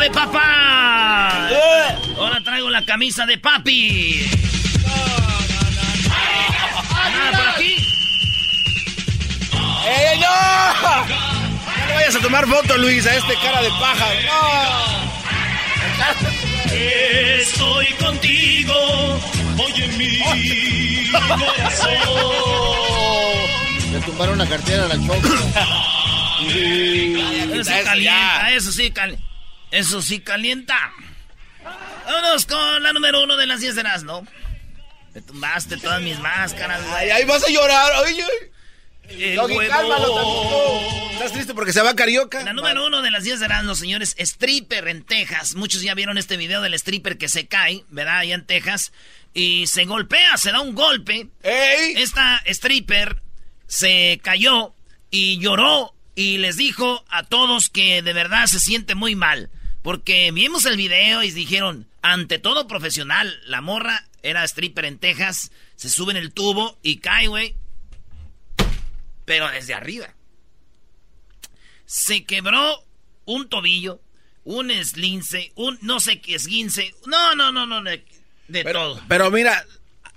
De papá! Ahora traigo la camisa de papi. Nada por aquí. ¡Ey, no! No le vayas a tomar foto, Luis, a este cara de paja. Estoy contigo. Oye mi corazón. Le tumbaron la cartera a la choco. Eso sí calienta, eso sí calienta. Eso sí calienta. Vámonos con la número uno de las 10 de las, ¿no? Me tumbaste todas mis máscaras. Ay, ay, vas a llorar. Ay, ay. Doggy, cálmalo. ¿Estás triste porque se va Carioca? La número uno de las 10 de los señores, stripper en Texas. Muchos ya vieron este video del stripper que se cae, ¿verdad? Allá en Texas. Y se golpea, se da un golpe. Esta stripper se cayó y lloró y les dijo a todos que de verdad se siente muy mal. Porque vimos el video y dijeron, ante todo profesional, la morra era stripper en Texas, se sube en el tubo y cae, güey. Pero desde arriba. Se quebró un tobillo, un eslince, un no sé qué esguince. No, no, no, no, de, de todo. Pero mira,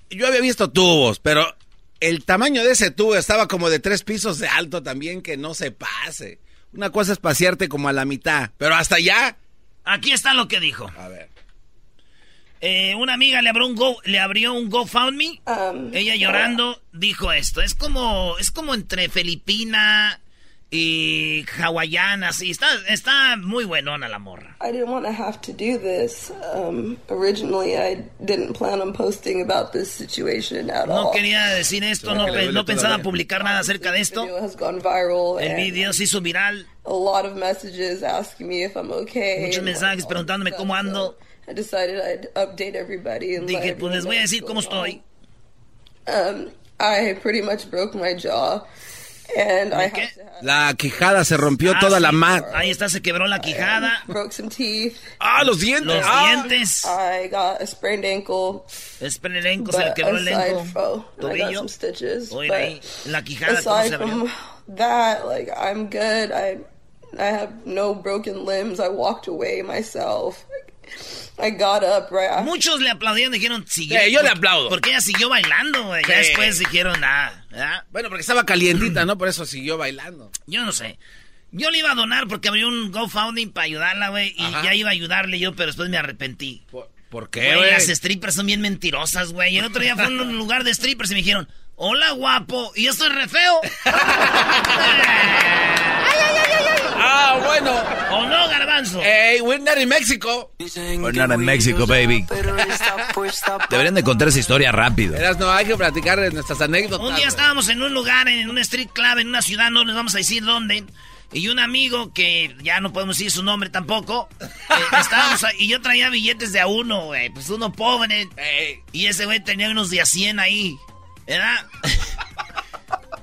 yo había visto tubos, pero el tamaño de ese tubo estaba como de tres pisos de alto también, que no se pase. Una cosa es pasearte como a la mitad, pero hasta allá. Aquí está lo que dijo. A ver. Eh, una amiga le abrió un Go, le abrió un GoFundMe. Ella llorando dijo esto. Es como, es como entre Filipina y hawaiana. Sí, está, está muy buenona la morra. I didn't want to have to do this. Um, originally, I didn't plan on posting about this situation at No all. quería decir esto, no, pe- no pensaba publicar nada acerca de esto. El video se hizo viral. A lot of messages asking me if I'm okay. Muchos mensajes preguntándome cómo ando. I decided I'd update everybody and Dije, pues les voy a decir cómo estoy. Um, I pretty much broke my jaw, La quijada se rompió Ah, toda la sí. mano. Ahí está, se quebró la quijada. broke some teeth. Ah, los dientes. Los Ah. dientes. I got a sprained ankle. El enco, se le But quebró el Tobillo. ahí, but la quijada, ¿cómo aside se abrió? from that, like I'm good. I I have no broken limbs. I walked away myself. I got up right after. Muchos le aplaudieron, dijeron, siguió. Yo le aplaudo. Porque ella siguió bailando, güey. Ya Sí. después dijeron nada. ¿verdad? Bueno, porque estaba calientita, ¿no? Por eso siguió bailando. Yo no sé. Yo le iba a donar porque abrió un GoFundMe para ayudarla, güey. Y Ajá. ya iba a ayudarle yo, pero después me arrepentí. ¿Por, por qué, Güey, las strippers son bien mentirosas, güey. El otro día fue a un lugar de strippers y me dijeron, hola guapo, y yo estoy re feo. ay, ay, ¿O no, garbanzo? Hey, we're not in Mexico. We're not in Mexico, baby. Deberían de contar esa historia rápido. Verás, no, hay que platicar nuestras anécdotas. Un día estábamos en un lugar, en un street club, en una ciudad, no les vamos a decir dónde. Y un amigo que ya no podemos decir su nombre tampoco. eh, estábamos ahí, y yo traía billetes de a uno, güey. Pues uno pobre. Y ese güey tenía unos de a 100 ahí. ¿Verdad?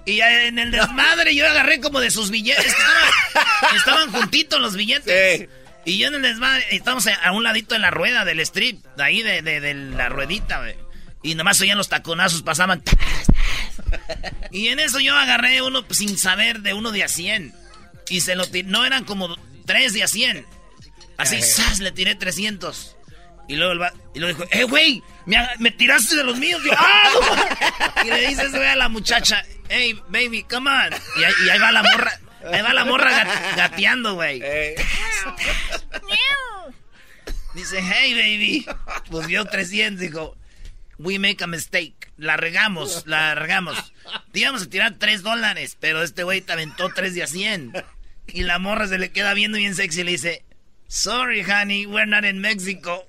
Y en el desmadre yo agarré como de sus billetes. Estaban, estaban juntitos los billetes. Y yo en el desmadre, estábamos a un ladito de la rueda del strip, de ahí de, de- de la ruedita. Y nomás oían los taconazos, pasaban. Y en eso yo agarré uno sin saber de uno de a 100. Y se lo tiré. No eran como tres de a 100. Así, ¡zas! Le tiré 300. Y luego, el va- y luego dijo, ¡eh, güey! Me, tiraste de los míos. Yo, ¡ah! no". Y le dice güey a la muchacha, ¡hey, baby, come on! Y ahí, y ahí va la morra. Ahí va la morra gat- gateando, güey. Dice, hey, baby. Pues vio 300, dijo, we make a mistake. La regamos, la regamos. Te íbamos a tirar 3 dólares, pero este güey te aventó 3 de a 100. Y la morra se le queda viendo bien sexy y le dice, sorry, honey, we're not in Mexico.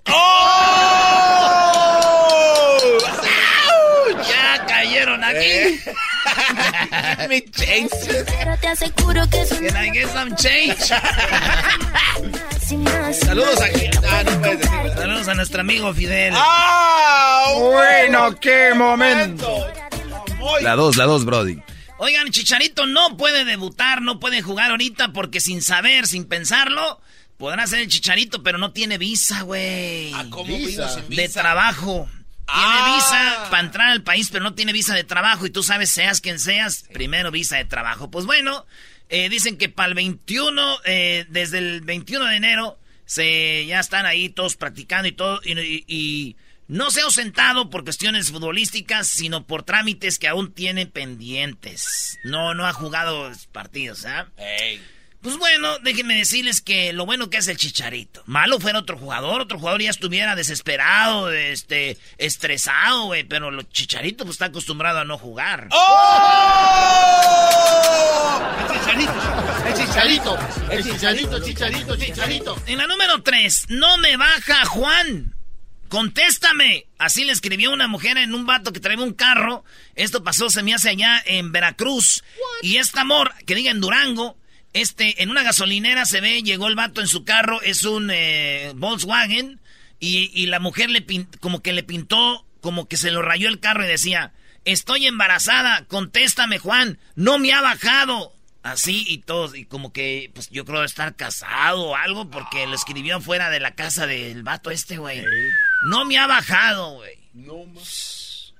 Ya cayeron aquí. Me change. Pero te aseguro que es Can I get some change? Saludos aquí. Ah, no puedes decir. Saludos a nuestro amigo Fidel. ¡Ah! Bueno, qué momento. La dos, la dos, Brody. Oigan, Chicharito no puede debutar, no puede jugar ahorita porque sin saber, sin pensarlo, podrá ser el Chicharito, pero no tiene visa, güey. Ah, ¿cómo vino sin De visa? trabajo. Tiene Ah. visa para entrar al país, pero no tiene visa de trabajo. Y tú sabes, seas quien seas, primero visa de trabajo. Pues bueno, eh, dicen que para el 21, eh, desde el 21 de enero, se ya están ahí todos practicando y todo. Y, y- y no se ha ausentado por cuestiones futbolísticas, sino por trámites que aún tiene pendientes. No, no ha jugado partidos, ¿ah? Pues bueno, déjenme decirles que lo bueno que es el Chicharito. Malo fuera otro jugador, otro jugador ya estuviera desesperado, este, estresado, güey. Pero el Chicharito pues está acostumbrado a no jugar. El chicharito, el chicharito, chicharito, chicharito. En la número 3, no me baja Juan. Contéstame. Así le escribió una mujer en un vato que traía un carro. Esto pasó, se me hace allá en Veracruz. Y esta amor, que diga en Durango, este, en una gasolinera se ve, llegó el vato en su carro, es un eh, Volkswagen. Y, y la mujer le como que le pintó, como que se lo rayó el carro y decía, estoy embarazada, contéstame Juan, no me ha bajado. Así y todos, y como que, pues yo creo estar casado o algo, porque lo escribió fuera de la casa del vato este, güey. No me ha bajado, güey. No más.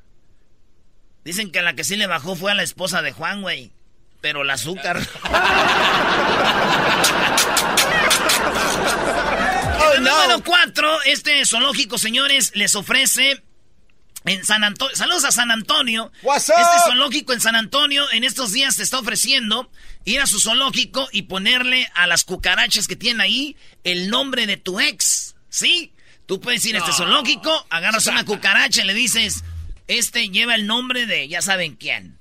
Dicen que la que sí le bajó fue a la esposa de Juan, güey. Pero el azúcar. Oh, el número cuatro, este zoológico, señores, les ofrece en San Antonio. Saludos a San Antonio. What's up? Este zoológico en San Antonio en estos días te está ofreciendo ir a su zoológico y ponerle a las cucarachas que tienen ahí el nombre de tu ex. ¿Sí? Tú puedes ir a este zoológico, agarras una cucaracha y le dices, este lleva el nombre de ya saben quién.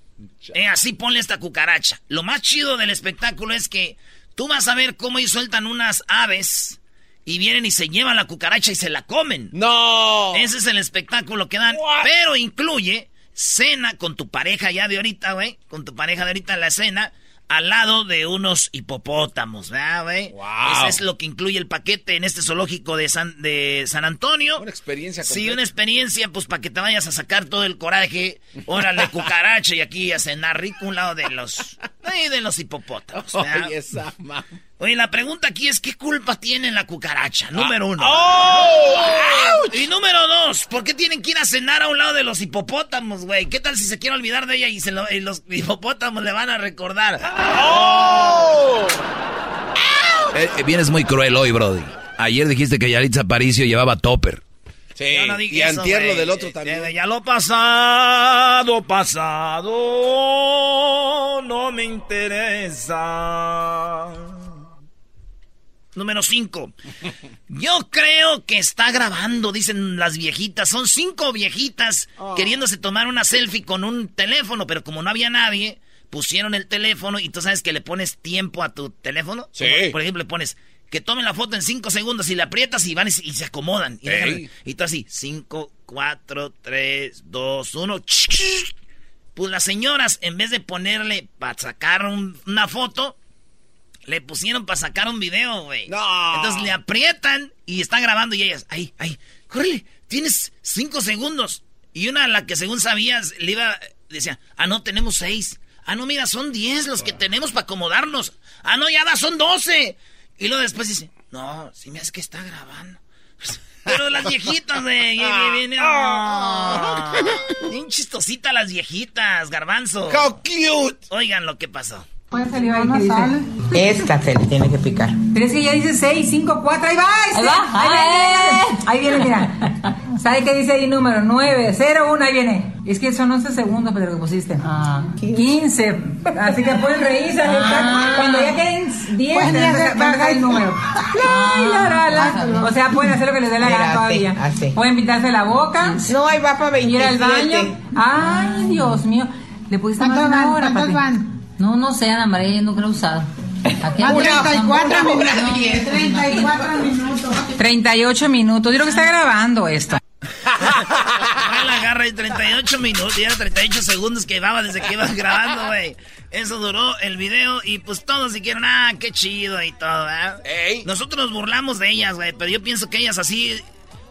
Eh, así ponle esta cucaracha. Lo más chido del espectáculo es que tú vas a ver cómo ellos sueltan unas aves y vienen y se llevan la cucaracha y se la comen. No. Ese es el espectáculo que dan. Pero incluye cena con tu pareja ya de ahorita, güey. Con tu pareja de ahorita en la cena. Al lado de unos hipopótamos, ¿verdad, güey? Wow. Ese es lo que incluye el paquete en este zoológico de San, de San Antonio. Una experiencia Sí, completa. una experiencia, pues, para que te vayas a sacar todo el coraje. Órale, cucaracha, y aquí a cenar rico un lado de los... de los hipopótamos, ¿verdad? Oye, esa Oye, la pregunta aquí es, ¿qué culpa tiene la cucaracha? Número uno. ¡Oh! Y número dos, ¿por qué tienen que ir a cenar a un lado de los hipopótamos, güey? ¿Qué tal si se quiere olvidar de ella y, se lo- y los hipopótamos le van a recordar? Eh, eh, vienes muy cruel hoy, Brody. Ayer dijiste que Yaritza Aparicio llevaba topper. Sí, no y eso, antier lo güey. del otro también. eh, ya lo pasado, pasado, no me interesa. Número 5. Yo creo que está grabando, dicen las viejitas. Son cinco viejitas queriéndose tomar una selfie con un teléfono, pero como no había nadie, pusieron el teléfono y tú sabes que le pones tiempo a tu teléfono. Sí. Como, por ejemplo, le pones que tomen la foto en cinco segundos y la aprietas y van y, se acomodan. Y, dejan- y tú así, cinco, cuatro, tres, dos, uno. Pues las señoras, en vez de ponerle para sacar un- una foto, le pusieron para sacar un video, güey. Entonces le aprietan y está grabando y ellas, ay, ay, córrele, tienes cinco segundos. Y una, la que según sabías, le iba, decía, ah, no, tenemos seis. Ah, no, mira, son diez los que tenemos para acomodarnos. Ah, no, ya va, son doce. Y luego después dice, no, si me hace que está grabando. Pero las viejitas, güey. viene- oh, bien chistosita las viejitas, garbanzo. How cute. Oigan lo que pasó. ¿Cuál salió ahí? ¿Qué dice? Esta se le tiene que picar. Pero es que ya dice 6, 5, 4, ahí va. Ahí va. Ahí viene, ahí viene, mira. ¿Sabe qué dice ahí número? 9, 0, 1, ahí viene. Es que son 11 segundos, pero que pusiste. 15. Así que pueden reírse. Cuando ya queden 10, Pueden te hacer- baja el número. La, la, la, la. O sea, pueden hacer lo que les dé la gana todavía. así. Pueden pintarse la boca. No, ahí va para 27. Ir al baño. Ay, Dios mío. Le pusiste más de ¿Cuántos una hora, ¿Cuántos van? No, no sé, Ana María, yo nunca lo he usado. Aquí hay 34 No, minutos. 34 minutos. 38 minutos. Yo creo que está grabando esto. La agarra en 38 minutos, y era 38 segundos que llevaba desde que iban grabando, güey. Eso duró el video y pues todos dijeron, ah, qué chido y todo, ¿verdad? Nosotros nos burlamos de ellas, güey, pero yo pienso que ellas así,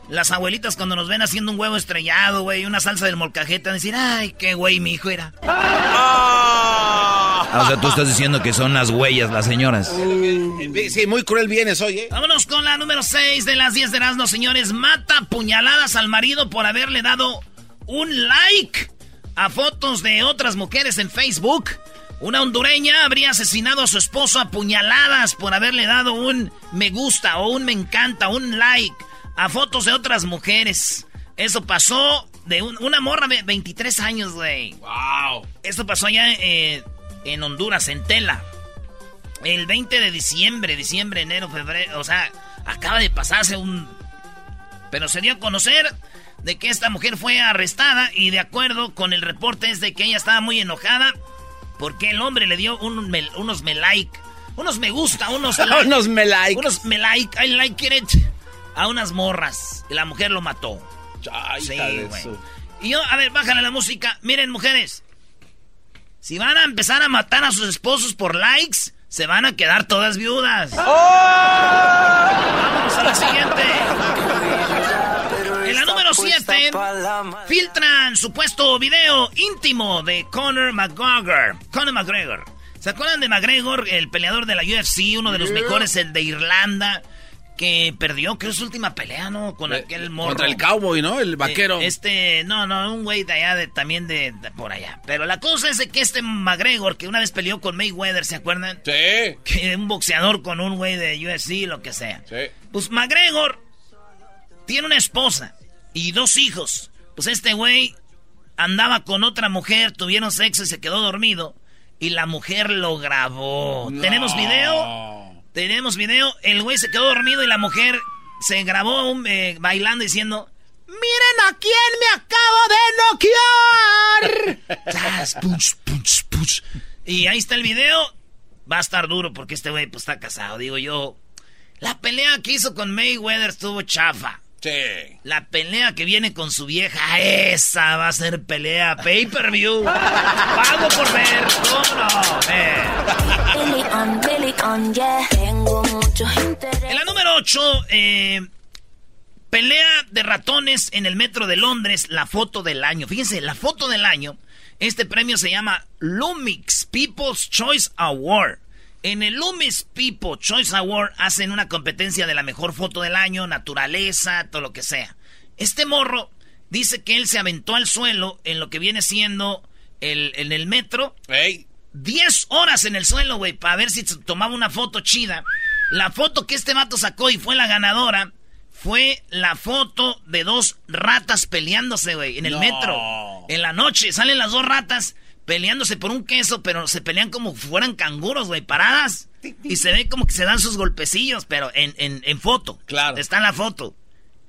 las abuelitas cuando nos ven haciendo un huevo estrellado, güey, una salsa del molcajete, van a decir, ay, qué güey mi hijo era. Ah, o sea, tú estás diciendo que son las huellas, las señoras. Sí, muy cruel vienes hoy, ¿eh? Vámonos con la número 6 de las 10 de Erasmo, señores. Mata puñaladas al marido por haberle dado un like a fotos de otras mujeres en Facebook. Una hondureña habría asesinado a su esposo a puñaladas por haberle dado un me gusta o un me encanta, un like a fotos de otras mujeres. Eso pasó de un- una morra de 23 años, güey. Wow. Esto pasó allá eh, en Honduras, en Tela. El 20 de diciembre, diciembre, enero, febrero. O sea, acaba de pasarse un... Pero se dio a conocer de que esta mujer fue arrestada y de acuerdo con el reporte es de que ella estaba muy enojada porque el hombre le dio un unos me like, unos me gusta, unos like, Unos me like. unos me like, I like it a unas morras y la mujer lo mató. Ay, Sí, güey. Y yo, a ver, bájale la música. Miren, mujeres. Si van a empezar a matar a sus esposos por likes, se van a quedar todas viudas. Vamos a la siguiente. En la número 7, filtran supuesto video íntimo de Conor McGregor. Conor McGregor. ¿Se acuerdan de McGregor, el peleador de la UFC, uno de los mejores, el de Irlanda, que perdió, creo, su última pelea, ¿no? Con aquel morro. Eh, Contra el cowboy, ¿no? El vaquero. Eh, este, no, no, un güey de allá, de, también de, de por allá. Pero la cosa es de que este McGregor, que una vez peleó con Mayweather, ¿se acuerdan? Sí. Que un boxeador con un güey de UFC, lo que sea. Sí. Pues McGregor tiene una esposa y dos hijos. Pues este güey andaba con otra mujer, tuvieron sexo y se quedó dormido. Y la mujer lo grabó. ¿Tenemos video? Tenemos video. El güey se quedó dormido y la mujer se grabó un, eh, bailando diciendo... ¡Miren a quién me acabo de noquear! Tras, punch, punch, punch. Y ahí está el video. Va a estar duro porque este güey pues está casado. Digo yo, la pelea que hizo con Mayweather estuvo chafa. Sí. La pelea que viene con su vieja, esa va a ser pelea pay-per-view. Pago por ver, ¿cómo no? Eh. En la número 8, pelea de ratones en el metro de Londres, la foto del año. Fíjense, la foto del año, este premio se llama Lumix People's Choice Award. En el Lumix People Choice Award hacen una competencia de la mejor foto del año, naturaleza, todo lo que sea. Este morro dice que él se aventó al suelo en lo que viene siendo el, en el metro. 10 horas en el suelo, güey, para ver si tomaba una foto chida. La foto que este vato sacó y fue la ganadora fue la foto de dos ratas peleándose, güey, en el No. metro. En la noche salen las dos ratas peleándose por un queso, pero se pelean como si fueran canguros, güey, paradas. Y se ve como que se dan sus golpecillos, pero en, en, en foto. Claro. Está en la foto.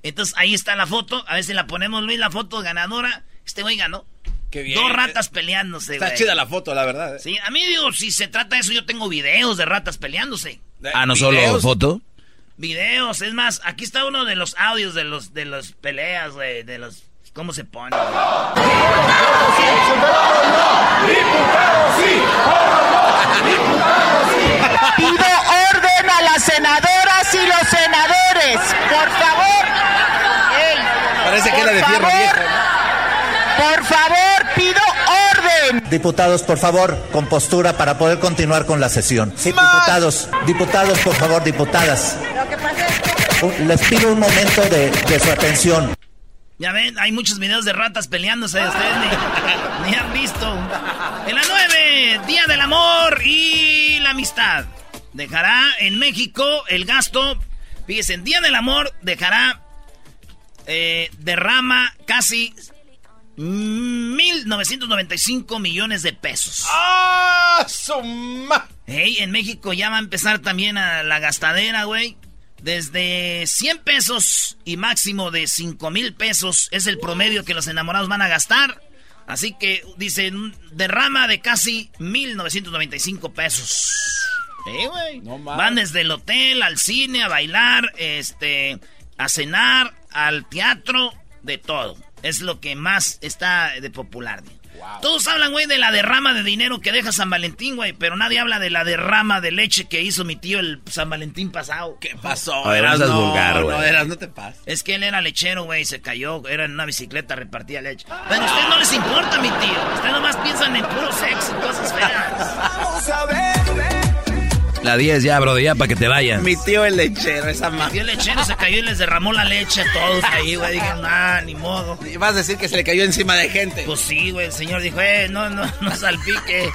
Entonces ahí está la foto. A ver si la ponemos, Luis, la foto ganadora. Este güey ganó. Qué bien. Dos ratas peleándose, Está güey. chida la foto, la verdad. ¿eh? Sí, a mí digo, si se trata de eso, yo tengo videos de ratas peleándose. Ah, no solo foto. videos. Es más, aquí está uno de los audios de los de los peleas, güey, de los cómo se pone. Pido orden a las senadoras y los senadores, por favor. Parece que era de fierro favor, viejo. Por favor, pido orden. Diputados, por favor, con postura para poder continuar con la sesión. Sí, diputados, diputados, por favor, diputadas. Un- Les pido un momento de, de su atención. Ya ven, hay muchos videos de ratas peleándose, ustedes ni, ni han visto. En la 9, Día del Amor y la Amistad. Dejará en México el gasto, fíjense, en Día del Amor dejará, eh, derrama casi 1.995 millones de pesos. ¡Ah, suma! Hey, en México ya va a empezar también a la gastadera, güey. Desde 100 pesos y máximo de 5 mil pesos es el promedio que los enamorados van a gastar. Así que dicen derrama de casi 1.995 pesos. Eh, güey. Van desde el hotel al cine, a bailar, este, a cenar, al teatro, de todo. Es lo que más está de popular. güey. Todos hablan, güey, de la derrama de dinero que deja San Valentín, güey, pero nadie habla de la derrama de leche que hizo mi tío el San Valentín pasado. ¿Qué pasó? A ver, no Eras, no, vulgar, güey. No, eras, no te pases. Es que él era lechero, güey, se cayó, era en una bicicleta, repartía leche. Pero a ustedes no les importa, mi tío. Ustedes nomás piensan en puro sexo y cosas feas. La 10 ya, bro, ya para que te vayan. Mi tío el lechero, esa Mi madre. tío el lechero se cayó y les derramó la leche a todos ahí, güey. Dije, nah, ni modo. Y Vas a decir que se le cayó encima de gente. Pues sí, güey, el señor dijo, eh, no, no, no salpique.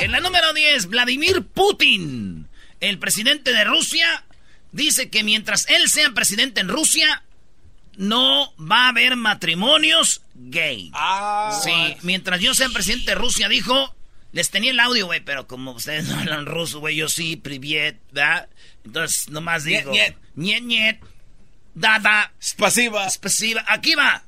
En la número 10, Vladimir Putin, el presidente de Rusia, dice que mientras él sea presidente en Rusia, no va a haber matrimonios gay. Ah, Sí, mientras yo sea presidente de Rusia, dijo, les tenía el audio, güey, pero como ustedes no hablan ruso, güey, yo sí, priviet, ¿verdad? Entonces, nomás Niet, digo, niet. niet, niet, dada, Спасибо. spasiba. Aquí va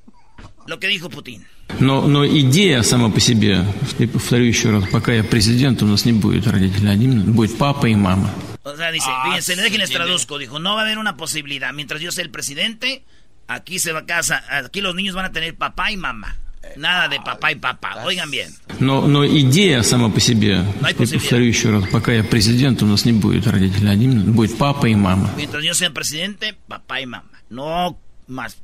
lo que dijo Putin. Но, но идея сама по себе, я повторю еще раз, пока я президент, у нас не будет родителей один, будет папа и мама. O sea, dice, Ah, fíjense, sí, déjenles tiene- traduzco. Dijo, no va a haber una posibilidad. Mientras yo sea el presidente, aquí se va a casa, aquí los niños van a tener papá y mamá. Nada de papá y papá. Oigan bien. Но, но идея сама по себе, я повторю еще раз, пока я президент, у нас не будет родителей один, будет папа и мама. Mientras yo sea presidente, papá y mamá. No más.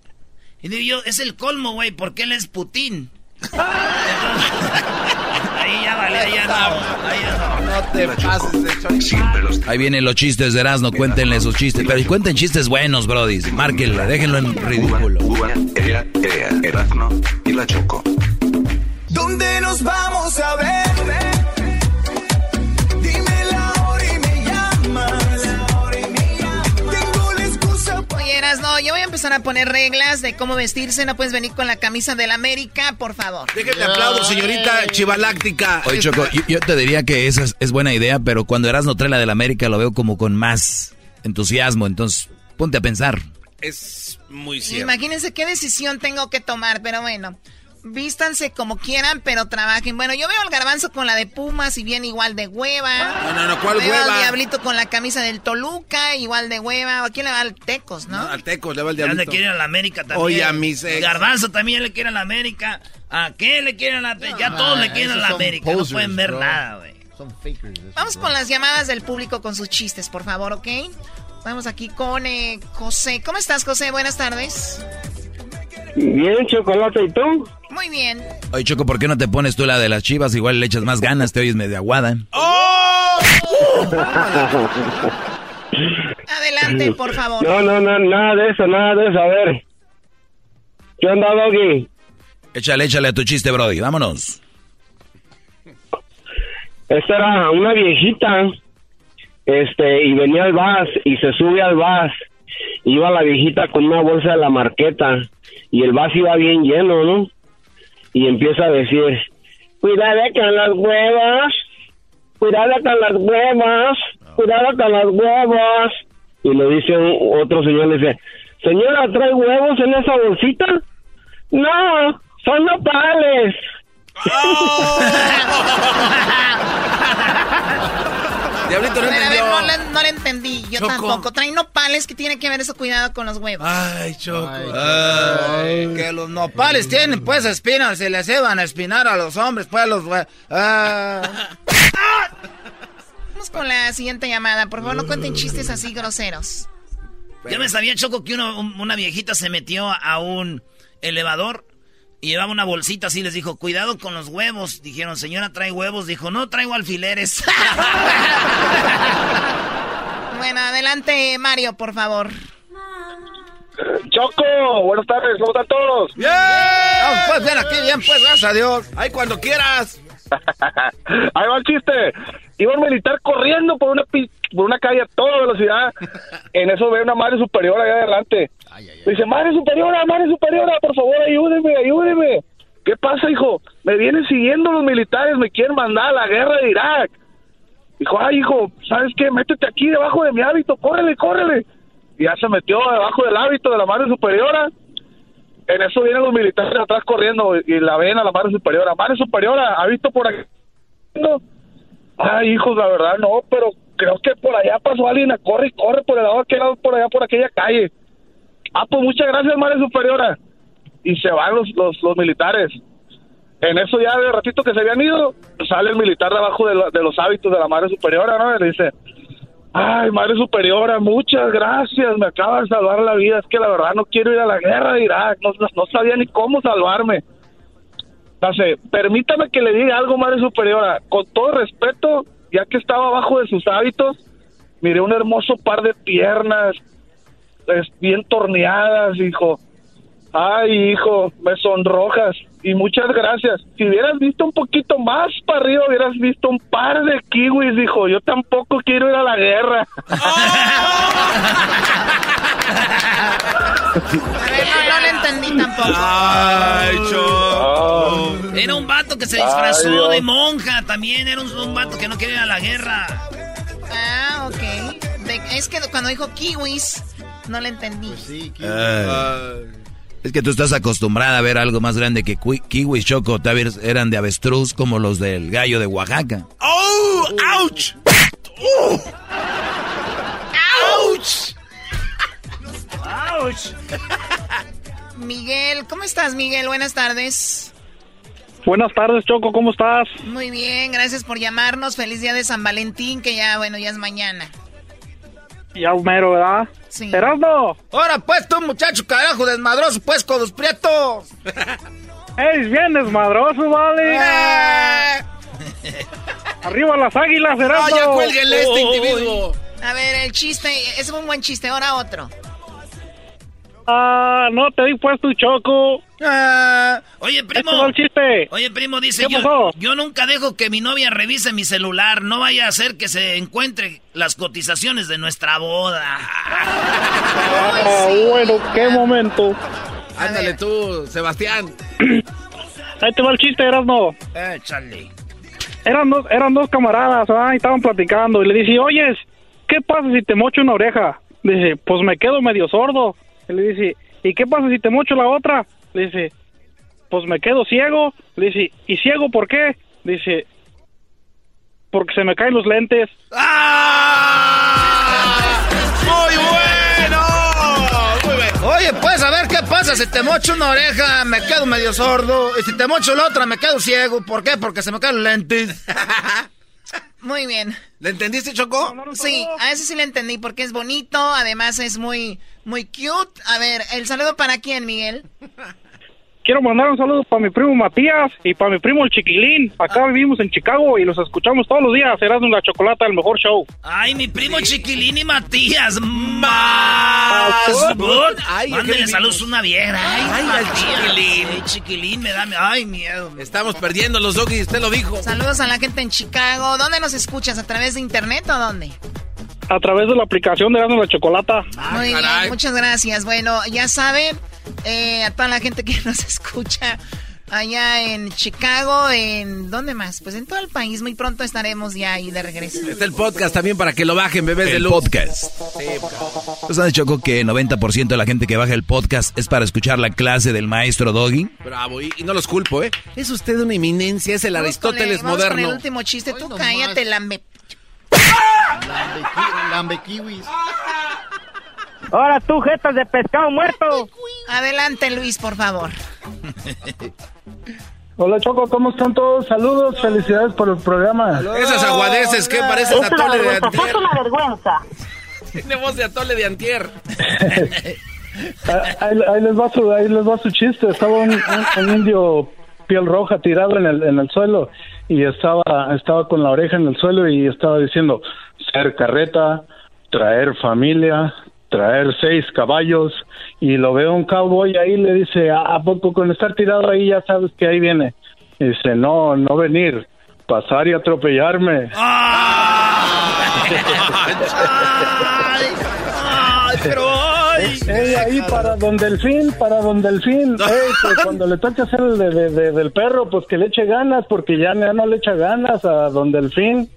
Y digo yo, es el colmo, güey, porque él es Putin. Ahí ya vale, ahí ya no. Ahí ya no. No te pases de chorizo. Ahí vienen los chistes de Erasmo, cuéntenle sus chistes. Pero cuenten chistes buenos, brody. Márquenle, déjenlo en ridículo. Cuba, Ea, Ea, Erasmo y la Choco. ¿Dónde nos vamos a ver? Erasno, yo voy a empezar a poner reglas de cómo vestirse. No puedes venir con la camisa del América, por favor. Déjenle aplaudo, señorita chivaláctica. Oye, Choco, yo, yo te diría que esa es, es buena idea, pero cuando Erasmo trae la del América lo veo como con más entusiasmo. Entonces, ponte a pensar. Es muy cierto. Imagínense qué decisión tengo que tomar, pero bueno. Vístanse como quieran, pero trabajen. Bueno, yo veo al garbanzo con la de Pumas y bien igual de hueva. No, no, no, ¿cuál veo hueva? al diablito con la camisa del Toluca, igual de hueva. ¿A quién le va al Tecos, no? No, al Tecos le va el Ya le diablito. quieren a la América también. Oye, a mis ex. Garbanzo también le quiere a la América. ¿A qué le quieren a la Ya todos le quieren a la América. No pueden ver nada, güey. Vamos con las llamadas del público con sus chistes, por favor, ¿ok? Vamos aquí con eh, José. ¿Cómo estás, José? Buenas tardes. Bien, chocolate, ¿y tú? Muy bien. Oye, Choco, ¿por qué no te pones tú la de las chivas? Igual le echas más ganas, te oyes medio aguada. Adelante, por favor. No, no, no, nada de eso, nada de eso. A ver. ¿Qué onda, Doggy? Échale, échale a tu chiste, Brody. Vámonos. Esta era una viejita, este, y venía al bus, y se sube al bus. Iba la viejita con una bolsa de la marqueta, y el bus iba bien lleno, ¿no? Y empieza a decir, cuidado con las huevas, cuidado con las huevas, cuidado con las huevas. Y le dice un- otro señor, le dice, señora, ¿trae huevos en esa bolsita? No, son nopales. Diablito no Pero, a ver, entendió. no, le, no le entendí. Yo Choco. tampoco. Trae nopales que tiene que ver eso. Cuidado con los huevos. Ay, Choco. Ay, que los nopales tienen pues espinas, se les iban a espinar a los hombres, pues los... hue- Ah. Vamos con la siguiente llamada. Por favor, no cuenten chistes así groseros. Yo me sabía, Choco, que uno- una viejita se metió a un elevador y llevaba una bolsita así, les dijo, cuidado con los huevos. Dijeron, señora, ¿trae huevos? Dijo, no, traigo alfileres. Bueno, adelante, Mario, por favor. Choco, buenas tardes, ¿cómo están todos? ¡Bien! Pues, ven aquí, bien, pues, gracias a Dios. Ay, cuando quieras. Ahí va el chiste. Iba un militar corriendo por una por una calle a toda velocidad. En eso ve una madre superiora allá adelante. Dice, madre superiora, madre superiora, por favor, ayúdeme, ayúdeme. ¿Qué pasa, hijo? Me vienen siguiendo los militares, me quieren mandar a la guerra de Irak. Dijo, ay, hijo, ¿sabes qué? Métete aquí debajo de mi hábito, córrele, córrele. Y ya se metió debajo del hábito de la madre superiora. En eso vienen los militares atrás corriendo y la ven a la madre superiora. Madre superiora, ¿ha visto por aquí? No. Ay, hijos, la verdad no, pero creo que por allá pasó alguien, corre y corre por el lado aquel lado, por allá, por aquella calle. Ah, pues muchas gracias, madre superiora. Y se van los, los, los militares. En eso ya de ratito que se habían ido, sale el militar debajo de, la- de los hábitos de la madre superiora, ¿no? Y le dice, ay, madre superiora, muchas gracias, me acaba de salvar la vida. Es que la verdad no quiero ir a la guerra de Irak, no, no- no sabía ni cómo salvarme. Dice, permítame que le diga algo, madre superiora. Con todo respeto, ya que estaba abajo de sus hábitos, miré un hermoso par de piernas, bien torneadas, hijo. Ay, hijo, me sonrojas. Y muchas gracias. Si hubieras visto un poquito más para arriba, hubieras visto un par de kiwis, dijo. Yo tampoco quiero ir a la guerra. A ver, no, no le entendí tampoco. Ay, Choco. Era un vato que se disfrazó de monja, también era un, un vato que no quería ir a la guerra. Ah, ok. De- es que cuando dijo kiwis, no le entendí. Ay. Es que tú estás acostumbrada a ver algo más grande que kiwis, choco. Tal vez eran de avestruz como los del gallo de Oaxaca. ¡Oh! ¡Auch! ¡Uh! ¡Auch! ¡Auch! Miguel, ¿cómo estás, Miguel? Buenas tardes. Buenas tardes, Choco, ¿cómo estás? Muy bien, gracias por llamarnos. Feliz día de San Valentín, que ya, bueno, ya es mañana. Ya mero, ¿verdad? Sí. Erasmo, Ahora pues tú, muchacho carajo desmadroso, pues, con los prietos. ¡Ey, bien desmadroso, vale! Eh. ¡Arriba las águilas, ¡Ah, Erasmo! ya cuélguenle este individuo! A ver, el chiste, ese fue un buen chiste, ahora otro. Ah, no te di puesto, Choco. Ah, oye, primo. Este va el chiste. Oye, primo, dice ¿Qué yo, pasó? yo nunca dejo que mi novia revise mi celular. No vaya a ser que se encuentre las cotizaciones de nuestra boda. Ah, bueno, qué momento. Ándale tú, Sebastián. Ahí te va el chiste, Erasmo. Échale. Eran dos, eran dos camaradas, ¿ah? y estaban platicando. Y le dice, oyes, ¿qué pasa si te mocho una oreja? Dice, pues me quedo medio sordo. Y le dice, ¿y qué pasa si te mocho la otra? Le dice, pues me quedo ciego. Le dice, ¿y ciego por qué? Dice, porque se me caen los lentes. ¡Muy bueno! Muy bueno. Oye, pues, a ver qué pasa. Si te mocho una oreja, me quedo medio sordo. Y si te mocho la otra, me quedo ciego. ¿Por qué? Porque se me caen los lentes. Muy bien. ¿Le entendiste, Choco? Sí, a ese sí le entendí porque es bonito, además es muy, muy cute. A ver, ¿el saludo para quién, Miguel? Quiero mandar un saludo para mi primo Matías y para mi primo el Chiquilín. Acá vivimos en Chicago y los escuchamos todos los días. Serás la chocolata, el mejor show. Ay, mi primo Chiquilín y Matías. Más. qué saludos a una vieja. Ay, Ay, al. Chiquilín. Ay, Chiquilín, me da... Ay, miedo. Estamos perdiendo los doggies, usted lo dijo. Saludos a la gente en Chicago. ¿Dónde nos escuchas? ¿A través de internet o dónde? A través de la aplicación de Erasmo la Chocolata. Muy bien, caray. muchas gracias. Bueno, ya saben, eh, a toda la gente que nos escucha allá en Chicago, en... ¿Dónde más? Pues en todo el país. Muy pronto estaremos ya ahí de regreso. Está el podcast también para que lo bajen, bebés de El luz. podcast. ¿Tú sabes, Choco, que 90% de la gente que baja el podcast es para escuchar la clase del maestro Doggy? Bravo, y, y no los culpo, ¿eh? Es usted una eminencia, es el Vamos con el- Aristóteles vamos con el moderno. último chiste. Tú cállate, la me... Lambe kiwis. Ahora tú, jetas de pescado muerto. Adelante, Luis, por favor. Hola Choco, ¿cómo están todos? Saludos, felicidades por el programa. Esas aguadeces que parecen atole de antier. Es una vergüenza. Tiene voz de atole de antier. Ah, ahí, ahí les va su, ahí les va su chiste. Estaba un, un- un indio piel roja tirado en el, en el suelo y estaba, estaba con la oreja en el suelo y estaba diciendo ser carreta, traer familia, traer seis caballos y lo veo un cowboy ahí le dice, "Ah, ¿a poco con estar tirado ahí ya sabes que ahí viene? Y dice, no, no venir, pasar y atropellarme. Ay, Ey, ahí para don Delfín, para don Delfín. Ey, que cuando le toque hacer el de, de- de- del perro, pues que le eche ganas, porque ya, ya no le echa ganas a don Delfín.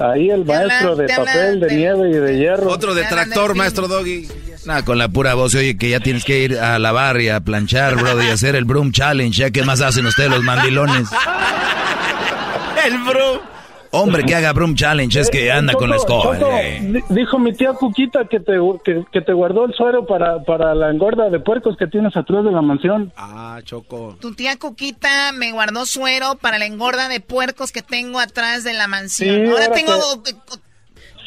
Ahí el maestro de papel, de nieve y de hierro. Otro de tractor, maestro Doggy. Nada, con la pura voz, oye, que ya tienes que ir a lavar y a planchar, bro, y hacer el broom challenge, ya que más hacen ustedes los mandilones. El bro. Hombre que haga broom challenge es que anda con la escoba. Choco, eh. dijo mi tía Cuquita que te, que, que te guardó el suero para, para la engorda de puercos que tienes atrás de la mansión. Ah, Choco. Tu tía Cuquita me guardó suero para la engorda de puercos que tengo atrás de la mansión. Sí, Ahora ahora tengo...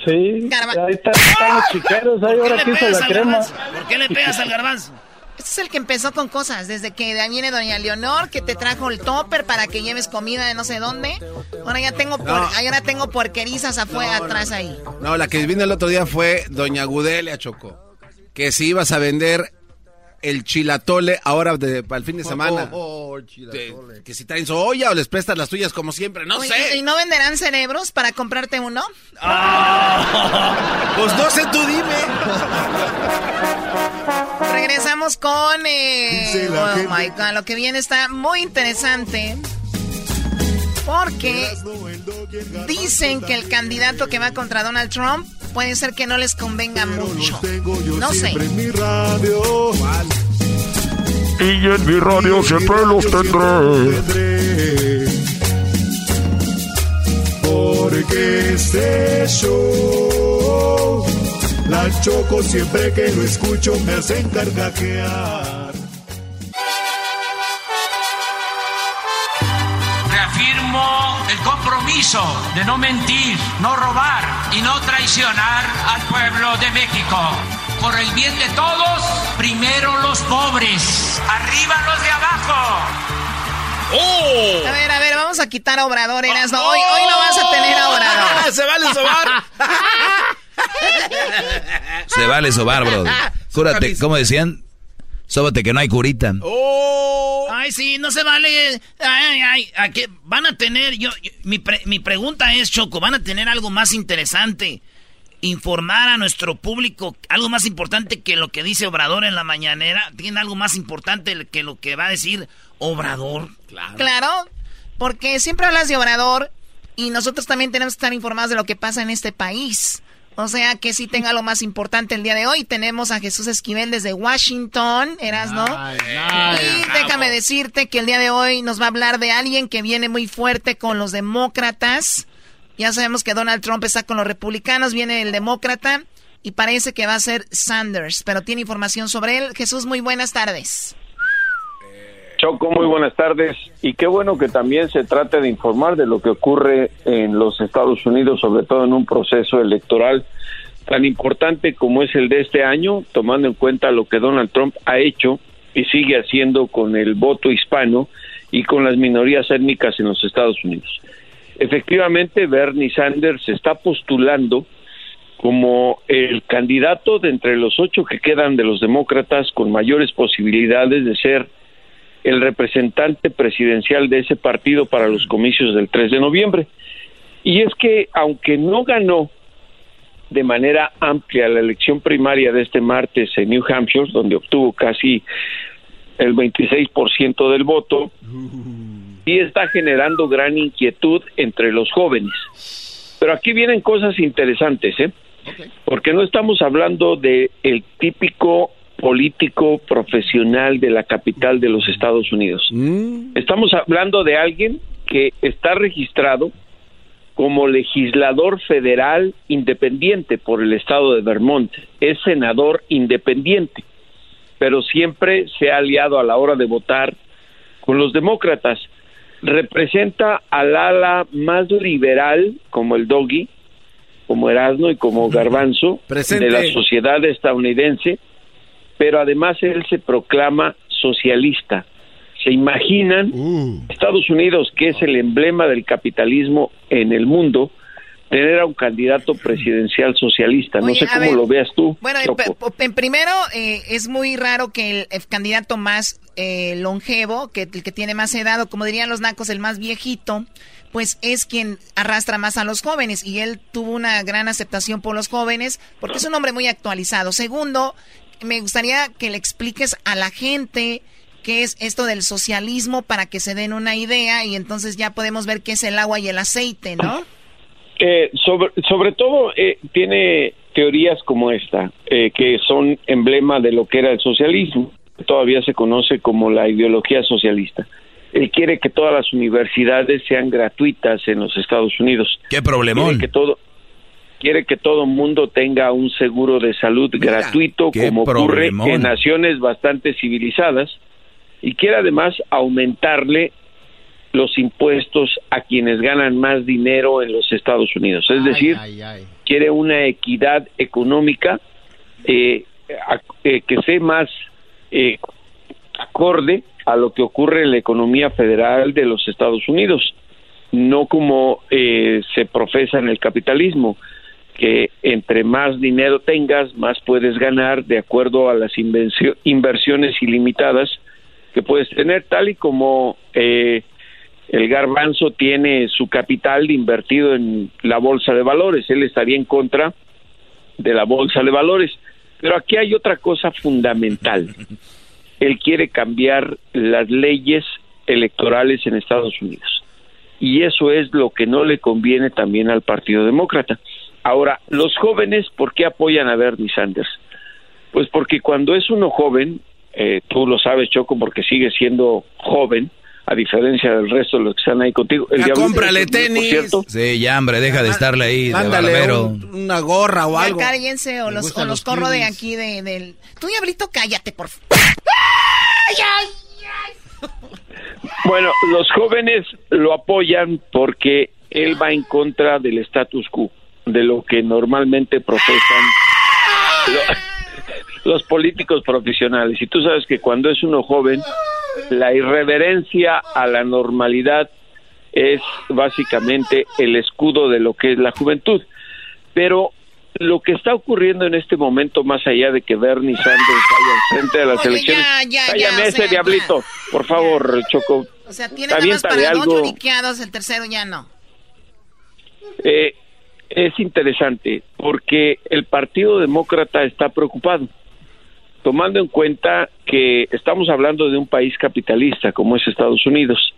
Sí, Garba- ahí están, están los chiqueros, ahí ¿Por qué ahora le quiso la crema. garbanzo? ¿Por qué le pegas al garbanzo? Este es el que empezó con cosas, desde que de ahí viene doña Leonor, que te trajo el topper para que lleves comida de no sé dónde. Ahora ya tengo, por- No. ahora tengo porquerizas afuera, atrás ahí. No, la que vino el otro día fue Doña Gudelia, Choco. Que si ibas a vender el chilatole ahora de, para el fin de semana. Oh, De- que si traen su olla o les prestas las tuyas como siempre, no Oye, sé. ¿Y no venderán cerebros para comprarte uno? Pues no sé, tú dime. Regresamos con... eh, oh gente. my God, lo que viene está muy interesante. Porque dicen que el candidato que va contra Donald Trump puede ser que no les convenga mucho. No sé. mi radio. Y en mi radio siempre los tendré. Porque este show, la choco siempre que lo escucho me hacen carcajear. Reafirmo el compromiso de no mentir, no robar y no traicionar al pueblo de México. Por el bien de todos, primero los pobres, arriba los de abajo. ¡Oh! A ver, a ver, vamos a quitar a Obrador, Erasmo. Hoy, hoy no vas a tener a Obrador. Se vale sobar. Se vale sobar, bro. Cúrate, ¿cómo decían? Sóbate que no hay curita. Ay, sí, no se vale. Ay, ay, ¿a qué? Van a tener, yo, yo- mi, pre- mi pregunta es, Choco, ¿van a tener algo más interesante? Informar a nuestro público algo más importante que lo que dice Obrador en la mañanera. ¿Tiene algo más importante que lo que va a decir Obrador? Claro. Claro, porque siempre hablas de Obrador y nosotros también tenemos que estar informados de lo que pasa en este país. O sea, que sí tenga lo más importante el día de hoy. Tenemos a Jesús Esquivel desde Washington, eras, ¿no? Y déjame decirte que el día de hoy nos va a hablar de alguien que viene muy fuerte con los demócratas. Ya sabemos que Donald Trump está con los republicanos, viene el demócrata y parece que va a ser Sanders, pero tiene información sobre él. Jesús, muy buenas tardes. Choco, muy buenas tardes. Y qué bueno que también se trate de informar de lo que ocurre en los Estados Unidos, sobre todo en un proceso electoral tan importante como es el de este año, tomando en cuenta lo que Donald Trump ha hecho y sigue haciendo con el voto hispano y con las minorías étnicas en los Estados Unidos. Efectivamente, Bernie Sanders se está postulando como el candidato de entre los ocho que quedan de los demócratas con mayores posibilidades de ser el representante presidencial de ese partido para los comicios del 3 de noviembre. Y es que, aunque no ganó de manera amplia la elección primaria de este martes en New Hampshire, donde obtuvo casi el 26% del voto, sí está generando gran inquietud entre los jóvenes. Pero aquí vienen cosas interesantes, ¿eh? Porque no estamos hablando de el típico político profesional de la capital de los Estados Unidos. Estamos hablando de alguien que está registrado como legislador federal independiente por el estado de Vermont. Es senador independiente, pero siempre se ha aliado a la hora de votar con los demócratas. Representa al ala más liberal, como el Doggy, como Erasmo y como Garbanzo, Presente. de la sociedad estadounidense, pero además él se proclama socialista. ¿Se imaginan Estados Unidos, que es el emblema del capitalismo en el mundo, tener a un candidato presidencial socialista? No sé a cómo ver, lo veas tú. Bueno, en primero, eh, es muy raro que el, el candidato más eh, longevo, que el que tiene más edad, o como dirían los nacos, el más viejito, pues es quien arrastra más a los jóvenes. Y él tuvo una gran aceptación por los jóvenes, porque es un hombre muy actualizado. Segundo, me gustaría que le expliques a la gente qué es esto del socialismo para que se den una idea y entonces ya podemos ver qué es el agua y el aceite, ¿no? Eh, sobre, sobre todo eh, tiene teorías como esta, eh, que son emblema de lo que era el socialismo, que todavía se conoce como la ideología socialista. Él quiere que todas las universidades sean gratuitas en los Estados Unidos. ¿Qué problemón? Quiere que todo quiere que todo mundo tenga un seguro de salud gratuito como ocurre en naciones bastante civilizadas y quiere además aumentarle los impuestos a quienes ganan más dinero en los Estados Unidos. Es decir, quiere una equidad económica eh, a- eh, que sea más eh, acorde a lo que ocurre en la economía federal de los Estados Unidos, no como eh, se profesa en el capitalismo, que entre más dinero tengas, más puedes ganar de acuerdo a las inversiones ilimitadas que puedes tener, tal y como eh, el garbanzo tiene su capital invertido en la bolsa de valores. Él estaría en contra de la bolsa de valores. Pero aquí hay otra cosa fundamental. Él quiere cambiar las leyes electorales en Estados Unidos. Y eso es lo que no le conviene también al Partido Demócrata. Ahora, los jóvenes, ¿por qué apoyan a Bernie Sanders? Pues porque cuando es uno joven, eh, tú lo sabes, Choco, porque sigue siendo joven, a diferencia del resto de los que están ahí contigo. El Ya cómprale es un- por tenis. cierto, Sí, ya, hombre, deja de estarle ahí de Mándale un- una gorra o Ya algo. cállense o los, o los los corro de aquí de, del... Tú, Diablito, cállate, por favor. Bueno, los jóvenes lo apoyan porque él va en contra del status quo, de lo que normalmente profesan lo- los políticos profesionales. Y tú sabes que cuando es uno joven, la irreverencia a la normalidad es básicamente el escudo de lo que es la juventud. Pero lo que está ocurriendo en este momento, más allá de que Bernie Sanders vaya al frente de las Oye, elecciones, ya, ya, ya, ese sea, diablito, por favor, Choco. O sea, tiene nada más para algo. el tercero ya no. Eh, es interesante porque el Partido Demócrata está preocupado, tomando en cuenta que estamos hablando de un país capitalista como es Estados Unidos,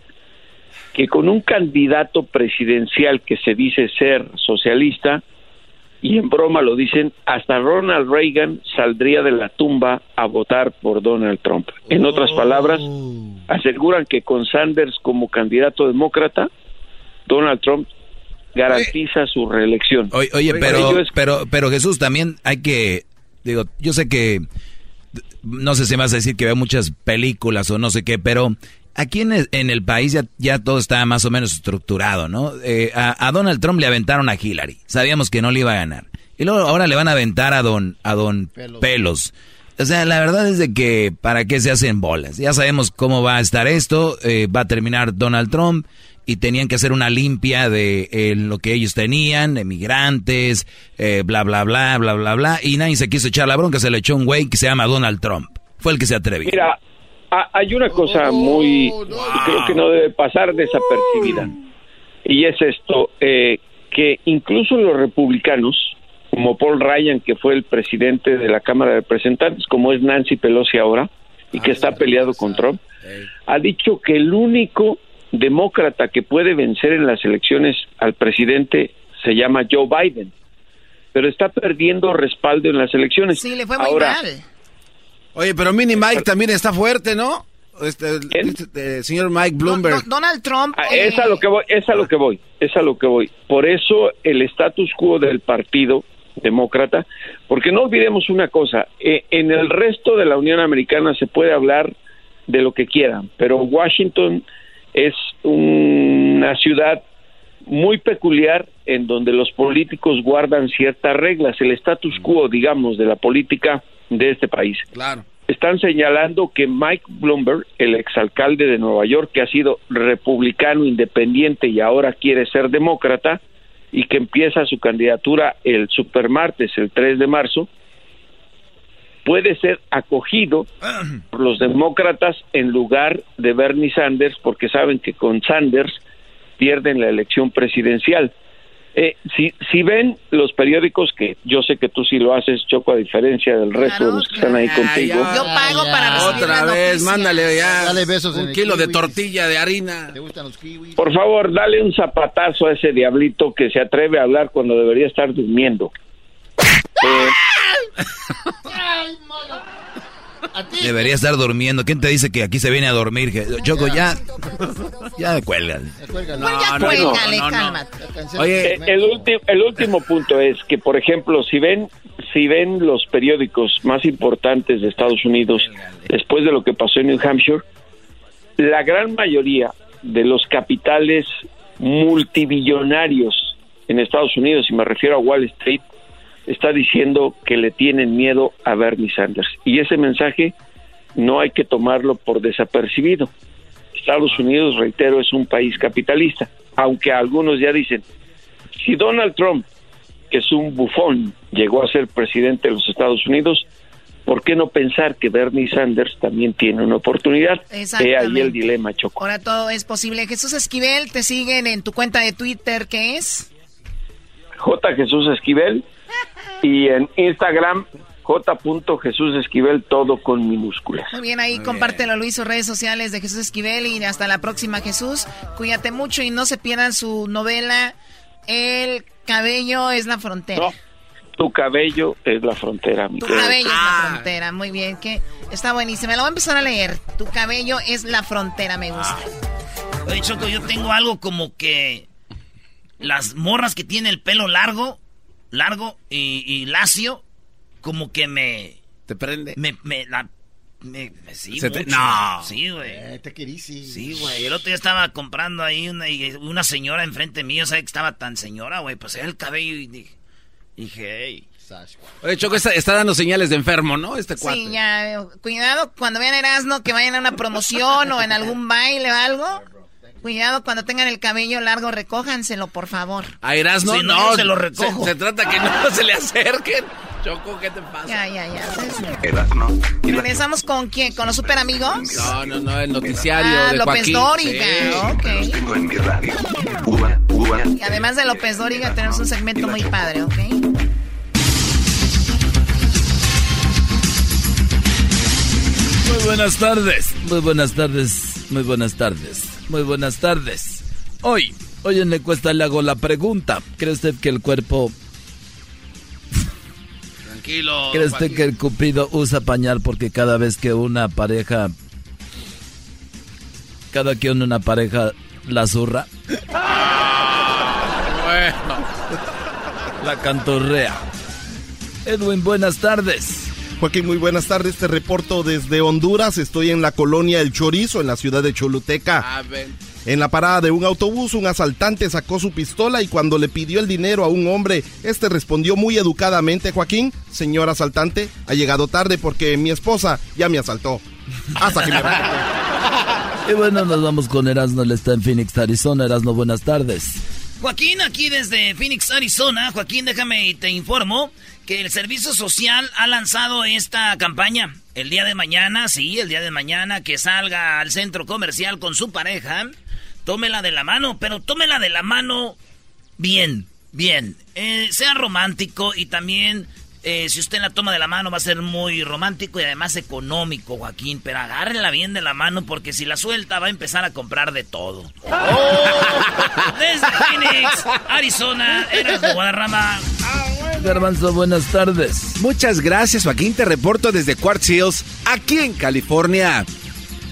que con un candidato presidencial que se dice ser socialista, y en broma lo dicen, hasta Ronald Reagan saldría de la tumba a votar por Donald Trump. En otras palabras, aseguran que con Sanders como candidato demócrata, Donald Trump garantiza su reelección. Oye, pero, es- pero, pero Jesús, también hay que, digo, yo sé que, no sé si me vas a decir que veo muchas películas o no sé qué, pero aquí en el, en el país ya, ya todo está más o menos estructurado, ¿no? Eh, a, a Donald Trump le aventaron a Hillary, sabíamos que no le iba a ganar. Y luego ahora le van a aventar a don, a don Pelos. O sea, la verdad es de que para qué se hacen bolas. Ya sabemos cómo va a estar esto, eh, va a terminar Donald Trump y tenían que hacer una limpia de eh, lo que ellos tenían, emigrantes, eh, bla, bla, bla, bla, bla, bla. Y nadie se quiso echar la bronca, se le echó un güey que se llama Donald Trump. Fue el que se atrevió. Mira, ha- hay una cosa muy, creo que no debe pasar desapercibida, y es esto, eh, que incluso los republicanos, como Paul Ryan, que fue el presidente de la Cámara de Representantes, como es Nancy Pelosi ahora, y que está peleado con Trump, ha dicho que el único demócrata que puede vencer en las elecciones al presidente se llama Joe Biden, pero está perdiendo respaldo en las elecciones. Sí, le fue muy ahora, mal. Oye, pero Mini Mike también está fuerte, ¿no? Este, este, señor Mike Bloomberg. Donald Trump. Ah, Es a lo que voy, es a lo que voy, es a lo que voy. Por eso el status quo del partido demócrata, porque no olvidemos una cosa, eh, en el resto de la Unión Americana se puede hablar de lo que quieran, pero Washington es una ciudad muy peculiar en donde los políticos guardan ciertas reglas, el status quo, digamos, de la política de este país. Claro. Están señalando que Mike Bloomberg, el exalcalde de Nueva York, que ha sido republicano independiente y ahora quiere ser demócrata, y que empieza su candidatura el supermartes, el 3 de marzo, puede ser acogido por los demócratas en lugar de Bernie Sanders, porque saben que con Sanders pierden la elección presidencial. Eh, si, si ven los periódicos, que yo sé que tú sí lo haces, Choco, a diferencia del resto de los que están ahí contigo. Yo pago para recibir Otra vez, mándale ya Dale besos un el kilo de tortilla de harina. ¿Te gustan los kiwis? Por favor, dale un zapatazo a ese diablito que se atreve a hablar cuando debería estar durmiendo. Eh, Debería estar durmiendo. ¿Quién te dice que aquí se viene a dormir? Choco, ya. Ya no, cuélgale, no, no. cálmate. Eh, el, ulti- el último punto es que, por ejemplo, si ven, si ven los periódicos más importantes de Estados Unidos después de lo que pasó en New Hampshire, la gran mayoría de los capitales multibillonarios en Estados Unidos, y me refiero a Wall Street, está diciendo que le tienen miedo a Bernie Sanders. Y ese mensaje no hay que tomarlo por desapercibido. Estados Unidos, reitero, es un país capitalista, aunque algunos ya dicen, si Donald Trump, que es un bufón, llegó a ser presidente de los Estados Unidos, ¿por qué no pensar que Bernie Sanders también tiene una oportunidad? He ahí el dilema, Choco. Ahora todo es posible. Jesús Esquivel, te siguen en tu cuenta de Twitter, ¿qué es? J. Jesús Esquivel y en Instagram J. Jesús Esquivel todo con minúsculas. Muy bien, ahí compártelo, Luis, sus redes sociales de Jesús Esquivel y hasta la próxima, Jesús. Cuídate mucho y no se pierdan su novela El cabello es la frontera. No, tu cabello es la frontera, mi Tu querido. cabello es la frontera, muy bien, que está buenísima. Lo voy a empezar a leer. Tu cabello es la frontera, me gusta. Oye, Choco, yo tengo algo como que las morras que tienen el pelo largo, largo y, y lacio, como que me... ¿Te prende? Me, me, la, me, me- sí, te- no. Sí, güey. Eh, te querisi. Sí, güey. El otro día estaba comprando ahí una, y una señora enfrente mío, ¿sabes que estaba tan señora, güey? Pues era el cabello y dije, dije, hey. Oye, Choco está, está dando señales de enfermo, ¿no? Este cuate. Sí, ya, cuidado cuando vean Erasmo que vayan a una promoción o en algún baile o algo. Cuidado cuando tengan el cabello largo, recójanselo, por favor. A Erasmo, no, se lo recojo. Se, se trata que no se le acerquen. Choco, ¿qué te pasa? Ya, ya, ya. Erasmo ¿Regresamos con quién? ¿Con los super amigos? No, no, no, el noticiario Ah, de López Joaquín. Dóriga, Sí. ok. tengo en mi radio. Uva, uva. Y además de López Dóriga tenemos un segmento muy padre, ¿ok? Muy buenas tardes, muy buenas tardes, muy buenas tardes, muy buenas tardes. Hoy, hoy en la encuesta le hago la pregunta. ¿Cree usted que el cuerpo, Tranquilo. cree usted Joaquín. que el cupido usa pañal porque cada vez que una pareja, cada que una pareja la zurra, Bueno. la cantorrea? Edwin, buenas tardes. Joaquín, muy buenas tardes. Te reporto desde Honduras. Estoy en la colonia El Chorizo, en la ciudad de Choluteca. A ver. En la parada de un autobús, un asaltante sacó su pistola y cuando le pidió el dinero a un hombre, este respondió muy educadamente, Joaquín, señor asaltante, ha llegado tarde porque mi esposa ya me asaltó. Hasta que me Y bueno, nos vamos con Erasmo, él está en Phoenix, Arizona. Erasmo, buenas tardes. Joaquín, aquí desde Phoenix, Arizona. Joaquín, déjame y te informo que el Servicio Social ha lanzado esta campaña. El día de mañana, sí, el día de mañana, que salga al centro comercial con su pareja, tómela de la mano, pero tómela de la mano bien, bien. Eh, sea romántico y también, eh, si usted la toma de la mano, va a ser muy romántico y además económico, Joaquín. Pero agárrela bien de la mano porque si la suelta va a empezar a comprar de todo. Desde Phoenix, Arizona, eres de Guadarrama. Garbanzo, buenas tardes. Muchas gracias, Joaquín. Te reporto desde Quartz Hills, aquí en California.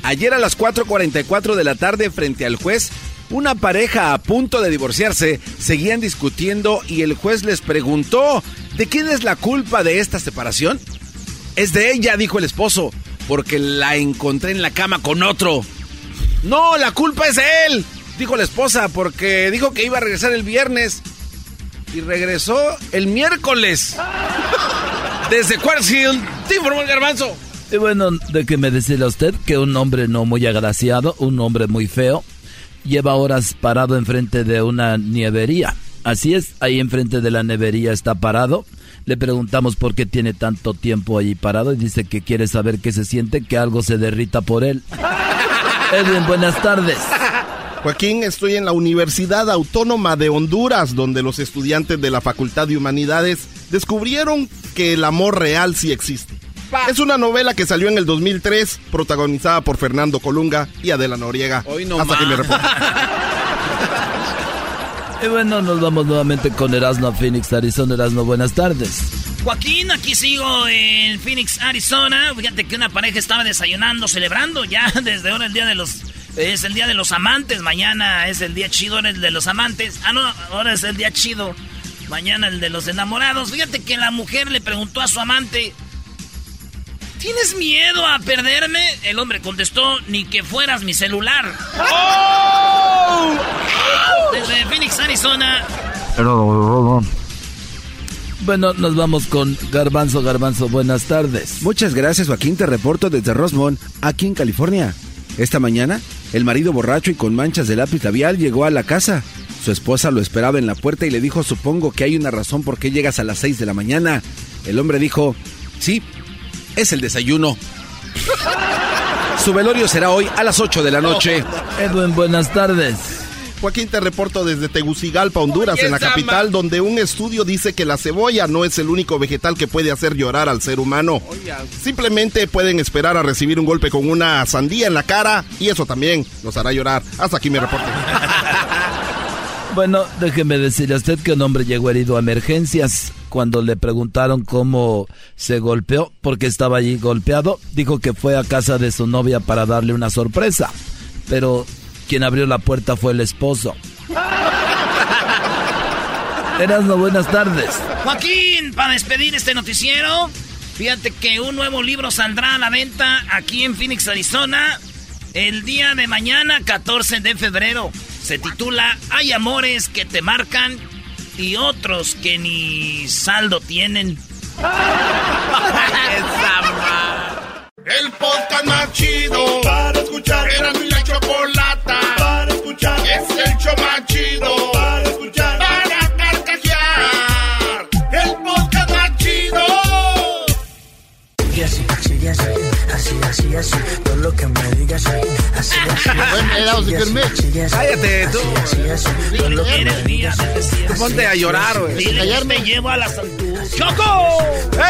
Ayer a las 4.44 de la tarde frente al juez, una pareja a punto de divorciarse seguían discutiendo y el juez les preguntó, ¿de quién es la culpa de esta separación? Es de ella, dijo el esposo, porque la encontré en la cama con otro. No, la culpa es de él, dijo la esposa, porque dijo que iba a regresar el viernes y regresó el miércoles. Desde Quartz Hill, te informó el garbanzo. Y bueno, déjeme decirle a usted que un hombre no muy agraciado, un hombre muy feo, lleva horas parado enfrente de una nievería. Así es, ahí enfrente de la nevería está parado. Le preguntamos por qué tiene tanto tiempo allí parado y dice que quiere saber qué se siente, que algo se derrita por él. Edwin, buenas tardes. Joaquín, estoy en la Universidad Autónoma de Honduras, donde los estudiantes de la Facultad de Humanidades descubrieron que el amor real sí existe. Es una novela que salió en el 2003, protagonizada por Fernando Colunga y Adela Noriega. Hoy no Hasta que me. Y bueno, nos vamos nuevamente con Erasmo a Phoenix, Arizona. Erasmo, buenas tardes. Joaquín, aquí sigo en Phoenix, Arizona. Fíjate que una pareja estaba desayunando, celebrando ya desde ahora el día de los. Es el día de los amantes. Mañana es el día chido, ahora es el de los amantes. Ah, no, ahora es el día chido. Mañana el de los enamorados. Fíjate que la mujer le preguntó a su amante: ¿Tienes miedo a perderme? El hombre contestó: Ni que fueras mi celular. Desde Phoenix, Arizona. Bueno, nos vamos con Garbanzo, Garbanzo, buenas tardes. Muchas gracias, Joaquín. Te reporto desde Rosmond, aquí en California. Esta mañana, el marido borracho y con manchas de lápiz labial llegó a la casa. Su esposa lo esperaba en la puerta y le dijo, supongo que hay una razón por qué llegas a las 6 de la mañana. El hombre dijo, sí, es el desayuno. Su velorio será hoy a las 8 de la noche. Edwin, buenas tardes. Joaquín, te reporto desde Tegucigalpa, Honduras, en la capital, donde un estudio dice que la cebolla no es el único vegetal que puede hacer llorar al ser humano. Simplemente pueden esperar a recibir un golpe con una sandía en la cara y eso también los hará llorar. Hasta aquí mi reporte. Bueno, déjeme decirle a usted que un hombre llegó herido a emergencias. Cuando le preguntaron cómo se golpeó, porque estaba allí golpeado, dijo que fue a casa de su novia para darle una sorpresa. Pero quien abrió la puerta fue el esposo. Erasmo, buenas tardes. Joaquín, para despedir este noticiero, fíjate que un nuevo libro saldrá a la venta aquí en Phoenix, Arizona, el día de mañana, 14 de febrero. Se titula Hay amores que te marcan y otros que ni saldo tienen. El podcast más chido para escuchar. Era mi la chocolata para escuchar. Es el show más chido para escuchar. Para carcajear. El podcast más chido. Y así, así, así, así, así, todo lo que me digas, así, así, Cállate, tú. Así, así, así, todo lo que me digas, así, Tú ponte a llorar, güey. Dile, me llevo a la Santur. ¡Choco!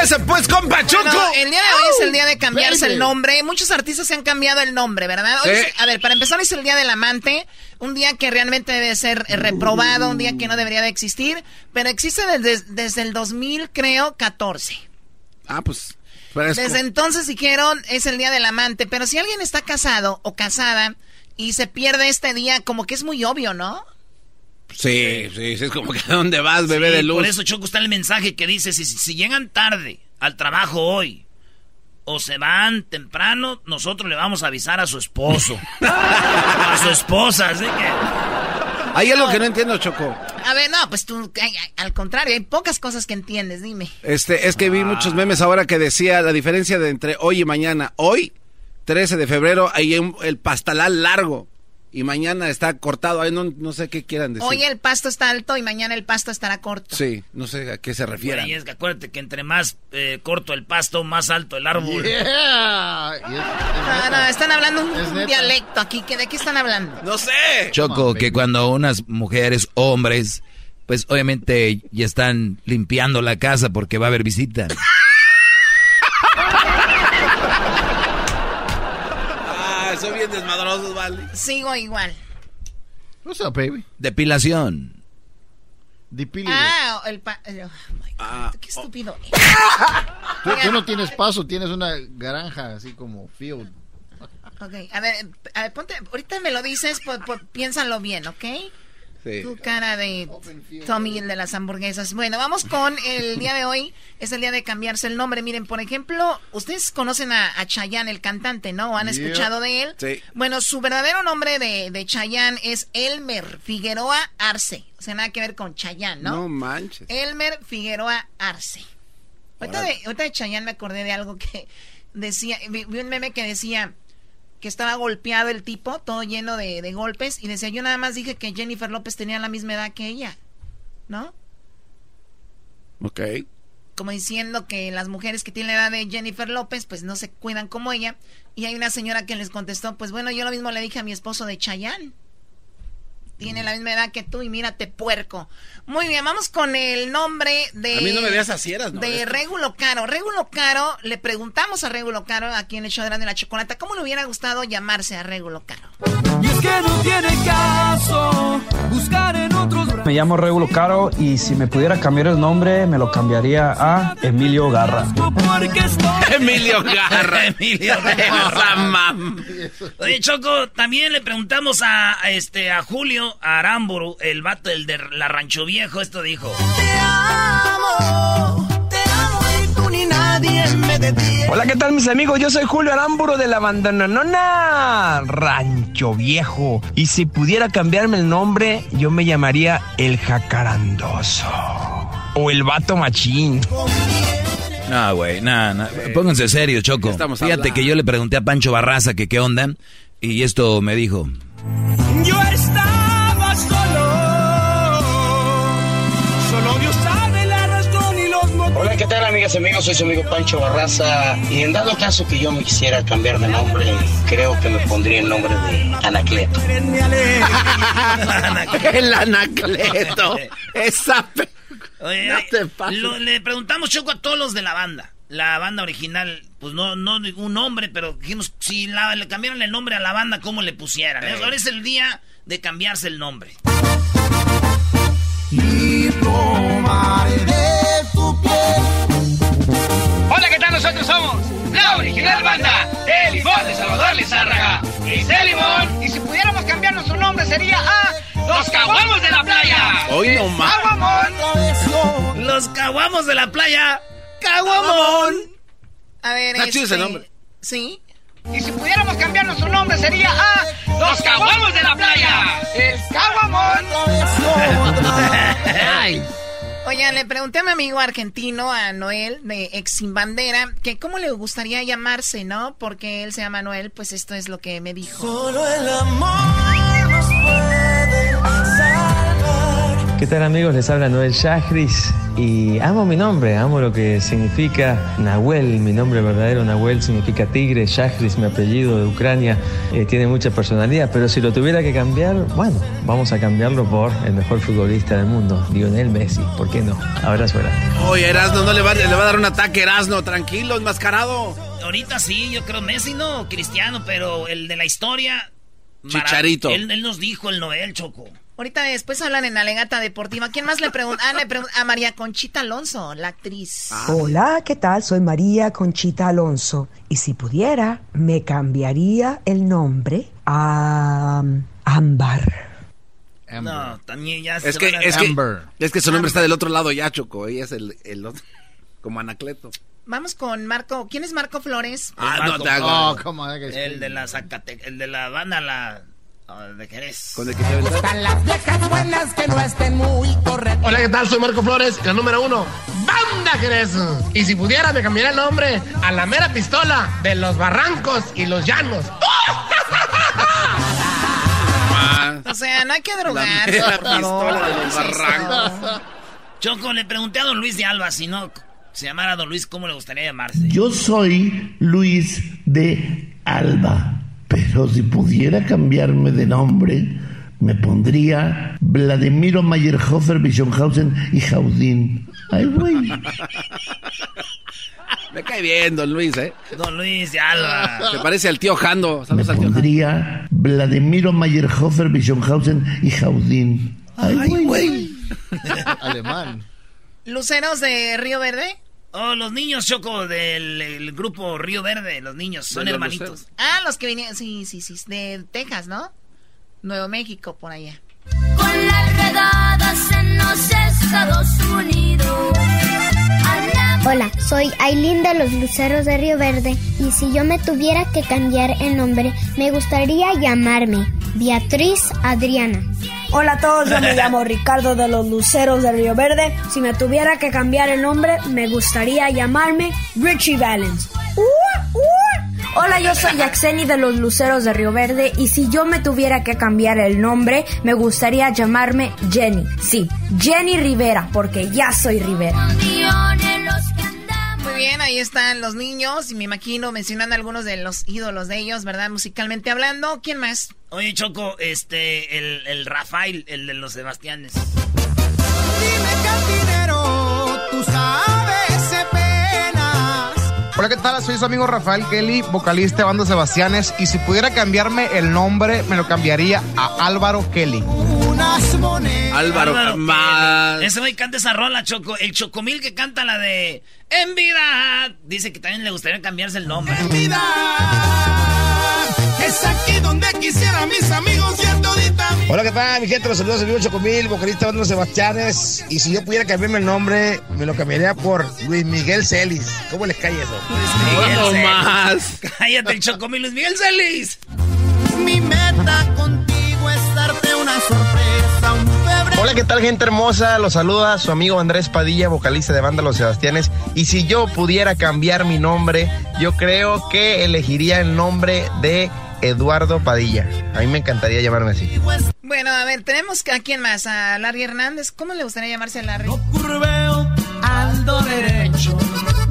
¡Ese pues, compa, Choco! Bueno, el día de hoy es el día de cambiarse el nombre. Muchos artistas se han cambiado el nombre, ¿verdad? Hoy es- a ver, para empezar es el día del amante, un día que realmente debe ser eh, reprobado, un día que no debería de existir, pero existe desde, desde el 2000, creo, 14. Ah, pues. Fresco. Desde entonces dijeron es el día del amante, pero si alguien está casado o casada y se pierde este día, como que es muy obvio, ¿no? Sí, sí, sí, es como que ¿a dónde vas, bebé Sí, de luz? Por eso, Choco, está el mensaje que dice, si, si llegan tarde al trabajo hoy o se van temprano, nosotros le vamos a avisar a su esposo. a su esposa, así que... Hay algo que no entiendo, Choco. A ver, no, pues tú, al contrario, hay pocas cosas que entiendes, dime. Este, es que vi muchos memes ahora que decía la diferencia de entre hoy y mañana. Hoy, 13 de febrero, hay un- el pastalal largo. Y mañana está cortado. Ahí no, no sé qué quieran decir. Hoy el pasto está alto y mañana el pasto estará corto. Sí, no sé a qué se refieran. Y es que acuérdate que entre más eh, corto el pasto, más alto el árbol. No, no, están hablando un dialecto aquí. ¿que ¿De qué están hablando? No sé. Choco, que cuando unas mujeres, hombres, pues obviamente ya están limpiando la casa porque va a haber visita. Ah, bien desmadrosos, vale. Sigo igual. What's up, baby? Depilación. Depílate. Ah, el pa... oh my God, qué estúpido. Tú, tú no tienes paso, tienes una granja así como field. Ok, a ver, a ver, ponte, ahorita me lo dices, pues, pues, piénsalo bien, ¿ok? Sí. Tu cara de Tommy, el de las hamburguesas. Bueno, vamos con el día de hoy. Es el día de cambiarse el nombre. Miren, por ejemplo, ustedes conocen a, a Chayanne, el cantante, ¿no? ¿O ¿Han escuchado de él? Sí. Bueno, su verdadero nombre de, de Chayanne es Elmer Figueroa Arce. O sea, nada que ver con Chayanne, ¿no? No manches. Elmer Figueroa Arce. Ahorita de, ahorita de Chayanne me acordé de algo que decía, vi, vi un meme que decía que estaba golpeado el tipo, todo lleno de, de golpes, y decía, yo nada más dije que Jennifer López tenía la misma edad que ella, ¿no? Ok. Como diciendo que las mujeres que tienen la edad de Jennifer López, pues no se cuidan como ella. Y hay una señora que les contestó, pues bueno, yo lo mismo le dije a mi esposo de Chayanne. Tiene la misma edad que tú y mírate puerco. Muy bien, vamos con el nombre de... A mí no me veas así, eras, ¿no? De Régulo Caro. Régulo Caro, le preguntamos a Régulo Caro, aquí en el show de Grande la Chocolata, ¿cómo le hubiera gustado llamarse a Régulo Caro? Y es que no tiene caso buscar en otros Me llamo Regulo Caro y si me pudiera cambiar el nombre me lo cambiaría a Emilio Garra. Emilio Garra. Emilio mam. Oye, Choco, también le preguntamos a, a este a Julio Aramburu, el vato el de la Rancho Viejo, esto dijo. Hola, ¿qué tal mis amigos? Yo soy Julio Aramburo de la banda Nonona Rancho Viejo. Y si pudiera cambiarme el nombre, yo me llamaría El Jacarandoso. O El Vato Machín. No, güey, nada, nada. Pónganse serios, Choco. estamos Fíjate hablando? que yo le pregunté a Pancho Barraza que qué onda. Y esto me dijo. ¿Qué tal amigas y amigos? Soy su amigo Pancho Barraza y en dado caso que yo me quisiera cambiar de nombre, creo que me pondría el nombre de Anacleto. El anacleto. Esa. pe- Oye, No te pases. lo- le preguntamos, Choco, a todos los de la banda. La banda original, pues no, no un nombre, pero dijimos, si la- le cambiaran el nombre a la banda, ¿cómo le pusieran? Eh. Ahora es el día de cambiarse el nombre. Hola, ¿qué Nosotros somos la original banda de Limón de Salvador Lizárraga. Y sé Limón. Y si pudiéramos cambiar nuestro nombre sería a Los Caguamos de la Playa. Hoy no más. ¡Caguamón! Los caguamos de la playa. ¡Caguamón! A ver, Está chido ese este, nombre. Sí. Y si pudiéramos cambiar nuestro nombre sería a Los Caguamos de la Playa. El Caguamón. Oigan, le pregunté a mi amigo argentino, a Noel, de Ex Sin Bandera, que cómo le gustaría llamarse, ¿no? Porque él se llama Noel, pues esto es lo que me dijo. Solo el amor nos puede. ¿Qué tal amigos? Les habla Noel Shahris y amo mi nombre, amo lo que significa Nahuel, mi nombre verdadero Nahuel significa tigre, Shahris mi apellido de Ucrania, eh, tiene mucha personalidad, pero si lo tuviera que cambiar, bueno, vamos a cambiarlo por el mejor futbolista del mundo, Lionel Messi, ¿por qué no? Abrazo grande. Oye, Erasno, no le va, le va a dar un ataque, Erasno. Tranquilo, enmascarado. Ahorita sí, yo creo Messi no, Cristiano, pero el de la historia. Chicharito. Él, él nos dijo el Noel, Choco. Ahorita después hablan en Alegata Deportiva. ¿Quién más le pregunta? Ah, le pregunta a María Conchita Alonso, la actriz. Hola, ¿qué tal? Soy María Conchita Alonso. Y si pudiera, me cambiaría el nombre a Ámbar. No, también ya Es se que, a- es, que, es que su nombre está del otro lado ya, Choco. Ella es el, el otro. Como Anacleto. Vamos con Marco. ¿Quién es Marco Flores? Ah, Marco no te hagas. Oh, come on, El de la Zacate, el de la banda la ah, de Jerez. Con el que te aventaste. las viejas buenas que no estén muy correctas. Hola, ¿qué tal? Soy Marco Flores, la número uno, Banda Jerez. Y si pudiera, me cambiaría el nombre a la mera pistola de los barrancos y los llanos. O sea, no hay que drogarse, mera por favor. pistola de los barrancos. Choco, le pregunté a don Luis de Alba si no se llamara don Luis, ¿cómo le gustaría llamarse? Yo soy Luis de Alba, pero si pudiera cambiarme de nombre, me pondría Vladimiro Mayerhofer, Bischonhausen y Jaudín. Ay, güey. Me cae bien, don Luis, ¿eh? Don Luis de Alba. Se parece al tío Jando. Me al tío Jando. pondría Vladimiro Mayerhofer, Bischonhausen y Jaudín. Ay, güey. Alemán. ¿Luceros de Río Verde? Oh, los niños, Choco, del grupo Río Verde, los niños, son hermanitos. Ah, los que vinieron, sí, sí, sí, de Texas, ¿no? Nuevo México, por allá. Con las redadas en los Estados Unidos. Hola, soy Aileen de los Luceros de Río Verde y si yo me tuviera que cambiar el nombre, me gustaría llamarme Beatriz Adriana. Hola a todos, yo me llamo Ricardo de los Luceros de Río Verde. Si me tuviera que cambiar el nombre, me gustaría llamarme Richie Valens. Hola, yo soy Yaxeni de los Luceros de Río Verde y si yo me tuviera que cambiar el nombre, me gustaría llamarme Jenny. Sí, Jenny Rivera, porque ya soy Rivera. Muy bien, ahí están los niños y me imagino mencionando algunos de los ídolos de ellos, ¿verdad? Musicalmente hablando. ¿Quién más? Oye, Choco, este, el, el Rafael, el de los Sebastianes. Dime cantinero, tú sabes. Hola, ¿qué tal? Soy su amigo Rafael Kelly, vocalista de Banda Sebastianes. Y si pudiera cambiarme el nombre, me lo cambiaría a Álvaro Kelly. Unas monedas. Álvaro, más. Ese güey canta esa rola, Choco. El Chocomil que canta la de En vida. Dice que también le gustaría cambiarse el nombre. En vida. Es aquí donde quisiera mis amigos y todita. Hola, ¿qué tal? Mi gente, los saludos, amigo Chocomil, vocalista de Banda Sebastianes. Y si yo pudiera cambiarme el nombre, me lo cambiaría por Luis Miguel Celis. ¿Cómo les cae eso? Miguel No Celis. más. Cállate, el Chocomil, Luis Miguel Celis. Mi meta contigo es darte una sorpresa, un. Hola, ¿qué tal gente hermosa? Los saluda su amigo Andrés Padilla, vocalista de Banda Los Sebastianes. Y si yo pudiera cambiar mi nombre, yo creo que elegiría el nombre de Eduardo Padilla. A mí me encantaría llamarme así. Bueno, a ver, tenemos a quién más, a Larry Hernández. ¿Cómo le gustaría llamarse a Larry? Curveo al do derecho.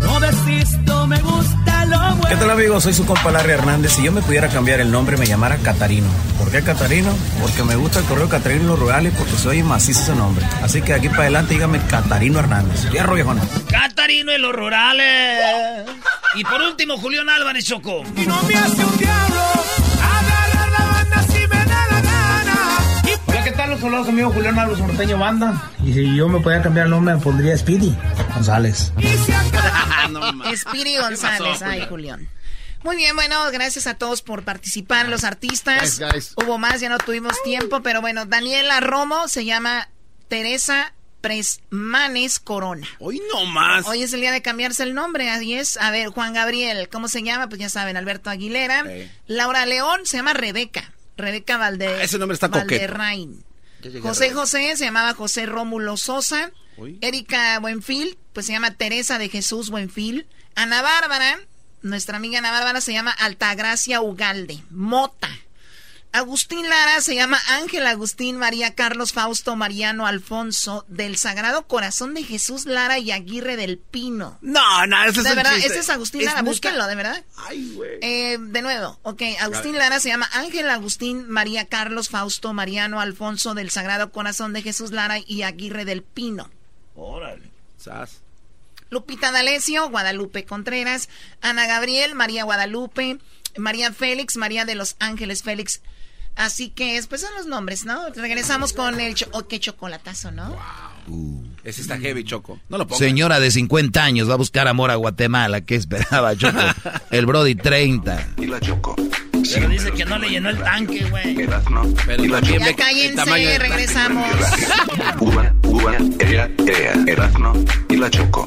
No desisto, me gusta lo bueno. ¿Qué tal amigos? Soy su compa Larry Hernández. Si yo me pudiera cambiar el nombre, me llamara Catarino. ¿Por qué Catarino? Porque me gusta el correo Catarino y los rurales porque soy macizo ese nombre. Así que aquí para adelante dígame Catarino Hernández. Fierro viejona. Catarino en los rurales. Y por último, Julián Álvarez Choco. Y no me hace un diablo. Saludos amigo Julián Álvarez Norteño Banda. Y si yo me pudiera cambiar el nombre, me pondría Speedy González. Speedy González. Ay, Julián. Muy bien, bueno, gracias a todos por participar, los artistas. Guys, guys. Hubo más, ya no tuvimos tiempo, pero bueno, Daniela Romo se llama Teresa Presmanes Corona. Hoy no más. Hoy es el día de cambiarse el nombre, así es. A ver, Juan Gabriel, ¿cómo se llama? Pues ya saben, Alberto Aguilera. Laura León se llama Rebeca. Rebeca Valde, Ah, ese nombre está coqueto. Valderrain. José José se llamaba José Rómulo Sosa. Uy. Erika Buenfil, pues se llama Teresa de Jesús Buenfil. Ana Bárbara, nuestra amiga Ana Bárbara se llama Altagracia Ugalde. Mota. Agustín Lara se llama Ángel Agustín María Carlos Fausto Mariano Alfonso del Sagrado Corazón de Jesús Lara y Aguirre del Pino. No, no, ese es de un verdad, chiste. ese es Agustín Es Lara, neta. búsquenlo, de verdad. Ay, güey. Eh, de nuevo, ok, Agustín. Lara se llama Ángel Agustín María Carlos Fausto Mariano Alfonso del Sagrado Corazón de Jesús Lara y Aguirre del Pino. Órale. Sas. Lupita D'Alessio, Guadalupe Contreras, Ana Gabriel, María Guadalupe, María Félix, María de los Ángeles Félix. Así que, pues son los nombres, ¿no? Regresamos con el cho oh, qué chocolatazo, ¿no? Ese está heavy, Choco. No lo pongas. Señora de 50 años va a buscar amor a Guatemala. ¿Qué esperaba, Choco? El Brody 30. Y la Choco. Pero dice que no le llenó el tanque, güey. Erasmo Pero y la. Ya cállense, regresamos. Uva, uva, ea, ea, Erasmo y la Choco.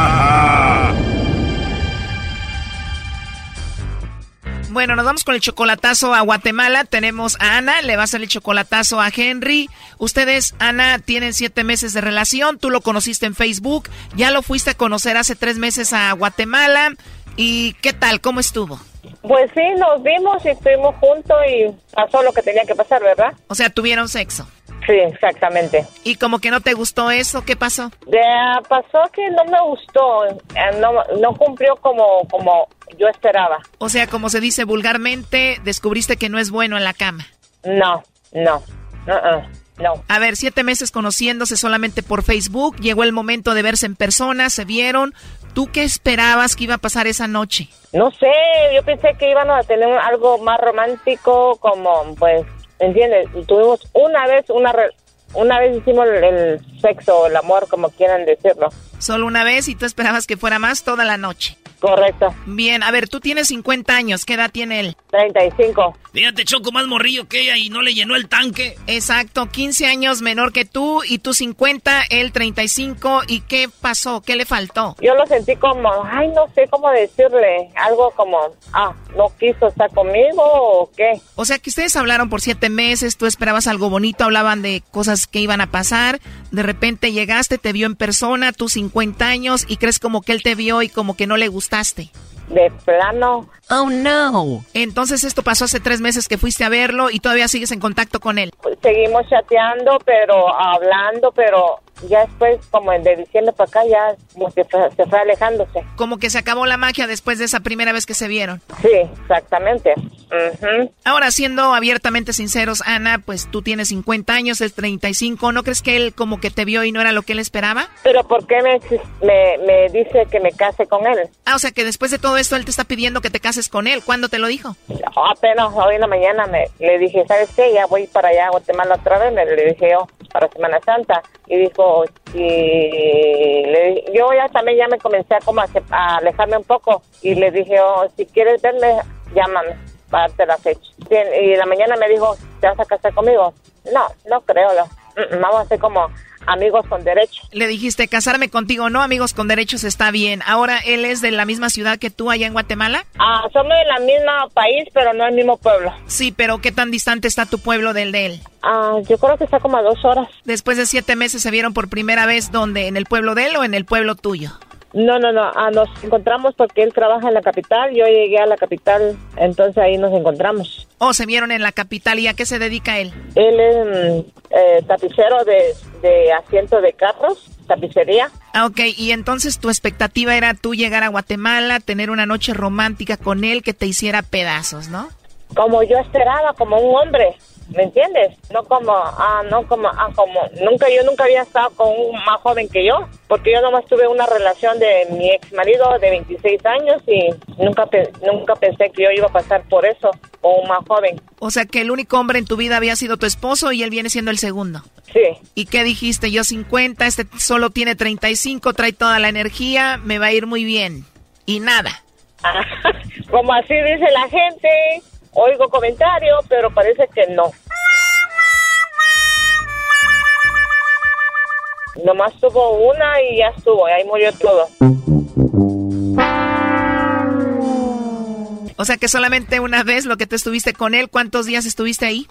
Bueno, nos vamos con el chocolatazo a Guatemala. Tenemos a Ana, le va a hacer el chocolatazo a Henry. Ustedes, Ana, tienen siete meses de relación. Tú lo conociste en Facebook. Ya lo fuiste a conocer hace tres meses a Guatemala. ¿Y qué tal? ¿Cómo estuvo? Pues sí, nos vimos y estuvimos juntos y pasó lo que tenía que pasar, ¿verdad? O sea, tuvieron sexo. Sí, exactamente. ¿Y como que no te gustó eso? ¿Qué pasó? pasó que no me gustó, eh, no, no cumplió como, como yo esperaba. O sea, como se dice vulgarmente, descubriste que no es bueno en la cama. No, no, uh no. A ver, siete meses conociéndose solamente por Facebook, llegó el momento de verse en persona, se vieron. ¿Tú qué esperabas que iba a pasar esa noche? No sé, yo pensé que iban a tener algo más romántico, como pues ¿entiendes? Tuvimos una vez una una vez hicimos el, sexo, el amor, como quieran decirlo. Solo una vez y tú esperabas que fuera más toda la noche. Correcto. Bien, a ver, tú tienes 50 años, ¿qué edad tiene él? 35. Fíjate, Choco, más morrillo que ella y no le llenó el tanque. Exacto, 15 años menor que tú y tú 50, él 35. ¿Y qué pasó? ¿Qué le faltó? Yo lo sentí como, ay, no sé cómo decirle, algo como, ah, no quiso estar conmigo o qué. O sea que ustedes hablaron por siete meses, tú esperabas algo bonito, hablaban de cosas que iban a pasar, de repente llegaste, te vio en persona, tus 50 años y crees como que él te vio y como que no le gustaste. De plano. Oh, no. Entonces esto pasó hace tres meses que fuiste a verlo y todavía sigues en contacto con él. Seguimos chateando, pero hablando, pero ya después, como de diciembre para acá, ya se fue, alejándose. Como que se acabó la magia después de esa primera vez que se vieron. Sí, exactamente. Ahora, siendo abiertamente sinceros, Ana, pues tú tienes 50 años, el 35, ¿no crees que él como que te vio y no era lo que él esperaba? Pero ¿por qué me, me, dice que me case con él? Ah, o sea que después de todo esto él te está pidiendo que te cases con él. ¿Cuándo te lo dijo? apenas hoy en la mañana me, le dije, ¿sabes qué? Ya voy para allá a Guatemala otra vez, me le dije yo, para Semana Santa. Y dijo, y le, yo ya también ya me comencé a, como a, alejarme un poco y le dije, oh, si quieres verme, llámame para darte la fecha. Y la mañana me dijo, ¿te vas a casar conmigo? No, no creo. Mm, mm, vamos a hacer como amigos con derechos. Le dijiste, casarme contigo, no, amigos con derechos está bien. Ahora, ¿él es de la misma ciudad que tú allá en Guatemala? Ah, somos de la misma país, pero no el mismo pueblo. Sí, pero ¿qué tan distante está tu pueblo del de él? Ah, yo creo que está como a dos horas. Después de siete meses se vieron por primera vez, ¿dónde? ¿En el pueblo de él o en el pueblo tuyo? No, no, no. Ah, nos encontramos porque él trabaja en la capital. Yo llegué a la capital, entonces ahí nos encontramos. Oh, se vieron en la capital. ¿Y a qué se dedica él? Él es mm, eh, tapicero de, de asiento de carros, tapicería. Ah, ok. Y entonces tu expectativa era tú llegar a Guatemala, tener una noche romántica con él que te hiciera pedazos, ¿no? Como yo esperaba, como un hombre. ¿Me entiendes? No como, ah, no como, ah, como, nunca, yo nunca había estado con un más joven que yo, porque yo nomás tuve una relación de mi ex marido de 26 años y nunca, nunca pensé que yo iba a pasar por eso, o un más joven. O sea que el único hombre en tu vida había sido tu esposo y él viene siendo el segundo. Sí. ¿Y qué dijiste? Yo 50, este solo tiene 35, trae toda la energía, me va a ir muy bien. Y nada. como así dice la gente. Oigo comentarios, pero parece que no. Nomás tuvo una y ya estuvo, y ahí murió todo. O sea que solamente una vez lo que tú estuviste con él, ¿cuántos días estuviste ahí?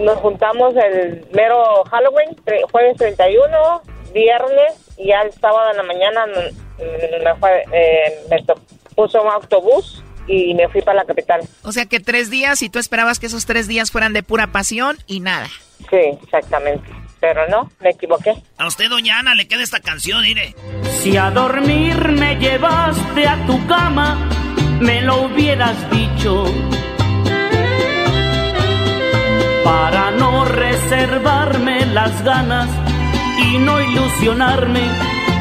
nos juntamos el mero Halloween, jueves 31, viernes, y ya el sábado en la mañana me, fue, eh, me puso un autobús y me fui para la capital. O sea que tres días y tú esperabas que esos tres días fueran de pura pasión y nada. Sí, exactamente. Pero no, me equivoqué. A usted, doña Ana, le queda esta canción, mire. Si a dormir me llevaste a tu cama, me lo hubieras dicho. Para no reservarme las ganas y no ilusionarme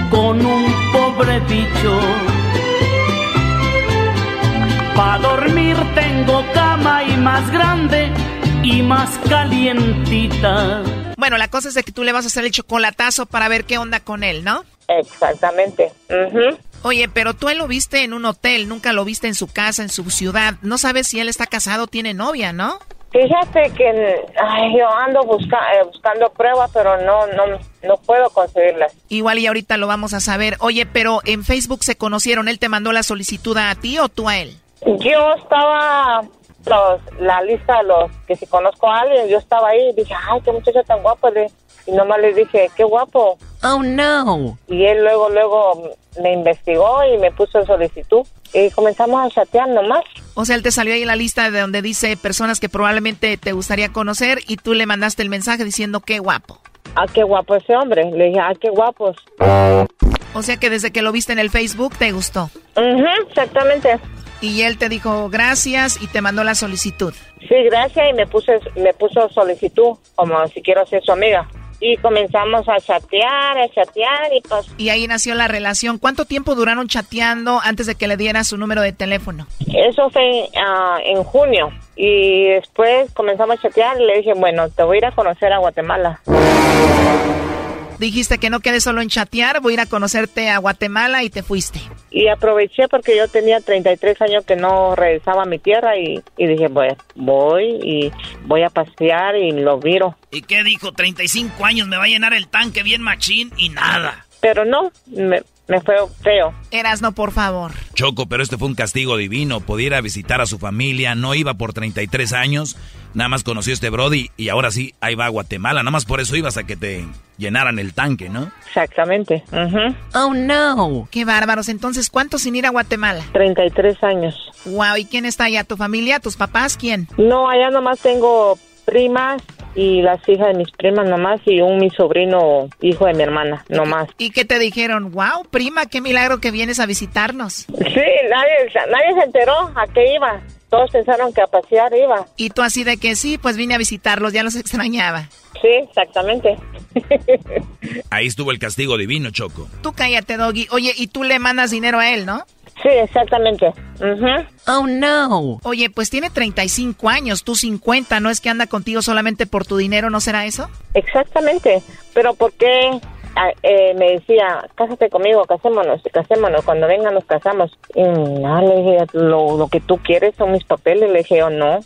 con un pobre bicho. Para dormir tengo cama y más grande y más calientita. Bueno, la cosa es de que tú le vas a hacer el chocolatazo para ver qué onda con él, ¿no? Exactamente. Oye, pero tú él lo viste en un hotel, nunca lo viste en su casa, en su ciudad. No sabes si él está casado o tiene novia, ¿no? Fíjate que yo ando eh, buscando pruebas, pero no, no, no puedo conseguirlas. Igual y ahorita lo vamos a saber. Oye, pero en Facebook se conocieron, ¿él te mandó la solicitud a ti o tú a él? Yo estaba, los, la lista de los que si conozco a alguien, yo estaba ahí y dije, ay, qué muchacho tan guapo. Y nomás le dije, qué guapo. Oh, no. Y él luego, luego me investigó y me puso en solicitud. y comenzamos a chatear nomás. O sea, él te salió ahí en la lista de donde dice personas que probablemente te gustaría conocer y tú le mandaste el mensaje diciendo qué guapo. Ah, qué guapo ese hombre. Le dije, ah, qué guapos. O sea que desde que lo viste en el Facebook te gustó. Exactamente. Y él te dijo gracias y te mandó la solicitud. Sí, gracias y me puse, me puso solicitud como si quiero ser su amiga. Y comenzamos a chatear, a chatear y pues... Y ahí nació la relación. ¿Cuánto tiempo duraron chateando antes de que le diera su número de teléfono? Eso fue ah, en junio. Y después comenzamos a chatear y le dije, bueno, te voy a ir a conocer a Guatemala. Dijiste que no quedes solo en chatear, voy a ir a conocerte a Guatemala y te fuiste. Y aproveché porque yo tenía 33 años que no regresaba a mi tierra y, y dije, bueno, voy y voy a pasear y lo miro. ¿Y qué dijo? 35 años, me va a llenar el tanque bien machín y nada. Pero no, me, me fue feo. Erasno, por favor. Choco, pero este fue un castigo divino. Pudiera visitar a su familia, no iba por 33 años, nada más conoció a este Brody y ahora sí, ahí va a Guatemala. Nada más por eso ibas a que te llenaran el tanque, ¿no? Exactamente. Oh, no. Qué bárbaros. Entonces, ¿cuánto sin ir a Guatemala? 33 años. Wow, ¿y quién está allá? ¿Tu familia? ¿Tus papás? ¿Quién? No, allá nomás tengo primas y las hijas de mis primas nomás y un mi sobrino hijo de mi hermana nomás. ¿Y qué te dijeron? Wow, prima, qué milagro que vienes a visitarnos. Sí, nadie, nadie se enteró a qué iba. Todos pensaron que a pasear iba. Y tú así de que sí, pues vine a visitarlos, ya los extrañaba. Sí, exactamente. Ahí estuvo el castigo divino, Choco. Tú cállate, Doggy. Oye, y tú le mandas dinero a él, ¿no? Sí, exactamente. Ujú. Oh, no. Oye, pues tiene 35 años, tú 50, ¿no es que anda contigo solamente por tu dinero, no será eso? Exactamente. Pero ¿por qué ah, eh, me decía, cásate conmigo, casémonos, casémonos, cuando venga nos casamos? Y no, le dije, lo, lo que tú quieres son mis papeles. Le dije, oh, no,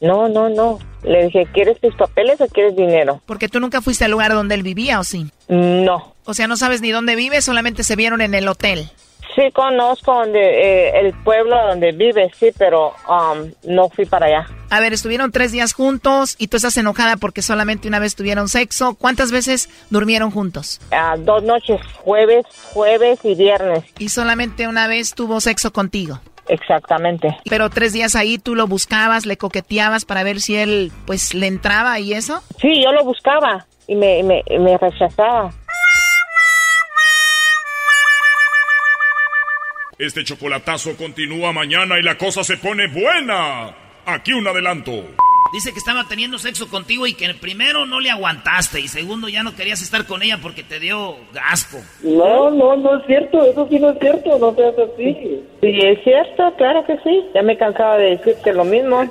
no, no, no. Le dije, ¿quieres tus papeles o quieres dinero? Porque tú nunca fuiste al lugar donde él vivía, ¿o sí? No. O sea, no sabes ni dónde vive, solamente se vieron en el hotel. Sí, conozco donde, eh, el pueblo donde vive, sí, pero um, no fui para allá. A ver, estuvieron tres días juntos y tú estás enojada porque solamente una vez tuvieron sexo. ¿Cuántas veces durmieron juntos? Ah, dos noches, jueves, jueves y viernes. Y solamente una vez tuvo sexo contigo. Exactamente. Pero tres días ahí tú lo buscabas, le coqueteabas para ver si él, pues, le entraba y eso. Sí, yo lo buscaba y me, me, me rechazaba. Este chocolatazo continúa mañana y la cosa se pone buena. Aquí un adelanto. Dice que estaba teniendo sexo contigo y que primero no le aguantaste y segundo ya no querías estar con ella porque te dio asco. No, no, no es cierto, eso sí no es cierto, no seas así. Sí, es cierto, claro que sí. Ya me cansaba de decirte lo mismo.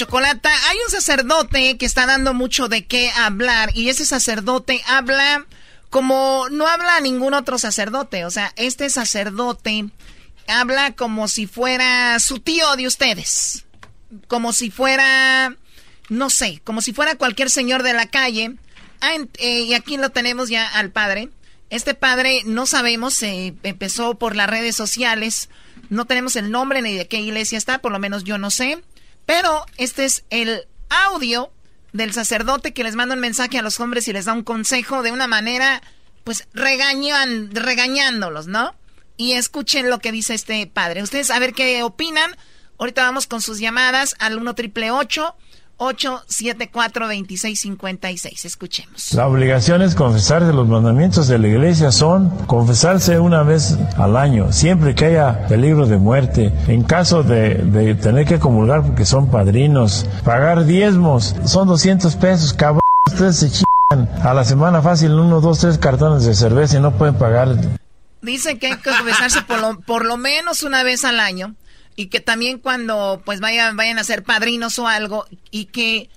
chocolata. Hay un sacerdote que está dando mucho de qué hablar y ese sacerdote habla como no habla ningún otro sacerdote. O sea, este sacerdote habla como si fuera su tío de ustedes. Como si fuera, no sé, como si fuera cualquier señor de la calle. Ah, eh, y aquí lo tenemos ya al padre. Este padre no sabemos, eh, empezó por las redes sociales. No tenemos el nombre ni de qué iglesia está, por lo menos yo no sé. Pero este es el audio del sacerdote que les manda un mensaje a los hombres y les da un consejo de una manera, pues regañan, regañándolos, ¿no? Y escuchen lo que dice este padre. Ustedes a ver qué opinan. Ahorita vamos con sus llamadas al 1 triple 874 2656. Escuchemos. La obligación es confesarse. Los mandamientos de la iglesia son confesarse una vez al año, siempre que haya peligro de muerte, en caso de, de tener que comulgar porque son padrinos, pagar diezmos, son 200 pesos, cabrón. Ustedes se chingan a la semana fácil uno, dos, tres cartones de cerveza y no pueden pagar. Dicen que hay que confesarse por lo, por lo menos una vez al año. Y que también cuando pues vayan, vayan a ser padrinos o algo y que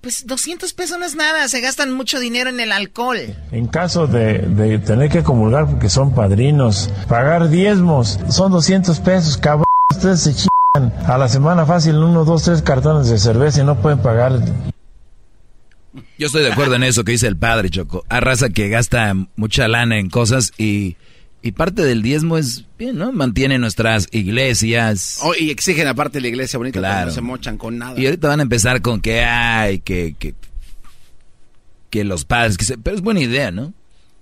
pues 200 pesos no es nada, se gastan mucho dinero en el alcohol. En caso de, de tener que comulgar porque son padrinos, pagar diezmos, son 200 pesos, cabrón, ustedes se chingan a la semana fácil uno, dos, tres cartones de cerveza y no pueden pagar. Yo estoy de acuerdo en eso que dice el padre, Choco. Hay raza que gasta mucha lana en cosas y y parte del diezmo es bien, ¿no? Mantiene nuestras iglesias. Oh, y exigen aparte la iglesia bonita, claro. no se mochan con nada. Y ahorita van a empezar con que hay, que, que, que los padres, que se, pero es buena idea, ¿no?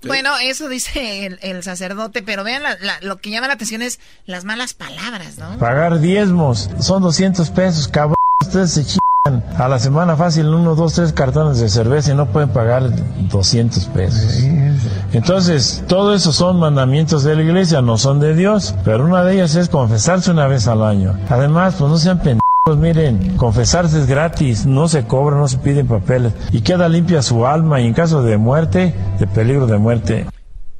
Bueno, eso dice el, sacerdote, pero vean, lo que llama la atención es las malas palabras, ¿no? Pagar diezmos, son 200 pesos, cabrón, ustedes se a la semana fácil uno, dos, tres cartones de cerveza y no pueden pagar 200 pesos. Entonces, todo eso son mandamientos de la iglesia, no son de Dios, pero una de ellas es confesarse una vez al año. Además, pues no sean pendejos. Miren, confesarse es gratis, no se cobra, no se piden papeles y queda limpia su alma y en caso de muerte, de peligro de muerte.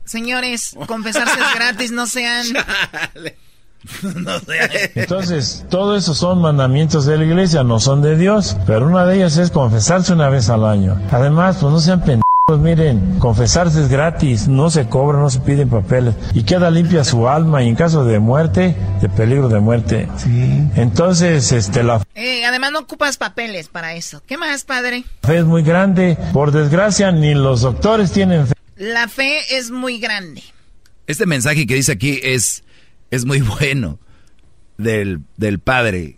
Señores, confesarse es gratis, no sean... Entonces, todo eso son mandamientos de la iglesia, no son de Dios, pero una de ellas es confesarse una vez al año. Además, pues no sean pendejos. Miren, confesarse es gratis, no se cobra, no se piden papeles y queda limpia su alma y en caso de muerte, de peligro de muerte. Sí. Entonces, este, la eh, además no ocupas papeles para eso. ¿Qué más, padre? La fe es muy grande. Por desgracia, ni los doctores tienen fe. La fe es muy grande. Este mensaje que dice aquí es es muy bueno del, del padre.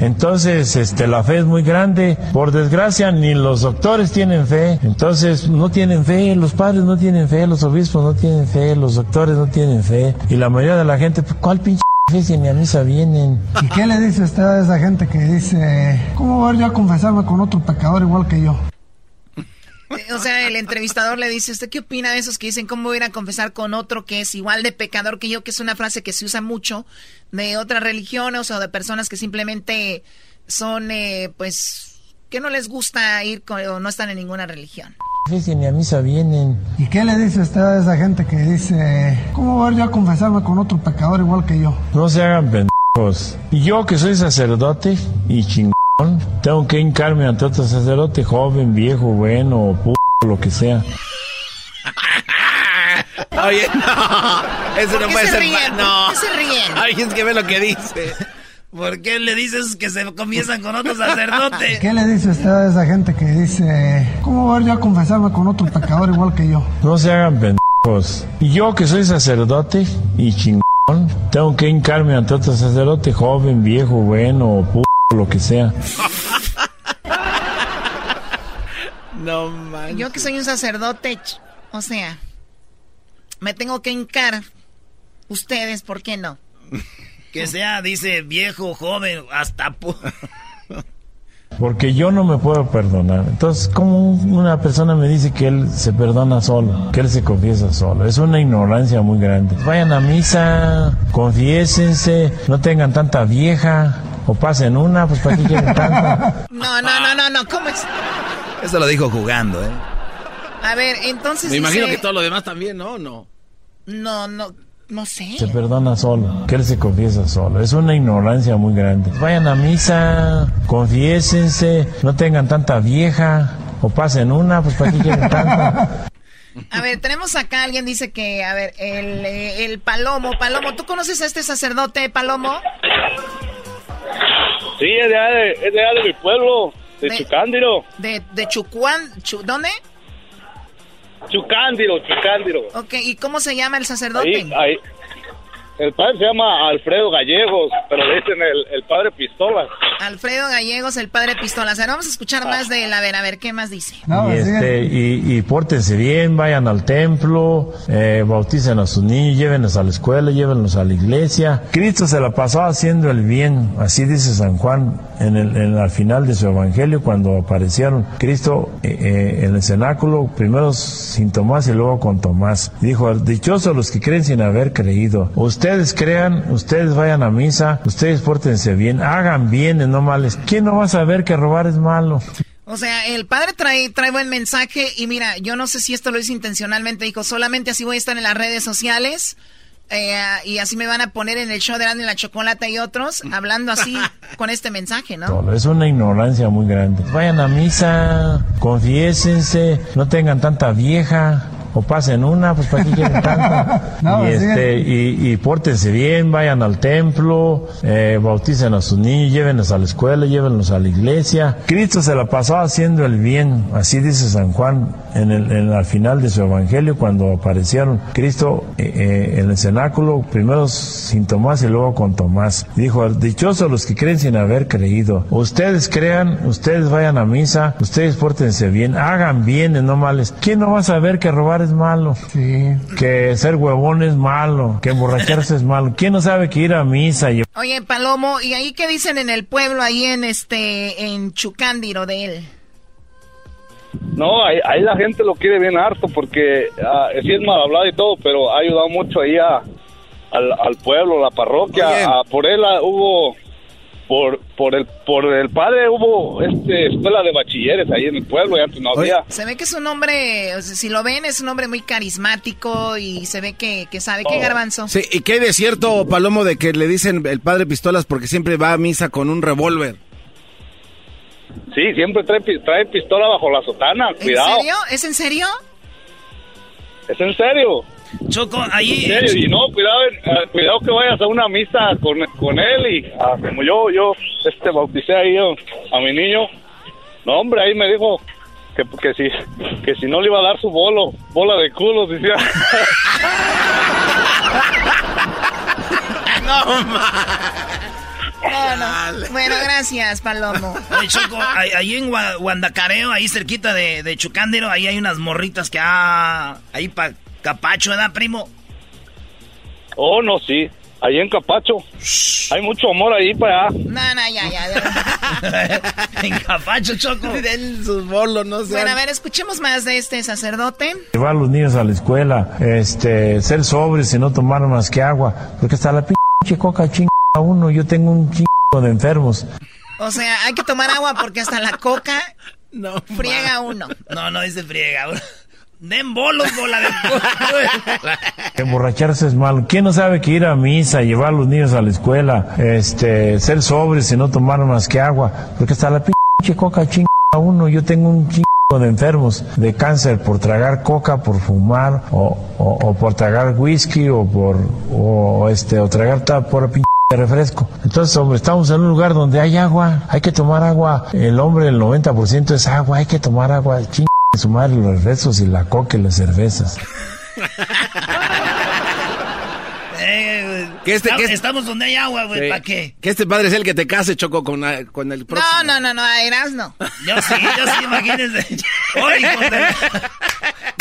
Entonces, este, la fe es muy grande. Por desgracia, ni los doctores tienen fe. Entonces, no tienen fe. Los padres no tienen fe. Los obispos no tienen fe. Los doctores no tienen fe. Y la mayoría de la gente, pues, ¿cuál pinche fe si ni a misa vienen? ¿Y qué le dice usted a esa gente que dice, ¿cómo voy yo a confesarme con otro pecador igual que yo? O sea, el entrevistador le dice, ¿usted qué opina de esos que dicen cómo voy a confesar con otro que es igual de pecador que yo? Que es una frase que se usa mucho de otras religiones o de personas que simplemente son, eh, pues, que no les gusta ir o no están en ninguna religión. Sí, ni a misa vienen. ¿Y qué le dice usted a esa gente que dice, ¿cómo voy yo a confesarme con otro pecador igual que yo? No se hagan pendejos. Y yo que soy sacerdote y chingón tengo que hincarme ante otro sacerdote, joven, viejo, bueno, p lo que sea. Oye, no. Eso no puede ser. Ríen? No. ¿Por qué se ríen? Alguien que ve lo que dice. ¿Por qué le dices que se comienzan con otro sacerdote? ¿Qué le dice usted a esa gente que dice, ¿cómo voy yo a confesarme con otro pecador igual que yo? No se hagan pendejos. Y yo que soy sacerdote y chingón, tengo que hincarme ante otro sacerdote, joven, viejo, bueno, p lo que sea. no manches. Yo que soy un sacerdote, o sea, me tengo que hincar. Ustedes, ¿por qué no? Que sea, dice viejo, joven, hasta... Porque yo no me puedo perdonar. Entonces, ¿cómo una persona me dice que él se perdona solo? Que él se confiesa solo. Es una ignorancia muy grande. Vayan a misa, confiésense, no tengan tanta vieja. O pasen una, pues para qué quieren tanta. No, no, no, no, no, ¿cómo es? Eso lo dijo jugando, ¿eh? A ver, entonces. Me imagino que todo lo demás también, ¿no? No. No, no. No sé. Se perdona solo, que él se confiesa solo. Es una ignorancia muy grande. Vayan a misa, confiésense, no tengan tanta vieja, o pasen una, pues para qué quieren tanta. A ver, tenemos acá, alguien dice que, a ver, el, el Palomo, Palomo, ¿tú conoces a este sacerdote, Palomo? Sí, es de, de, es de, de mi pueblo, de, Chucándiro. ¿De, de Chucuán? ¿Dónde? Chucándiro, Chucándiro. Ok, ¿y cómo se llama el sacerdote? Ahí, ahí, el padre se llama Alfredo Gallegos, pero le dicen el, padre Pistolas. Alfredo Gallegos, el padre Pistolas. Ahora vamos a escuchar más de él. A ver, a ver, ¿qué más dice? y, este, y, pórtense bien, vayan al templo, eh, bauticen a sus niños, llévenlos a la escuela, llévenlos a la iglesia. Cristo se la pasó haciendo el bien, así dice San Juan en el, en al final de su evangelio, cuando aparecieron Cristo eh, eh, en el cenáculo, primero sin Tomás y luego con Tomás. Dijo, dichosos los que creen sin haber creído. Usted ustedes crean, ustedes vayan a misa, ustedes pórtense bien, hagan bien, no males. ¿Quién no va a saber que robar es malo? O sea, el padre trae, trae buen mensaje y mira, yo no sé si esto lo hizo intencionalmente, dijo, solamente así voy a estar en las redes sociales Eh, y así me van a poner en el show de Andy la Chocolata y otros, hablando así con este mensaje, ¿no? Es una ignorancia muy grande. Vayan a misa, confiésense, no tengan tanta vieja o pasen una, pues para qué quieren tanta. y, este, y, y, pórtense bien, vayan al templo, eh, bauticen a sus niños, llévenlos a la escuela, llévenlos a la iglesia. Cristo se la pasó haciendo el bien, así dice San Juan en el, en, al final de su evangelio, cuando aparecieron Cristo eh, eh, en el cenáculo, primero sin Tomás y luego con Tomás. Dijo, dichosos los que creen sin haber creído. Ustedes crean, ustedes vayan a misa, ustedes pórtense bien, hagan bien no males. ¿Quién no va a saber que robar es malo? Que ser huevón es malo, que emborracharse es malo. ¿Quién no sabe que ir a misa? Y... Oye, Palomo, ¿y ahí qué dicen en el pueblo, ahí en este, en Chucándiro de él? No, ahí, la gente lo quiere bien harto porque uh, sí es mal hablado y todo, pero ha ayudado mucho ahí a, al, pueblo, la parroquia. por él hubo, por, por, el, por el padre hubo este, escuela de bachilleres ahí en el pueblo y antes no había. Se ve que es un hombre, si lo ven, es un hombre muy carismático y se ve que, que sabe que oh. garbanzo. Sí, y qué de cierto, Palomo, de que le dicen el padre pistolas porque siempre va a misa con un revólver. Sí, siempre trae, trae pistola bajo la sotana, cuidado. ¿En serio? ¿Es en serio? ¿Es en serio? Choco, ahí... ¿En serio? Y no, cuidado, eh, cuidado que vayas a una misa con, con él y ah, como yo, yo este, bauticé ahí a mi niño. No, hombre, ahí me dijo que, que, si, que si no le iba a dar su bolo, bola de culo, decía. no, bueno, gracias, Palomo. Choco, ahí, en Guandacareo, ahí cerquita de, de Chucándero, ahí hay unas morritas que, ah, ahí para Capacho, ¿verdad, primo? Oh, no, sí. Ahí en Capacho. Hay mucho amor ahí para allá. No, no, ya, ya. en Capacho, Choco. Den sus bolos, no sé. Bueno, a ver, escuchemos más de este sacerdote. Llevar a los niños a la escuela, este, ser sobres y no tomar más que agua. Porque hasta la pinche coca ching uno, yo tengo un chingo de enfermos. O sea, hay que tomar agua porque hasta la coca no, friega uno. No, no dice friega. Den bolos, bola de Emborracharse es malo. ¿Quién no sabe que ir a misa, llevar a los niños a la escuela, este, ser sobres y no tomar más que agua? Porque hasta la pinche coca chinga uno. Yo tengo un chingo de enfermos de cáncer por tragar coca, por fumar, o, o, por tragar whisky, o por, o este, o tragar por pinche refresco. Entonces, hombre, estamos en un lugar donde hay agua, hay que tomar agua. El hombre, el 90% es agua, hay que tomar agua. Ching su madre los refrescos y la coca y las cervezas. Eh, que este, que estamos donde hay agua, güey, ¿para qué? Que este padre es el que te case, Choco, con, con el próximo. No, no, no, no, eras no. Yo sí, yo sí, imagínense. Oye,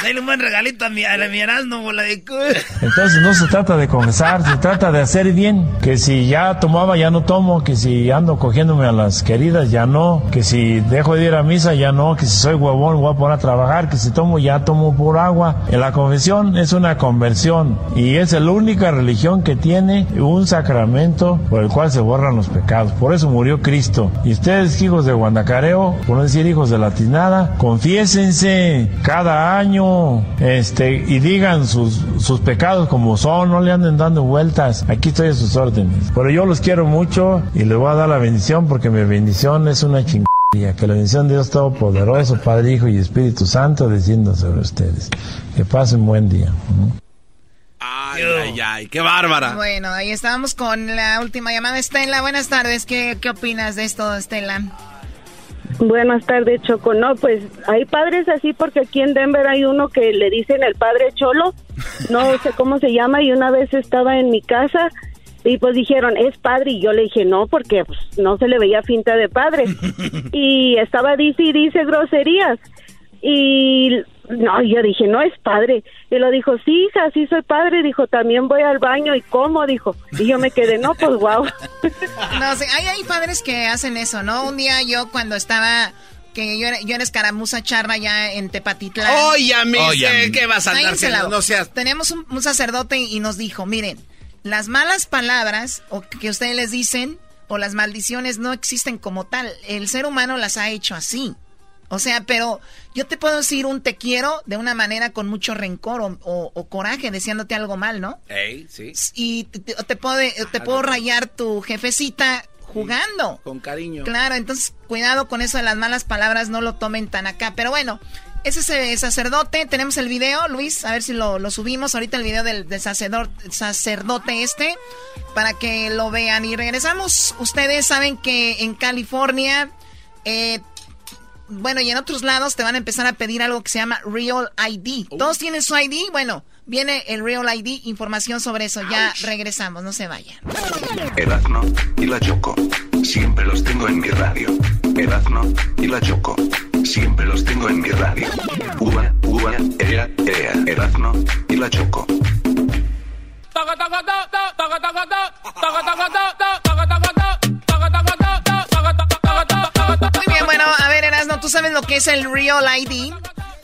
Dale un buen regalito a mi, a mi Entonces no se trata de confesar, se trata de hacer bien. Que si ya tomaba, ya no tomo. Que si ando cogiéndome a las queridas, ya no. Que si dejo de ir a misa, ya no. Que si soy huevón, voy a poner a trabajar. Que si tomo, ya tomo por agua. En la confesión es una conversión. Y es la única religión que tiene un sacramento por el cual se borran los pecados. Por eso murió Cristo. Y ustedes, hijos de Guanacareo, por no decir hijos de Latinada, confiésense cada año este, y digan sus, sus pecados como son, no le anden dando vueltas. Aquí estoy a sus órdenes. Pero yo los quiero mucho y les voy a dar la bendición porque mi bendición es una chingada. Que la bendición de Dios Todopoderoso, Padre, Hijo y Espíritu Santo descienda sobre ustedes. Que pasen buen día. Ay, ay, ay, qué bárbara. Bueno, ahí estamos con la última llamada. Estela, buenas tardes. ¿Qué, qué opinas de esto, Estela? Buenas tardes, Choco. No, pues hay padres así porque aquí en Denver hay uno que le dicen el padre Cholo, no sé cómo se llama, y una vez estaba en mi casa y pues dijeron, es padre, y yo le dije, no, porque pues, no se le veía finta de padre. Y estaba dice y dice groserías. Y no, yo dije, no es padre. Y lo dijo, sí, hija, sí soy padre. Dijo, también voy al baño. ¿Y cómo? Dijo. Y yo me quedé, no, pues wow. no, sé, hay, hay padres que hacen eso, ¿no? Un día yo cuando estaba que yo, yo era escaramuza charra ya en Tepatitlán. Oye, Oye, ¿qué vas a andar No seas... Tenemos un, un, sacerdote y nos dijo, miren, las malas palabras o que ustedes les dicen o las maldiciones no existen como tal. El ser humano las ha hecho así. O sea, pero yo te puedo decir un te quiero de una manera con mucho rencor o, coraje, deseándote algo mal, ¿no? Ey, sí. Y te, puedo, te puedo rayar tu jefecita jugando. con cariño. Claro, entonces cuidado con eso de las malas palabras, no lo tomen tan acá. Pero bueno, ese es el sacerdote. Tenemos el video, Luis, a ver si lo, subimos ahorita el video del, sacerdote, sacerdote este, para que lo vean. Y regresamos. Ustedes saben que en California eh, bueno, y en otros lados te van a empezar a pedir algo que se llama Real ID. Oh. ¿Todos tienen su ID? Bueno, viene el Real ID, información sobre eso. Ya regresamos, no se vayan. Erazno y la Choco. Siempre los tengo en mi radio. Erazno y la Choco. Siempre los tengo en mi radio. Uva, uva, ea, ea. Erazno y la Choco. ¿Tú sabes lo que es el Real ID?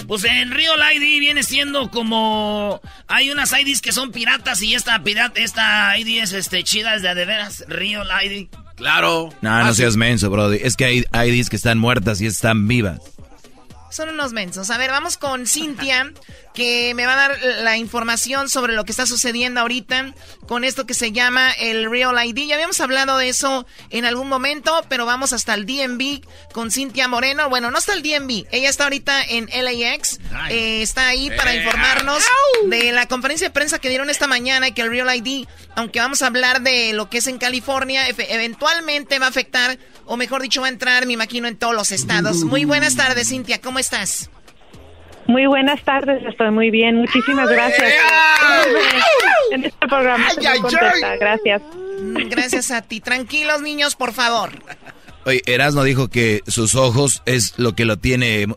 Pues el Real ID viene siendo como... Hay unas IDs que son piratas y esta pirata, esta ID es este, chida, es de, de veras, Real ID. Claro. No, no seas menso, bro. Es que hay IDs que están muertas y están vivas. Son unos mensos. A ver, vamos con Cintia que me va a dar la información sobre lo que está sucediendo ahorita con esto que se llama el Real ID. Ya habíamos hablado de eso en algún momento, pero vamos hasta el DMV con Cintia Moreno. Bueno, no está el DMV, ella está ahorita en LAX, eh, está ahí para informarnos de la conferencia de prensa que dieron esta mañana y que el Real ID, aunque vamos a hablar de lo que es en California, eventualmente va a afectar, o mejor dicho, va a entrar, me imagino, en todos los estados. Muy buenas tardes, Cintia, ¿cómo estás? Muy buenas tardes, estoy muy bien. Muchísimas gracias. En este programa Gracias. Mm, gracias a ti. Tranquilos, niños, por favor. Oye, Erasmo dijo que sus ojos es lo que lo tiene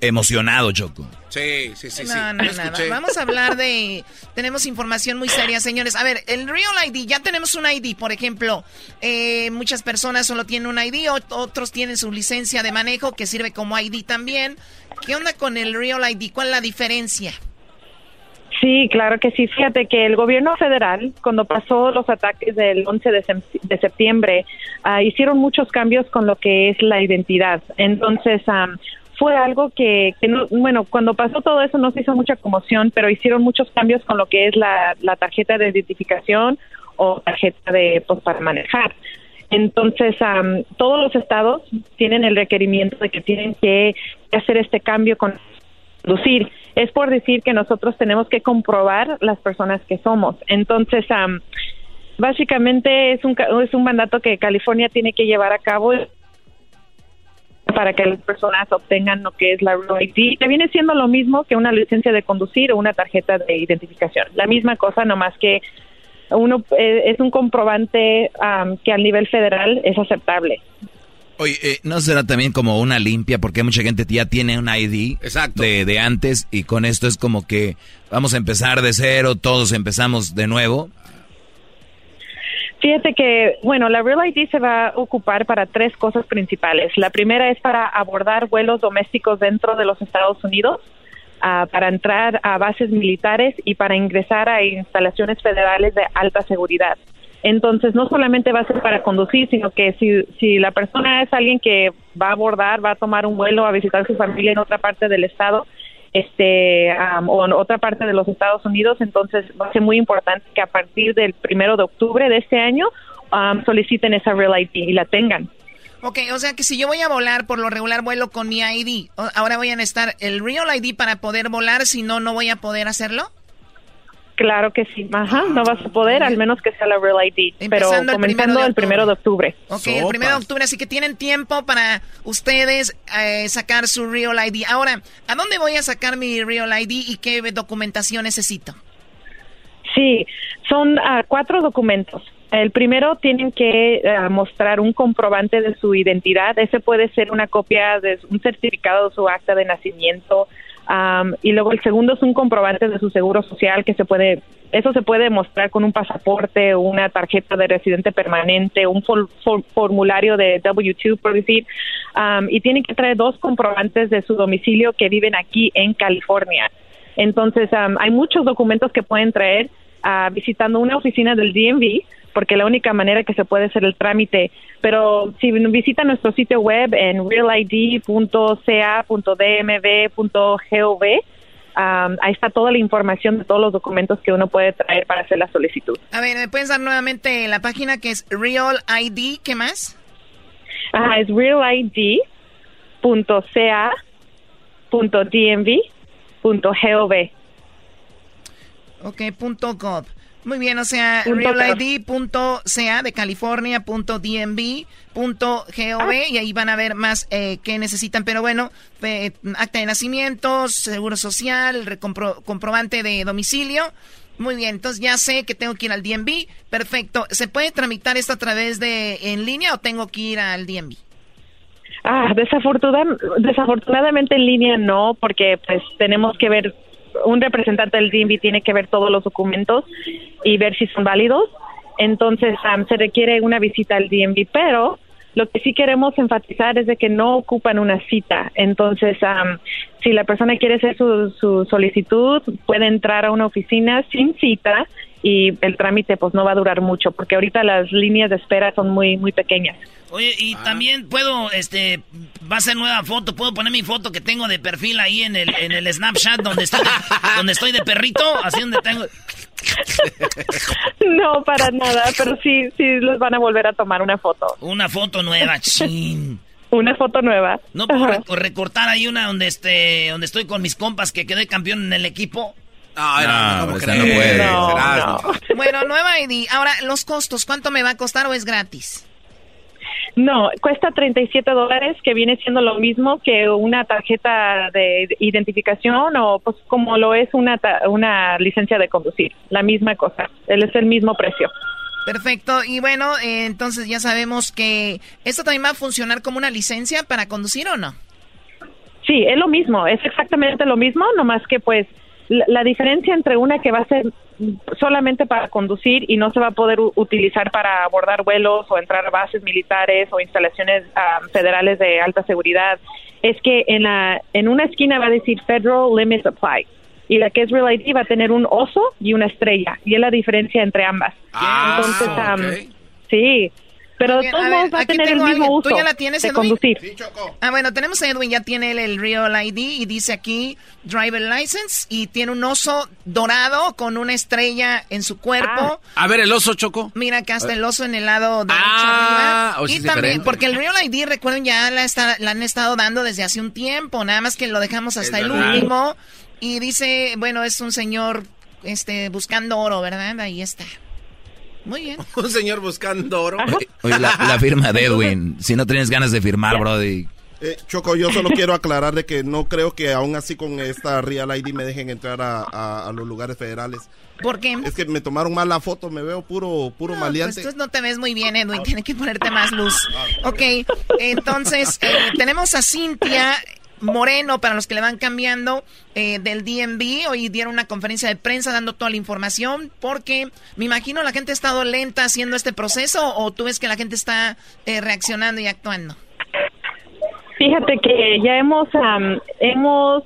emocionado, Choco. Sí, sí, sí. No, no, nada. Vamos a hablar de... Tenemos información muy seria, señores. A ver, el Real ID, ya tenemos un ID, por ejemplo. Eh, muchas personas solo tienen un ID, otros tienen su licencia de manejo que sirve como ID también. ¿Qué onda con el Real ID? ¿Cuál es la diferencia? Sí, claro que sí. Fíjate que el gobierno federal, cuando pasó los ataques del 11 de, septiembre, ah, hicieron muchos cambios con lo que es la identidad. Entonces, fue algo que, no, bueno, cuando pasó todo eso no se hizo mucha conmoción, pero hicieron muchos cambios con lo que es la, tarjeta de identificación o tarjeta de pues, para manejar. Entonces, todos los estados tienen el requerimiento de que tienen que hacer este cambio con conducir. Es por decir que nosotros tenemos que comprobar las personas que somos. Entonces, básicamente es un, es un mandato que California tiene que llevar a cabo para que las personas obtengan lo que es la ID, que viene siendo lo mismo que una licencia de conducir o una tarjeta de identificación. La misma cosa, nomás que uno eh, es un comprobante que a nivel federal es aceptable. Oye, eh, ¿no será también como una limpia? Porque mucha gente ya tiene un ID De, de antes y con esto es como que vamos a empezar de cero, todos empezamos de nuevo. Fíjate que, bueno, la Real ID se va a ocupar para tres cosas principales. La primera es para abordar vuelos domésticos dentro de los Estados Unidos, para entrar a bases militares y para ingresar a instalaciones federales de alta seguridad. Entonces, no solamente va a ser para conducir, sino que si, si la persona es alguien que va a abordar, va a tomar un vuelo a visitar a su familia en otra parte del estado, este o en otra parte de los Estados Unidos, entonces va a ser muy importante que a partir del primero de octubre de este año soliciten esa Real ID y la tengan. Ok, o sea que si yo voy a volar, por lo regular vuelo con mi ID, ahora voy a necesitar el Real ID para poder volar, si no, no voy a poder hacerlo. Claro que sí, ajá, no vas a poder, al menos que sea la Real ID, pero comenzando el primero de octubre. Ok, el primero de octubre, así que tienen tiempo para ustedes eh, sacar su Real ID. Ahora, ¿a dónde voy a sacar mi Real ID y qué documentación necesito? Sí, son uh, cuatro documentos. El primero tienen que uh, mostrar un comprobante de su identidad. Ese puede ser una copia de un certificado de su acta de nacimiento, y luego el segundo es un comprobante de su seguro social que se puede, eso se puede mostrar con un pasaporte, una tarjeta de residente permanente, un formulario de W2, por decir, y tienen que traer dos comprobantes de su domicilio que viven aquí en California. Entonces, hay muchos documentos que pueden traer uh, visitando una oficina del DMV porque la única manera que se puede hacer el trámite, pero si visita nuestro sitio web en realid.ca.dmv.gov, um, ahí está toda la información de todos los documentos que uno puede traer para hacer la solicitud. A ver, ¿me puedes dar nuevamente la página que es Real ID? ¿Qué más? Ajá, es realid.ca.dmv.gov. Ok, punto .gov. Muy bien, o sea, realid.ca de California.dmv.gov ah. y ahí van a ver más eh, que necesitan. Pero bueno, acta de nacimiento, seguro social, comprobante de domicilio. Muy bien, entonces ya sé que tengo que ir al DMV. Perfecto. ¿Se puede tramitar esto a través de en línea o tengo que ir al DMV? Ah, desafortunadamente en línea no, porque pues tenemos que ver un representante del DMV tiene que ver todos los documentos y ver si son válidos. Entonces, se requiere una visita al DMV, pero lo que sí queremos enfatizar es de que no ocupan una cita. Entonces, si la persona quiere hacer su, su, solicitud, puede entrar a una oficina sin cita y el trámite pues no va a durar mucho, porque ahorita las líneas de espera son muy muy pequeñas. Oye, y ah. también puedo, este, va a ser nueva foto, puedo poner mi foto que tengo de perfil ahí en el, en el Snapchat donde estoy, de, donde estoy de perrito, así donde tengo... No, para nada, pero sí, sí los van a volver a tomar una foto. Una foto nueva, chin. Una foto nueva. No puedo recortar ahí una donde este, donde estoy con mis compas que quedé campeón en el equipo. No, no, no, puede. Bueno, nueva ID. Ahora, los costos, ¿cuánto me va a costar o es gratis? No, cuesta 37 dólares, que viene siendo lo mismo que una tarjeta de identificación o pues como lo es una, una licencia de conducir, la misma cosa, él es el mismo precio. Perfecto, y bueno, eh, entonces ya sabemos que esto también va a funcionar como una licencia para conducir o no. Sí, es lo mismo, es exactamente lo mismo, nomás que pues la, diferencia entre una que va a ser solamente para conducir y no se va a poder utilizar para abordar vuelos o entrar a bases militares o instalaciones ah, federales de alta seguridad es que en la en una esquina va a decir Federal Limits Apply y la que es Real ID va a tener un oso y una estrella y es la diferencia entre ambas. Ah, Entonces, sí, pero todos va a tener el mismo uso ¿Tú ya la tienes, de conducir. Ah, bueno, tenemos a Edwin, ya tiene el, Real ID y dice aquí Driver License y tiene un oso dorado con una estrella en su cuerpo. Ah. A ver, el oso, Choco. Mira, acá está el oso en el lado derecho ah, arriba. y también, porque el Real ID, recuerden, ya la, está, la, han estado dando desde hace un tiempo, nada más que lo dejamos hasta el último. Y dice, bueno, es un señor este, buscando oro, ¿verdad? Ahí está. Muy bien. Un señor buscando oro. Oye, la, firma de Edwin. Si no tienes ganas de firmar, Brody. Eh, Choco, yo solo quiero aclarar de que no creo que aún así con esta Real ID me dejen entrar a, los lugares federales. ¿Por qué? Es que me tomaron mal la foto, me veo puro, puro no, maleante. Pues tú no te ves muy bien, Edwin, tienes que ponerte más luz. Ok, entonces eh, tenemos a Cintia Moreno, para los que le van cambiando, eh, del DMV. Hoy dieron una conferencia de prensa dando toda la información, porque me imagino la gente ha estado lenta haciendo este proceso, o tú ves que la gente está eh, reaccionando y actuando. Fíjate que ya hemos, hemos,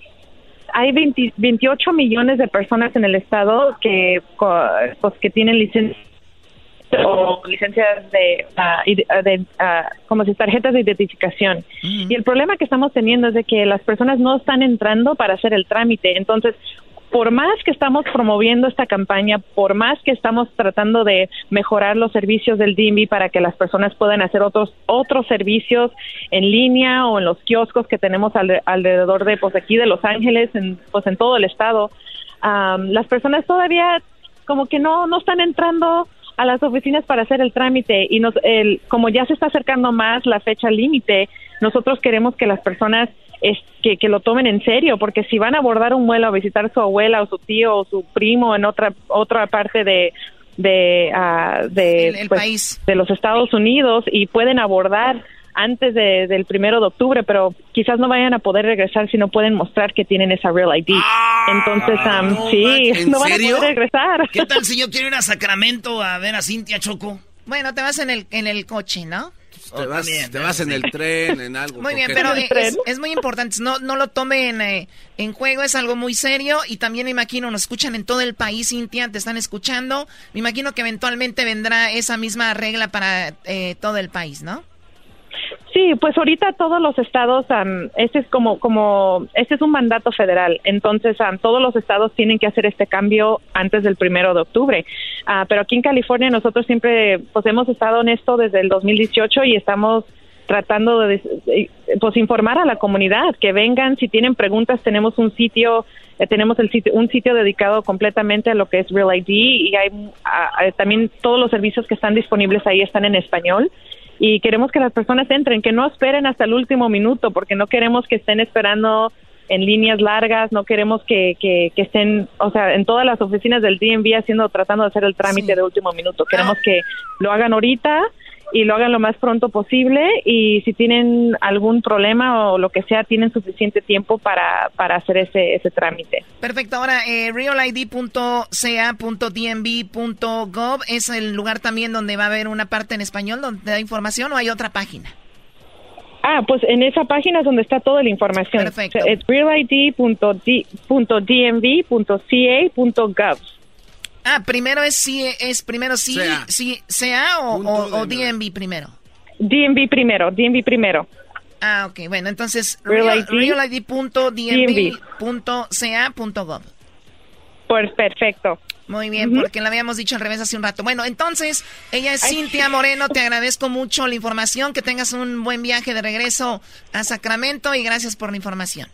hay 28 millones de personas en el estado que, pues, que tienen licencia o licencias de, uh, de como si tarjetas de identificación. Y el problema que estamos teniendo es de que las personas no están entrando para hacer el trámite. Entonces, por más que estamos promoviendo esta campaña, por más que estamos tratando de mejorar los servicios del DIMBI para que las personas puedan hacer otros otros servicios en línea o en los kioscos que tenemos alrededor de pues aquí de Los Ángeles, en, pues en todo el estado, las personas todavía como que no no están entrando a las oficinas para hacer el trámite y nos, el, como ya se está acercando más la fecha límite, nosotros queremos que las personas es, que, que, lo tomen en serio, porque si van a abordar un vuelo a visitar a su abuela o su tío o su primo en otra otra parte de de, uh, de, pues, de los Estados Unidos y pueden abordar antes de, del primero de octubre, pero quizás no vayan a poder regresar si no pueden mostrar que tienen esa Real ID. Ah, Entonces, um, sí, no van a poder regresar. ¿Qué tal si yo quiero ir a Sacramento a ver a Cintia Choco? Bueno, te vas en el, en el coche, ¿no? te vas, te vas en el tren, en algo. Muy bien, pero es, muy importante. No, no lo tomen eh, en juego, es algo muy serio. Y también me imagino, nos escuchan en todo el país, Cintia, te están escuchando. Me imagino que eventualmente vendrá esa misma regla para eh, todo el país, ¿no? Sí, pues ahorita todos los estados, este es como, como, este es un mandato federal, entonces todos los estados tienen que hacer este cambio antes del primero de octubre. Ah, pero aquí en California nosotros siempre, pues hemos estado en esto desde el 2018 y estamos tratando de, pues informar a la comunidad que vengan si tienen preguntas tenemos un sitio eh, tenemos el sitio un sitio dedicado completamente a lo que es Real ID y hay también todos los servicios que están disponibles ahí están en español y queremos que las personas entren, que no esperen hasta el último minuto, porque no queremos que estén esperando en líneas largas, no queremos que, que, estén, o sea, en todas las oficinas del DMV haciendo, tratando de hacer el trámite de último minuto. Queremos que lo hagan ahorita y lo hagan lo más pronto posible y si tienen algún problema o lo que sea, tienen suficiente tiempo para, para hacer ese, ese trámite. Perfecto. Ahora, eh, realid.ca.dmv.gov es el lugar también donde va a haber una parte en español donde da información o hay otra página. Ah, pues en esa página es donde está toda la información. Perfecto. Es realid.dmv.ca.gov. Ah, primero es sí, es primero sí, sea, sí, sea o, o, DMV primero. DMV primero, DMV primero. Ah, ok, bueno, entonces realid.dmv.ca.gov. Pues perfecto. Muy bien, porque lo habíamos dicho al revés hace un rato. Bueno, entonces, ella es Cintia Moreno, te agradezco mucho la información, que tengas un buen viaje de regreso a Sacramento y gracias por la información.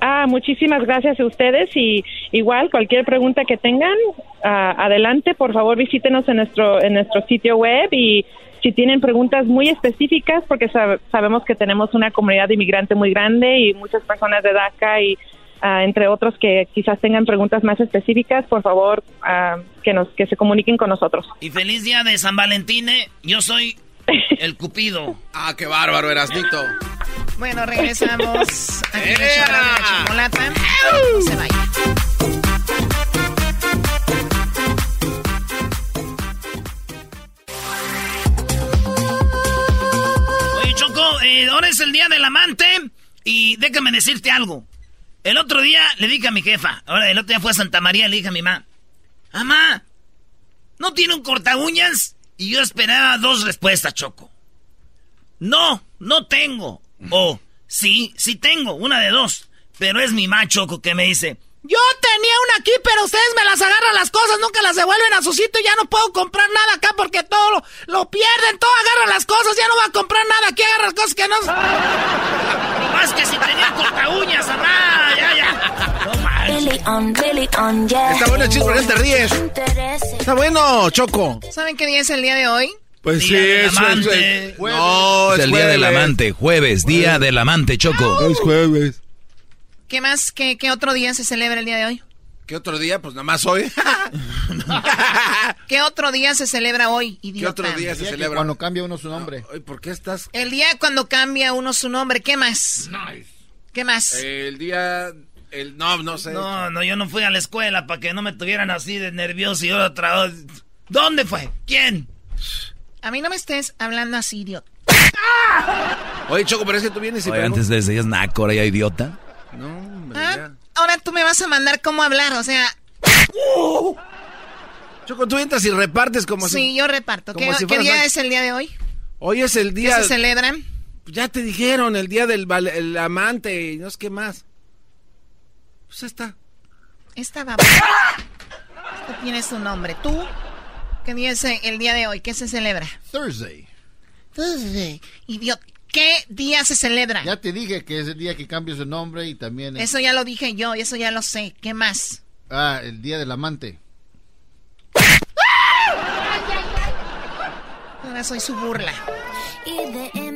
Ah, muchísimas gracias a ustedes y igual cualquier pregunta que tengan, ah, adelante, por favor visítenos en nuestro en nuestro sitio web y si tienen preguntas muy específicas, porque sabemos que tenemos una comunidad de inmigrante muy grande y muchas personas de DACA y ah, entre otros que quizás tengan preguntas más específicas, por favor ah, que nos que se comuniquen con nosotros. Y feliz día de San Valentín. ¿eh? Yo soy el Cupido. ah, qué bárbaro, Erasnito. Bueno, regresamos aquí en el la chocolata. No se vaya. Oye, Choco, eh, ahora es el día del amante y déjame decirte algo. El otro día le dije a mi jefa, ahora el otro día fue a Santa María, le dije a mi mamá, mamá, ¿no tiene un corta uñas? Y yo esperaba dos respuestas, Choco. No, no tengo. O, sí, sí tengo, una de dos. Pero es mi macho que me dice, yo tenía una aquí, pero ustedes me las agarran las cosas, nunca las devuelven a su sitio y ya no puedo comprar nada acá porque todo lo, pierden, todo agarran las cosas, ya no voy a comprar nada, aquí agarran cosas que no... Más que si tenía corta uñas, mamá, ya, ya. No. Está bueno el chiste, ¿por qué te ríes? Está bueno, Choco. ¿Saben qué día es el día de hoy? Pues sí, es, es, No, es, el día del amante, jueves, día del amante, Choco. Es jueves. ¿Qué más? ¿Qué, ¿Qué otro día se celebra el día de hoy? ¿Qué otro día? Pues nada más hoy. ¿Qué otro día se celebra hoy, idiota? ¿Qué otro día se celebra? Cuando cambia uno su nombre. ¿Por qué estás...? El día cuando cambia uno su nombre, ¿qué más? Nice. ¿Qué más? El día... El, no, no sé. No, no, yo no fui a la escuela para que no me tuvieran así de nervioso y otra vez. ¿Dónde fue? ¿Quién? A mí no me estés hablando así, idiota. Oye, Choco, pero es que tú vienes y... Oye, antes le decías naco, ahora ya idiota. No, hombre, ¿Ah? Ahora tú me vas a mandar cómo hablar, o sea... Choco, tú entras y repartes como si... Sí, yo reparto. ¿Qué, día es el día de hoy? Hoy es el día... ¿Qué se celebran? Ya te dijeron, el día del el amante y no sé qué más. Pues está. Esta va... Esto tiene su nombre. ¿Tú? ¿Qué día es el día de hoy? ¿Qué se celebra? Thursday. Thursday. Idiota. ¿Qué día se celebra? Ya te dije que es el día que cambias su nombre y también... Eso ya lo dije yo, eso ya lo sé. ¿Qué más? Ah, el día del amante. Ahora soy su burla.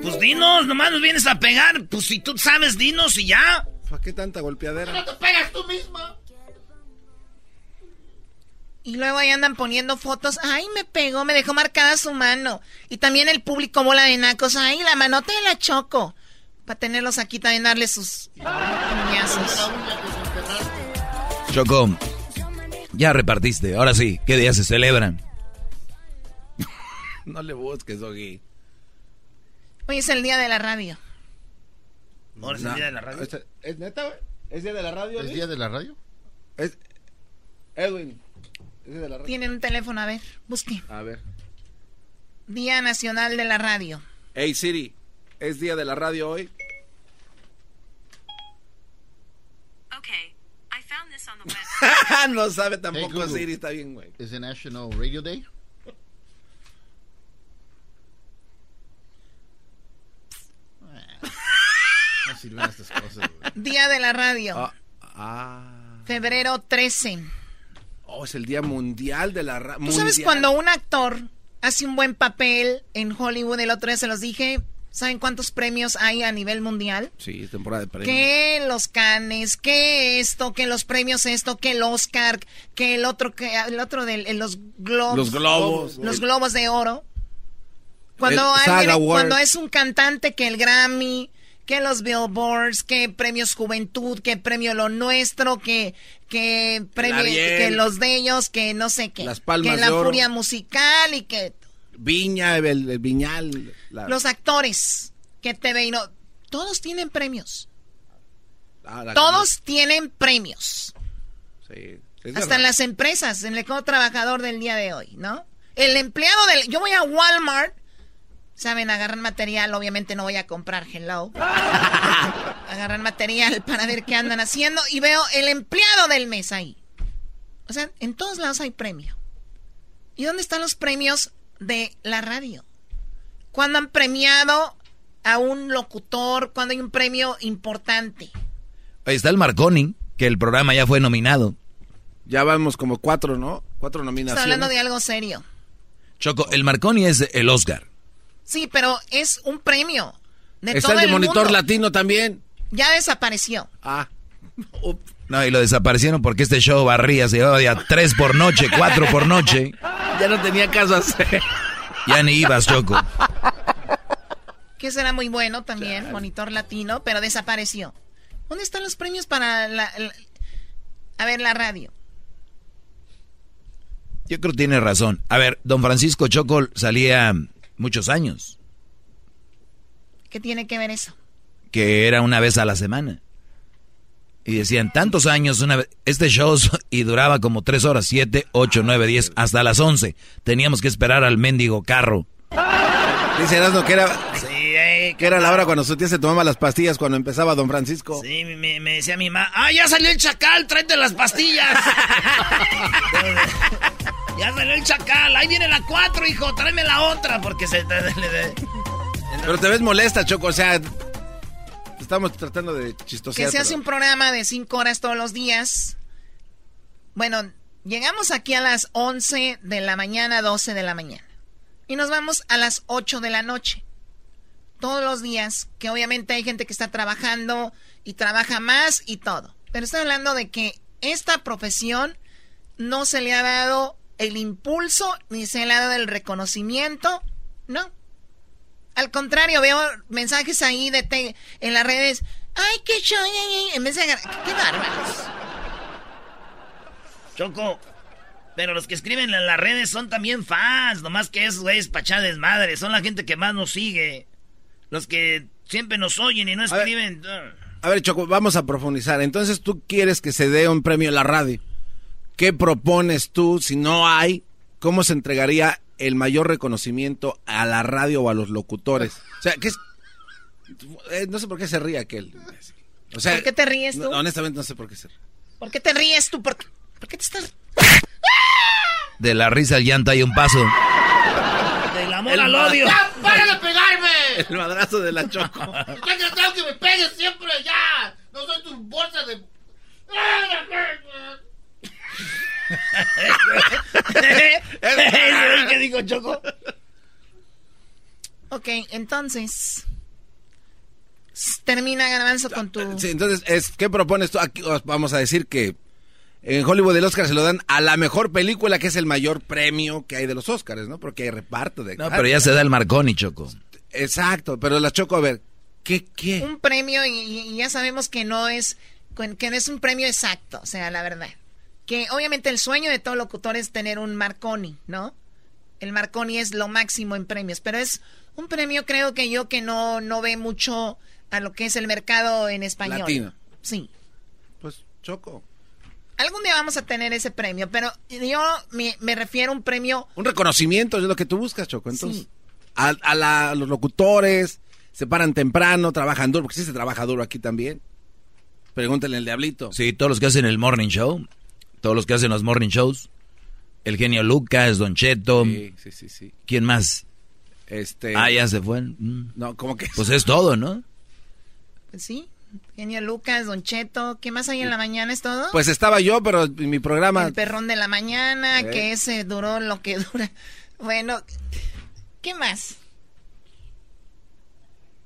Pues dinos, nomás nos vienes a pegar. Pues si tú sabes, dinos y ya. ¿Para qué tanta golpeadera? ¡No te pegas tú misma! Y luego ahí andan poniendo fotos. Ay, me pegó, me dejó marcada su mano. Y también el público bola de nacos. Ay, la manota de la choco. Para tenerlos aquí también darle sus puñazos. Choco, ya repartiste. Ahora sí, ¿qué día se celebran? no le busques, Ogi. Hoy es el día de la radio. ¿Ahora es el día de la radio? ¿Es neta, güey? ¿Es día de la radio? ¿Es día de la radio? Es... Edwin, ¿es día de la radio? Tienen un teléfono, a ver, busque. A ver. Día Nacional de la Radio. Hey Siri, ¿es día de la radio hoy? Okay, I found this on the web. no sabe Hey, tampoco Google, Siri, está bien, güey. ¿Es el National Radio Day? No sirven estas cosas, güey. Día de la radio. Ah, ah. Febrero 13. Oh, es el día mundial de la radio. ¿Tú sabes cuando un actor hace un buen papel en Hollywood? El otro día se los dije. ¿Saben cuántos premios hay a nivel mundial? Sí, temporada de premios. Que los Cannes, que esto, que los premios esto, que el Oscar, que el otro, que el otro de los globos. Los globos. Los globos de oro. Cuando, Award. cuando es un cantante que el Grammy, que los Billboards, que premios Juventud, que premio Lo Nuestro, que, que premio, que los de ellos, que no sé qué. Las Palmas que de la Oro. Furia Musical y que Viña, el, el Viñal. la- los actores que te ven, no, todos tienen premios. ah, Todos tienen premios. Sí. Hasta verdad. en las empresas, en el trabajador del día de hoy, ¿no? El empleado del... Yo voy a Walmart, ¿saben? Agarran material, obviamente no voy a comprar Hello. Agarran material para ver qué andan haciendo y veo el empleado del mes ahí. O sea, en todos lados hay premio. ¿Y dónde están los premios de la radio? Cuando han premiado a un locutor, cuando hay un premio importante. Ahí está el Marconi, que el programa ya fue nominado. Ya vamos como cuatro, ¿no? Cuatro Estoy nominaciones. hablando de algo serio. Choco, el Marconi es el Oscar. Sí, pero es un premio. De Está todo el de el Monitor mundo. Latino también. Ya desapareció. Ah. No, y lo desaparecieron porque este show barría, se llevaba ya tres por noche, cuatro por noche. Ya no tenía caso hacer. Ya ni ibas, Choco. Que será muy bueno también, Monitor Latino, pero desapareció. ¿Dónde están los premios para la, la- a ver, la radio? Yo creo que tiene razón. A ver, don Francisco Choco salía muchos años, ¿Qué tiene que ver eso? que era una vez a la semana. Y decían, tantos años, una vez, este show y duraba como tres horas, siete, ocho, nueve, diez, hasta las once. Teníamos que esperar al mendigo carro. Dice Erasmo que era, Sí, que era la hora cuando su tía se tomaba las pastillas cuando empezaba Don Francisco. Sí, me, me decía mi mamá, ¡ah, ya salió el chacal! ¡Tráete las pastillas! ya salió el chacal, ahí viene la cuatro, hijo, tráeme la otra, porque se... Pero te ves molesta, Choco, o sea, estamos tratando de chistosear. Que se hace pero- un programa de cinco horas todos los días. Bueno, llegamos aquí a las 11 de la mañana, 12 de la mañana. Y nos vamos a las 8 de la noche. Todos los días, que obviamente hay gente que está trabajando y trabaja más y todo. Pero estoy hablando de que esta profesión no se le ha dado el impulso ni se le ha dado el reconocimiento. No. Al contrario, veo mensajes ahí de te- en las redes. Ay, qué show, ay, ay", en vez de qué bárbaros. Choco, pero los que escriben en las redes son también fans, nomás que es, güey, pachá desmadre, son la gente que más nos sigue. Los que siempre nos oyen y no escriben... A ver, Choco, vamos a profundizar. Entonces, tú quieres que se dé un premio a la radio. ¿Qué propones tú si no hay? ¿Cómo se entregaría el mayor reconocimiento a la radio o a los locutores? O sea, ¿qué es? Eh, no sé por qué se ríe aquel. O sea, ¿Por qué te ríes tú? no, honestamente, no sé por qué se ríe. ¿Por qué te ríes tú? ¿Por qué, por qué te estás...? De la risa al llanto hay un paso. Del amor El al odio. ¡Ya, para El madrazo de la Choco. ¡Ya que tengo que me pegues siempre! ¡Ya! ¡No soy tu bolsa de... ¿Qué dijo Choco? Ok, entonces... Termina Garbanzo con tu... Sí, entonces, es, ¿qué propones tú? Aquí os vamos a decir que en Hollywood el Oscar se lo dan a la mejor película, que es el mayor premio que hay de los Oscars, ¿no? Porque hay reparto de... No, pero ya se da el Marconi, Choco. Exacto, pero la Choco, a ver, ¿qué, qué? un premio y, y ya sabemos que no es que no es un premio exacto, o sea, la verdad. Que obviamente el sueño de todo locutor es tener un Marconi, ¿no? El Marconi es lo máximo en premios, pero es un premio creo que yo que no, no ve mucho a lo que es el mercado en español. Latino. Sí. Pues choco. Algún día vamos a tener ese premio, pero yo me, me refiero a un premio... Un reconocimiento es lo que tú buscas, Choco. Entonces, a, a la- a los locutores, se paran temprano, trabajan duro, porque sí se trabaja duro aquí también. Pregúntale al diablito. Sí, todos los que hacen el morning show, todos los que hacen los morning shows, el genio Lucas, Don Cheto, Sí, sí, sí, sí. ¿quién más? Este... Ah, ya se fue. Mm. No, como que... Pues es todo, ¿no? Pues sí, Genio Lucas, Don Cheto, ¿qué más hay en la mañana? ¿Es todo? Pues estaba yo, pero en mi programa... El perrón de la mañana, Eh. que ese duró lo que dura. Bueno, ¿qué más?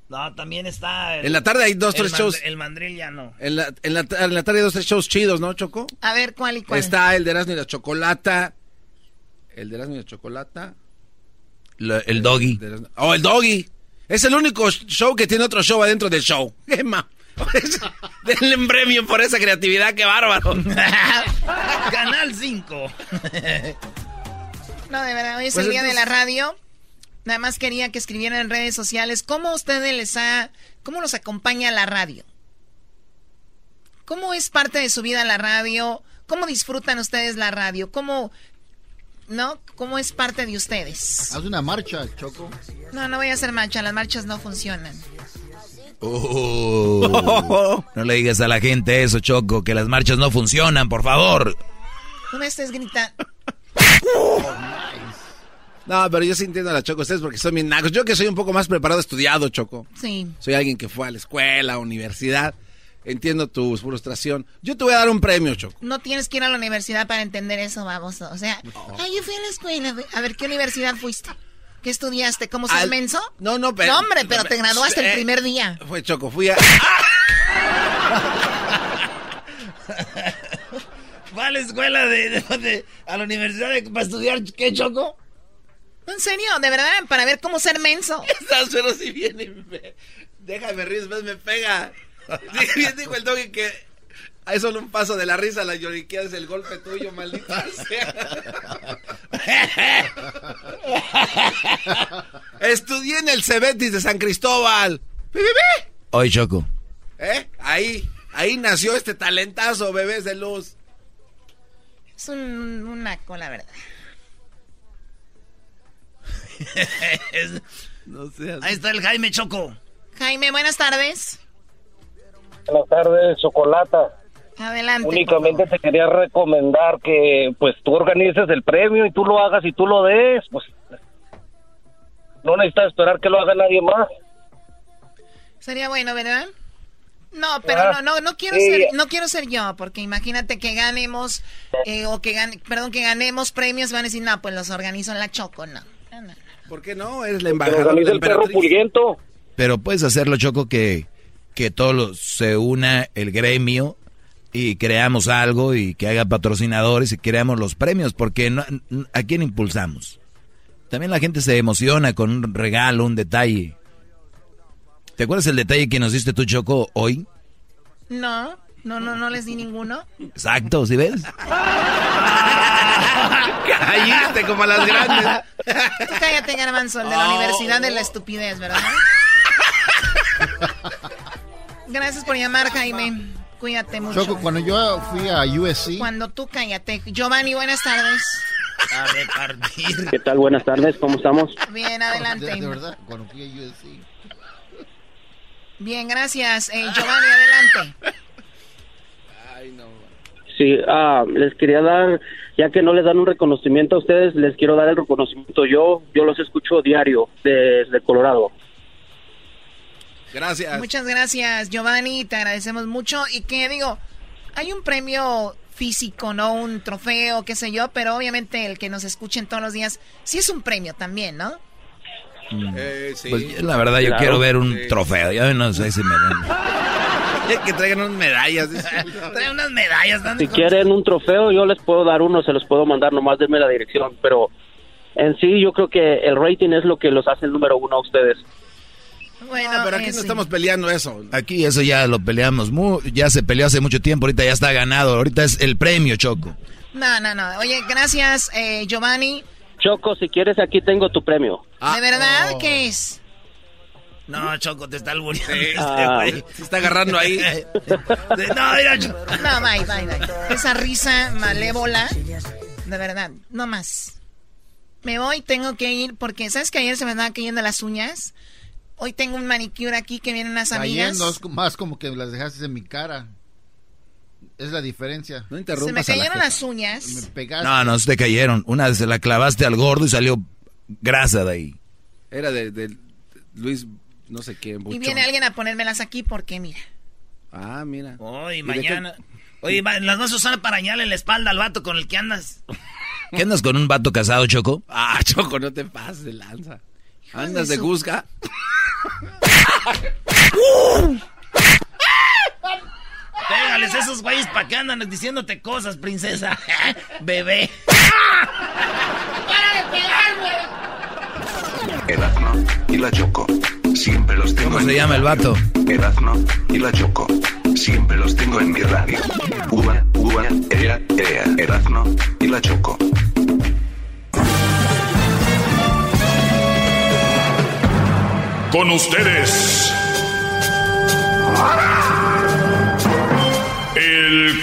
No, también está. el- En la tarde hay dos, tres shows. El mandril ya no. En la, en, la, en la tarde hay dos, tres shows chidos, ¿no, Choco? A ver, ¿cuál y cuál? Está el de Erasmo y la Chocolata. El de Erasmo y la Chocolata. El doggy. Oh, el Doggy. Es el único show que tiene otro show adentro del show. ¡Qué ma! Denle un premio por esa creatividad, qué bárbaro. Canal 5. No, de verdad, hoy es Pues el día de la radio. Nada más quería que escribieran en redes sociales cómo ustedes les ha, cómo los acompaña la radio. ¿Cómo es parte de su vida la radio? ¿Cómo disfrutan ustedes la radio? ¿Cómo, no? ¿Cómo es parte de ustedes? Haz una marcha, Choco. No, no voy a hacer marcha, las marchas no funcionan. Oh. no le digas a la gente eso, Choco, que las marchas no funcionan, por favor. No me estés gritando. No, pero yo sí entiendo a la Choco, ustedes porque son bien nacos. Yo que soy un poco más preparado, estudiado, Choco. Sí. Soy alguien que fue a la escuela, universidad. Entiendo tu frustración. Yo te voy a dar un premio, Choco. No tienes que ir a la universidad para entender eso, baboso. O sea, ay, yo fui a la escuela. A ver, ¿qué universidad fuiste? ¿Qué estudiaste? ¿Cómo Al- menso? No, no, pero... No, hombre, pero te graduaste el Eh, primer día. Fue Choco, fui a... ¿Va a la escuela de, de- de- a la universidad de- para estudiar qué, Choco? ¿En serio? ¿De verdad? Para ver cómo ser menso. Estás, pero si viene y me... Déjame reír, después me pega. Dijo el doggy que... Hay solo un paso de la risa, la lloriquea es el golpe tuyo, maldita sea. Estudié en el Cebetis de San Cristóbal. Hoy, Choco. ¿Eh? Ahí, ahí nació este talentazo, bebés de luz. Es un, un naco, la verdad. No seas... Ahí está el Jaime Choco. Jaime, buenas tardes. Buenas tardes, Chocolata. Adelante. Únicamente te quería recomendar que pues tú organices el premio y tú lo hagas y tú lo des. Pues no necesitas esperar que lo haga nadie más. Sería bueno, ¿verdad? No, pero Ah, no, no, no quiero sí. ser, no quiero ser yo, porque imagínate que ganemos, eh, o que gane, perdón, que ganemos premios, van a decir, no, pues los organizo en la Choco, no. No, no. ¿Por qué no? Eres la embajadora el perro pulguiento. Pero puedes hacerlo, Choco, que, que todos se una el gremio y creamos algo y que haga patrocinadores y creamos los premios, porque no- ¿a quién impulsamos? También la gente se emociona con un regalo, un detalle. ¿Te acuerdas el detalle que nos diste tú, Choco, hoy? No, no, no, no les di ninguno. Exacto, ¿sí ves? Caíste como a las grandes. Tú cállate, Garbanzo, de la Oh. Universidad de la Estupidez, ¿verdad? Gracias por llamar, Jaime. Cuídate mucho. Choco, cuando yo fui a USC, Cuando tú cállate. Giovanni, buenas tardes. A repartir. ¿Qué tal? Buenas tardes, ¿cómo estamos? Bien, adelante. de, de verdad, cuando fui a USC, Bien, gracias. Eh, Giovanni, adelante. Sí, ah, les quería dar, ya que no les dan un reconocimiento a ustedes, les quiero dar el reconocimiento yo. Yo los escucho diario desde Colorado. Gracias. Muchas gracias, Giovanni. Te agradecemos mucho. Y que digo, hay un premio físico, no un trofeo, qué sé yo, pero obviamente el que nos escuchen todos los días, sí es un premio también, ¿no? Eh, sí. Pues la verdad yo Claro. quiero ver un Sí. trofeo, ya no sé si me que traigan unas medallas. Trae unas medallas. Si quieren un trofeo, yo les puedo dar uno, se los puedo mandar, nomás denme la dirección. Pero en sí, yo creo que el rating es lo que los hace el número uno a ustedes. Bueno, No, pero aquí eh, no sí. estamos peleando eso. Aquí eso ya lo peleamos, ya se peleó hace mucho tiempo, ahorita ya está ganado, ahorita es el premio, Choco. No, no, no. Oye, gracias, eh, Giovanni. Choco, si quieres, aquí tengo tu premio. ¿De verdad qué es? No, Choco, te está albureando este Ah. güey. Se está agarrando ahí. no, mira, Choco. No, bye, bye, bye. Esa risa malévola, de verdad, no más. Me voy, tengo que ir porque, ¿sabes que ayer se me andaban cayendo las uñas? Hoy tengo un manicure aquí que vienen unas amigas. Más como que las dejaste en mi cara. Es la diferencia. No Se me cayeron las uñas. Me pegaste. No, no, se te cayeron. Una se la clavaste al gordo y salió grasa de ahí. Era de, de Luis, no sé qué. Y Buchón. viene alguien a ponérmelas aquí porque, mira. Ah, mira. Hoy, ¿Y mañana. Oye, las vas a usar para dañarle la espalda al vato con el que andas. ¿Qué andas con un vato casado, Choco? Ah, Choco, no te pases lanza. Andas de su- Cusca. Pégales a esos güeyes para que andan diciéndote cosas, princesa. Bebé. ¡Para de pegarme! Erazno y la Choco. Siempre los tengo ¿Cómo en se mi llama el radio. vato? Erazno y la Choco. Siempre los tengo en mi radio. Uva, uva, ea, ea. Erazno y la Choco. Con ustedes.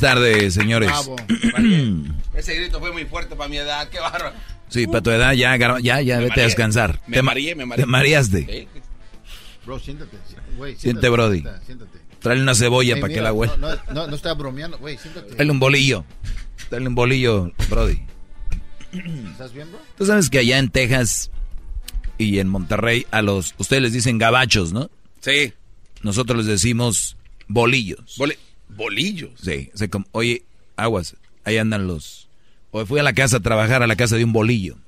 Buenas tardes, señores. Bravo. Ese grito fue muy fuerte para mi edad. Qué bárbaro. Sí, para tu edad ya, ya, ya, vete a mareé. descansar. Me Te ma- mareé, me mareé. Te mareaste. Sí. Bro, siéntate. Güey, Siente, Brody. siéntate, siéntate. Tráele una cebolla Ey, para que la huela. No, no, no, no estaba bromeando. Güey, siéntate. Dale un bolillo. Dale un bolillo, Brody. ¿Estás bien, bro? Tú sabes que allá en Texas y en Monterrey a los ustedes les dicen gabachos, ¿no? Sí. Nosotros les decimos bolillos. Boli- bolillos. Sí, o sea, como, oye, aguas, ahí andan los. Hoy fui a la casa a trabajar a la casa de un bolillo.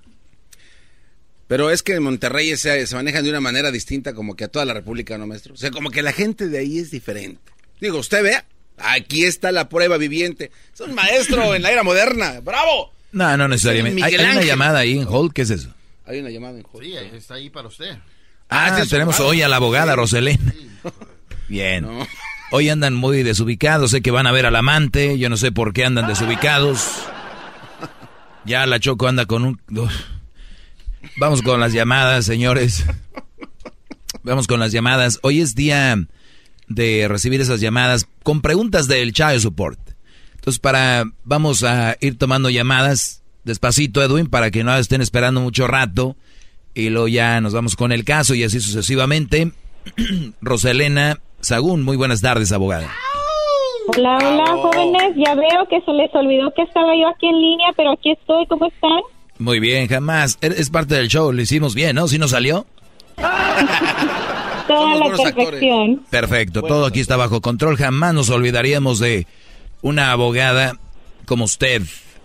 Pero es que en Monterrey se, se manejan de una manera distinta como que a toda la República, ¿no, maestro? O sea, como que la gente de ahí es diferente. Digo, usted vea, aquí está la prueba viviente. Es un maestro en la era moderna. ¡Bravo! No, no necesariamente. Hay, una llamada ahí en Hold, ¿qué es eso? Hay una llamada en juego. Sí, está ahí para usted. Ah, sí, es tenemos hoy a la abogada Roselena. Bien. No. Hoy andan muy desubicados, sé que van a ver al amante, yo no sé por qué andan desubicados. Ya la Choco anda con un... Uf. Vamos con las llamadas, señores. Vamos con las llamadas. Hoy es día de recibir esas llamadas con preguntas del Child Support. Entonces, para vamos a ir tomando llamadas despacito, Edwin, para que no estén esperando mucho rato. Y luego ya nos vamos con el caso y así sucesivamente. Roselena Sagún, muy buenas tardes, abogada. Hola, hola, jóvenes. Ya veo que se les olvidó que estaba yo aquí en línea, pero aquí estoy. ¿Cómo están? Muy bien, jamás. Er- Es parte del show, lo hicimos bien, ¿no? ¿Sí nos salió? Toda la actores. perfección. Perfecto, todo aquí está bajo control. Jamás nos olvidaríamos de una abogada como usted,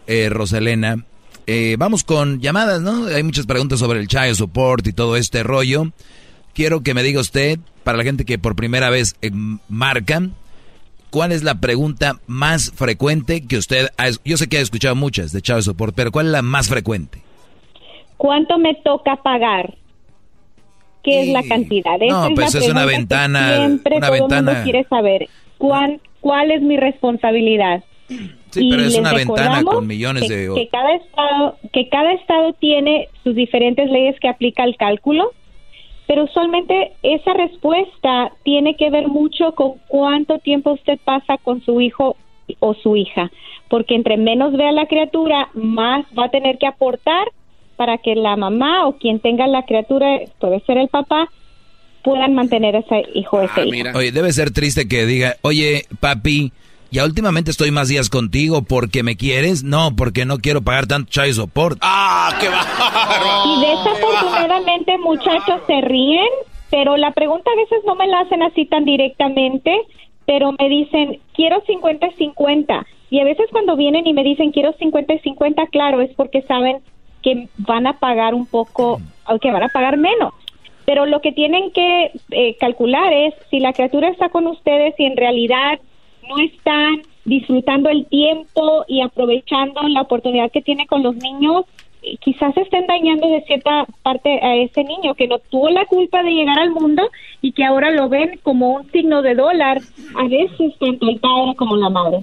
eh, Roselena. Eh, vamos con llamadas, ¿no? Hay muchas preguntas sobre el child support y todo este rollo. Quiero que me diga usted, para la gente que por primera vez eh, marca, ¿cuál es la pregunta más frecuente que usted ha... Yo sé que ha escuchado muchas de child support, pero ¿cuál es la más frecuente? ¿Cuánto me toca pagar? ¿Qué es la cantidad? Esa No, es pues es una ventana- Siempre una todo mundo ventana- quiere saber. ¿Cuán, ¿Cuál es mi responsabilidad? Sí, pero es una ventana con millones que, de... que cada estado que cada estado tiene sus diferentes leyes que aplica el cálculo pero usualmente esa respuesta tiene que ver mucho con cuánto tiempo usted pasa con su hijo o su hija porque entre menos vea la criatura más va a tener que aportar para que la mamá o quien tenga la criatura puede ser el papá puedan mantener ese hijo o Ah, ese hija. Oye, debe ser triste que diga, oye, papi, ya últimamente estoy más días contigo porque me quieres. No, porque no quiero pagar tanto child support. ¡Ah, qué Y desafortunadamente muchachos se ríen, pero la pregunta a veces no me la hacen así tan directamente, pero me dicen, quiero 50 y 50. Y a veces cuando vienen y me dicen, quiero 50 y 50, claro, es porque saben que van a pagar un poco, que van a pagar menos. Pero lo que tienen que eh, calcular es si la criatura está con ustedes y en realidad no están disfrutando el tiempo y aprovechando la oportunidad que tiene con los niños, quizás estén dañando de cierta parte a ese niño que no tuvo la culpa de llegar al mundo y que ahora lo ven como un signo de dólar, a veces tanto el padre como la madre.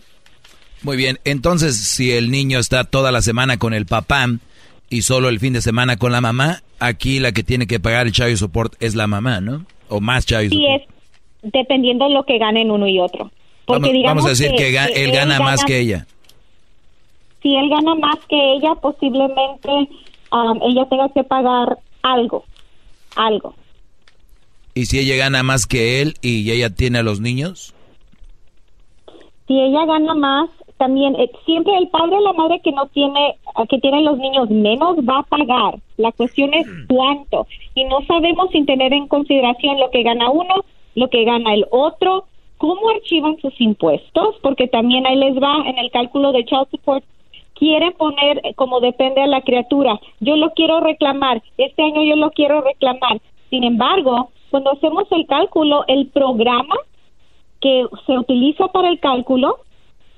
Muy bien, entonces si el niño está toda la semana con el papá y solo el fin de semana con la mamá, aquí la que tiene que pagar el child support es la mamá, ¿no? O más child support. Sí, es dependiendo de lo que ganen uno y otro. Porque vamos, a decir que, él, gana, más que ella. Si él gana más que ella, posiblemente um, ella tenga que pagar algo, algo. ¿Y si ella gana más que él y ella tiene a los niños? Si ella gana más, también eh, siempre el padre o la madre que no tiene que tiene los niños menos va a pagar. La cuestión es cuánto y no sabemos sin tener en consideración lo que gana uno, lo que gana el otro, cómo archivan sus impuestos, porque también ahí les va en el cálculo de child support quiere poner eh, como depende a la criatura. Yo lo quiero reclamar, este año yo lo quiero reclamar. Sin embargo, cuando hacemos el cálculo, el programa que se utiliza para el cálculo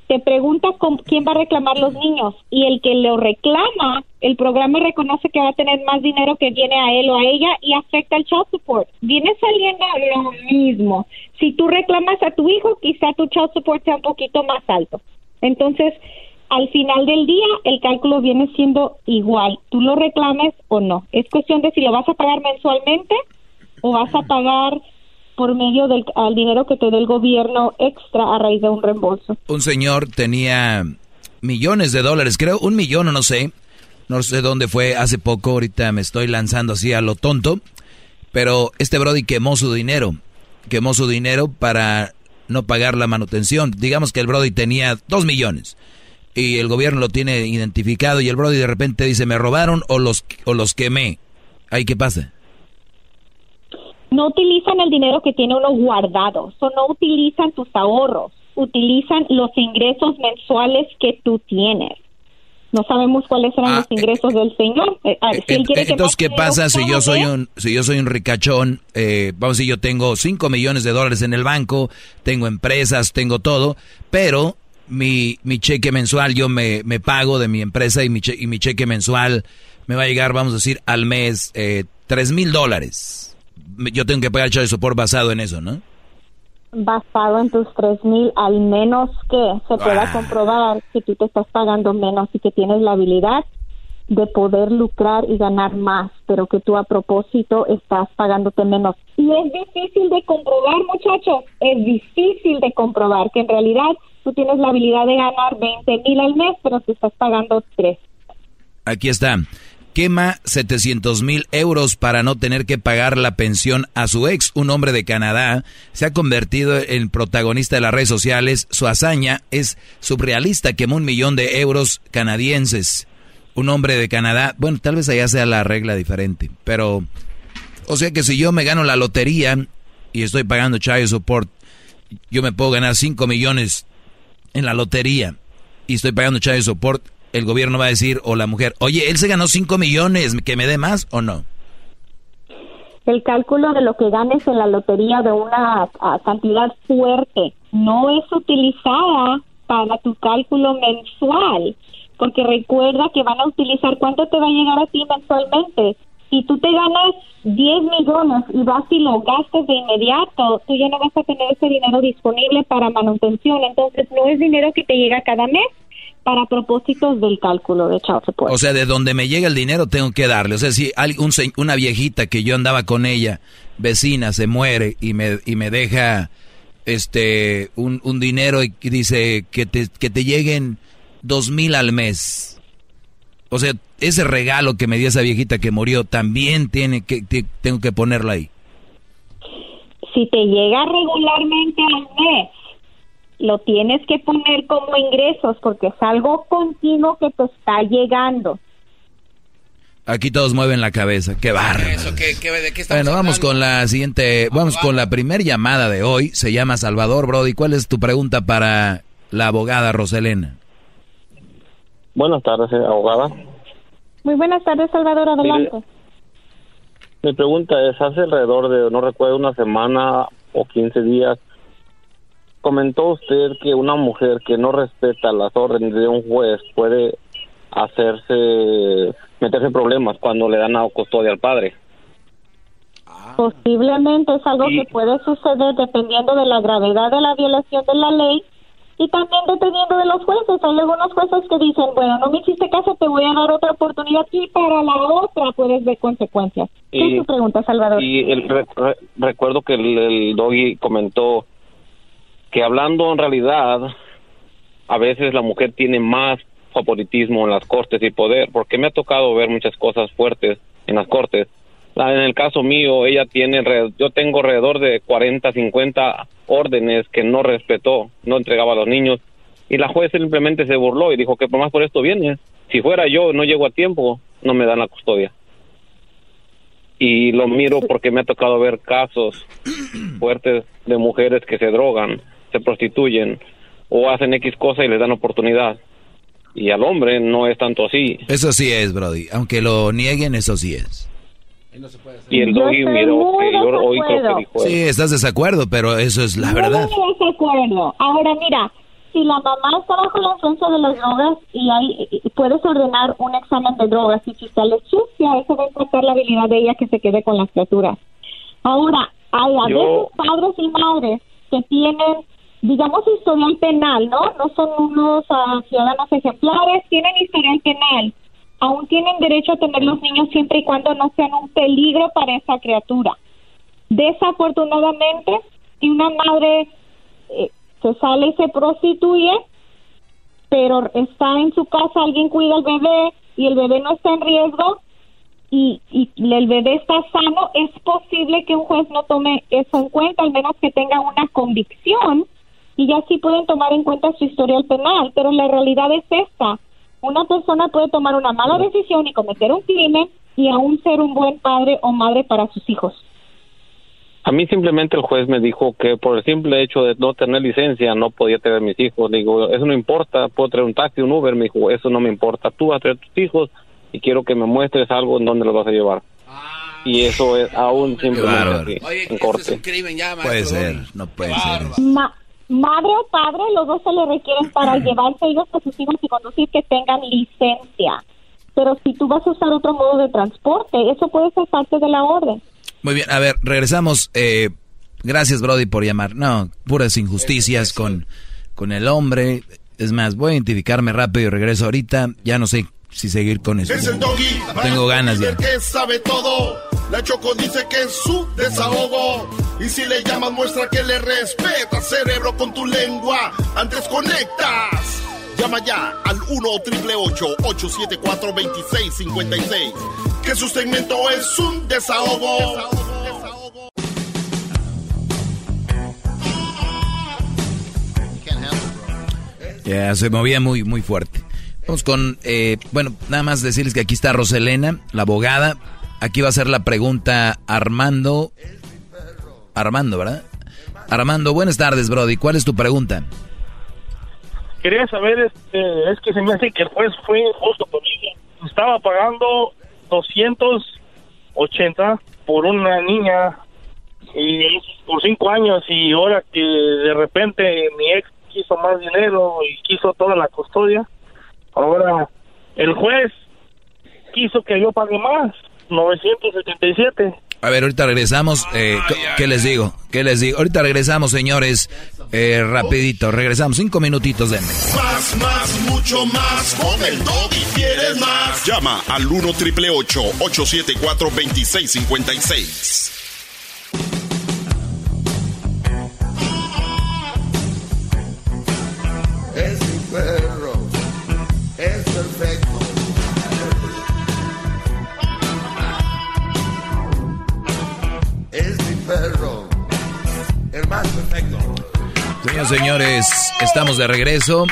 te pregunta con quién va a reclamar los niños y el que lo reclama, el programa reconoce que va a tener más dinero que viene a él o a ella y afecta el child support. Viene saliendo lo mismo. Si tú reclamas a tu hijo, quizá tu child support sea un poquito más alto. Entonces, al final del día, el cálculo viene siendo igual. Tú lo reclames o no. Es cuestión de si lo vas a pagar mensualmente o vas a pagar por medio del dinero que te dé el gobierno extra a raíz de un reembolso. Un señor tenía millones de dólares, creo, un millón no sé, no sé dónde fue hace poco, ahorita me estoy lanzando así a lo tonto, pero este Brody quemó su dinero, quemó su dinero para no pagar la manutención. Digamos que el Brody tenía dos millones y el gobierno lo tiene identificado y el Brody de repente dice me robaron o los, o los quemé. ¿Ahí qué pasa? No utilizan el dinero que tiene uno guardado, o no utilizan tus ahorros, utilizan los ingresos mensuales que tú tienes. No sabemos cuáles serán ah, los ingresos del señor. Eh, ah, entonces, ¿qué pasa si yo soy un si yo soy un ricachón? Eh, vamos a decir, yo tengo 5 millones de dólares en el banco, tengo empresas, tengo todo, pero mi, mi cheque mensual yo me, me pago de mi empresa y mi, y mi cheque mensual me va a llegar, vamos a decir, al mes eh, tres mil dólares yo tengo que pagar el de por basado en eso, ¿no? Basado en tus tres mil, al menos que se pueda comprobar que tú te estás pagando menos y que tienes la habilidad de poder lucrar y ganar más, pero que tú a propósito estás pagándote menos. Y es difícil de comprobar, muchachos, es difícil de comprobar que en realidad tú tienes la habilidad de ganar 20 mil al mes, pero te estás pagando tres. Aquí está quema 700 mil euros para no tener que pagar la pensión a su ex. Un hombre de Canadá se ha convertido en protagonista de las redes sociales. Su hazaña es surrealista, quemó un millón de euros canadienses. Un hombre de Canadá, bueno, tal vez allá sea la regla diferente, pero, o sea que si yo me gano la lotería y estoy pagando child support, yo me puedo ganar 5 millones en la lotería y estoy pagando child support el gobierno va a decir, o la mujer, oye, él se ganó 5 millones, ¿que me dé más o no? El cálculo de lo que ganes en la lotería de una cantidad fuerte no es utilizada para tu cálculo mensual, porque recuerda que van a utilizar cuánto te va a llegar a ti mensualmente. Si tú te ganas 10 millones y vas y lo gastas de inmediato, tú ya no vas a tener ese dinero disponible para manutención, entonces no es dinero que te llega cada mes, para propósitos del cálculo de child support. O sea, de donde me llega el dinero tengo que darle. O sea, si un, una viejita que yo andaba con ella, vecina, se muere y me, y me deja este un, un dinero y dice que te, que te lleguen dos mil al mes. O sea, ese regalo que me dio esa viejita que murió también tiene que tengo que ponerlo ahí. Si te llega regularmente al mes, lo tienes que poner como ingresos porque es algo continuo que te está llegando. Aquí todos mueven la cabeza, qué barro. bueno, vamos con la siguiente, vamos, con la primera llamada de hoy. Se llama Salvador Brody. ¿Cuál es tu pregunta para la abogada Roselena? Buenas tardes, eh, abogada. Muy buenas tardes, Salvador, adelante. Mi pregunta es, hace alrededor de, no recuerdo, una semana o 15 días, comentó usted que una mujer que no respeta las órdenes de un juez puede hacerse, meterse en problemas cuando le dan a custodia al padre. Posiblemente es algo que puede suceder dependiendo de la gravedad de la violación de la ley y también dependiendo de los jueces. Hay algunos jueces que dicen, bueno, no me hiciste caso, te voy a dar otra oportunidad y para la otra puedes ver consecuencias. ¿Qué es tu pregunta, Salvador? Y el, re- re- recuerdo que el, el doggy comentó que hablando en realidad, a veces la mujer tiene más favoritismo en las cortes y poder, porque me ha tocado ver muchas cosas fuertes en las cortes. En el caso mío, ella tiene, yo tengo alrededor de 40, 50 órdenes que no respetó, no entregaba a los niños, y la juez simplemente se burló y dijo que por más por esto viene. Si fuera yo, no llego a tiempo, no me dan la custodia. Y lo miro porque me ha tocado ver casos fuertes de mujeres que se drogan, se prostituyen o hacen X cosa y les dan oportunidad. Y al hombre no es tanto así. Eso sí es, Brody. Aunque lo nieguen, eso sí es. Y el doggy miró que yo hoy creo que dijo Sí, estás desacuerdo, pero eso es la verdad. No estoy de acuerdo. Ahora, mira, si la mamá está bajo la influencia de las drogas y hay, y puedes ordenar un examen de drogas y si sale sucia, eso va a impactar la habilidad de ella que se quede con las criaturas. Ahora, hay a Yo- veces padres y madres que tienen, digamos, historial penal, ¿no? No son unos ah, ciudadanos ejemplares, tienen historial penal. Aún tienen derecho a tener los niños siempre y cuando no sean un peligro para esa criatura. Desafortunadamente, si una madre eh, se sale y se prostituye, pero está en su casa, alguien cuida al bebé y el bebé no está en riesgo y, y el bebé está sano, es posible que un juez no tome eso en cuenta, al menos que tenga una convicción y ya sí pueden tomar en cuenta su historial penal, pero la realidad es esta. Una persona puede tomar una mala decisión y cometer un crimen y aún ser un buen padre o madre para sus hijos. A mí simplemente el juez me dijo que por el simple hecho de no tener licencia no podía tener mis hijos. Le digo, eso no importa, puedo traer un taxi, un Uber. Me dijo, eso no me importa. Tú vas a traer tus hijos y quiero que me muestres algo en dónde los vas a llevar. Y eso es aún simplemente así, en corte. Puede ser, no puede ser. Ma- madre o padre, los dos se le requieren para llevarse ellos a sus hijos y conducir que tengan licencia. Pero si tú vas a usar otro modo de transporte, eso puede ser parte de la orden. Muy bien, a ver, regresamos. Eh, gracias, Brody, por llamar. No, puras injusticias con, con el hombre. Es más, voy a identificarme rápido y regreso ahorita. Ya no sé si seguir con eso. Es el doggy. Tengo ganas ya. Que sabe todo. La Choco dice que es su desahogo. Y si le llamas, muestra que le respeta, cerebro, con tu lengua. Antes conectas. Llama ya al 1-888-874-2656. Que su segmento es un desahogo. Ya, se movía muy, muy fuerte. Vamos con, eh, bueno, nada más decirles que aquí está Roselena, la abogada. Aquí va a ser la pregunta Armando. Armando, ¿verdad? Armando, buenas tardes, Brody. ¿Cuál es tu pregunta? Quería saber, este, es que se me hace que el juez fue injusto conmigo. Estaba pagando 280 por una niña y por cinco años y ahora que de repente mi ex quiso más dinero y quiso toda la custodia, ahora el juez quiso que yo pague más, 977. A ver, ahorita regresamos. Eh, ¿qué, les digo? ¿Qué les digo? Ahorita regresamos, señores. Eh, rapidito, regresamos. Cinco minutitos, denme. Más, más, mucho más. Con el doggy quieres más. Llama al 1 triple 874 2656. Es mi perro, es Señoras y señores, estamos de regreso.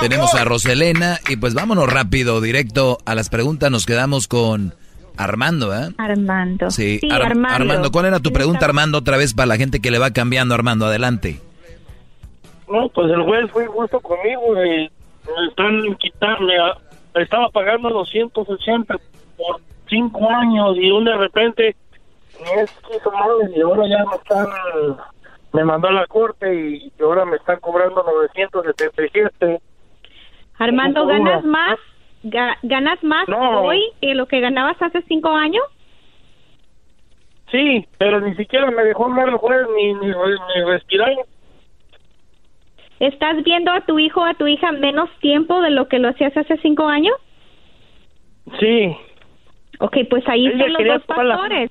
Tenemos a Roselena y pues vámonos rápido, directo a las preguntas. Nos quedamos con Armando, ¿eh? Armando. Sí, Ar- Armando. ¿cuál era tu pregunta, Armando? Otra vez para la gente que le va cambiando, Armando. Adelante. No, pues el juez fue injusto conmigo y me están quitarme, estaba pagando 280 por cinco años y un de repente es mal y ahora ya me están me mandó a la corte y ahora me están cobrando 977 Armando ganas más ganas más hoy que lo que ganabas hace cinco años sí pero ni siquiera me dejó hablar el juez ni, ni, ni respirar. ¿Estás viendo a tu hijo o a tu hija menos tiempo de lo que lo hacías hace cinco años? Sí. Ok, pues ahí están los dos factores.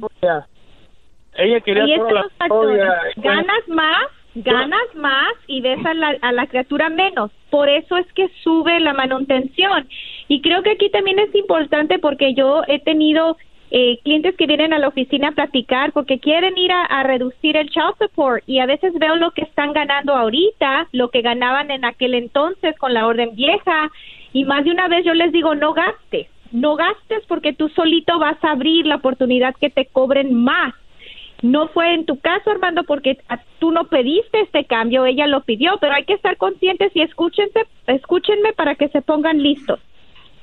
Ella quería toda los factores. Ganas más, ganas más y ves a la, a la criatura menos. Por eso es que sube la manutención. Y creo que aquí también es importante porque yo he tenido eh, clientes que vienen a la oficina a platicar porque quieren ir a, reducir el child support y a veces veo lo que están ganando ahorita, lo que ganaban en aquel entonces con la orden vieja y más de una vez yo les digo no gastes, no gastes porque tú solito vas a abrir la oportunidad que te cobren más. No fue en tu caso, Armando, porque tú no pediste este cambio, ella lo pidió, pero hay que estar conscientes y escúchense, escúchenme para que se pongan listos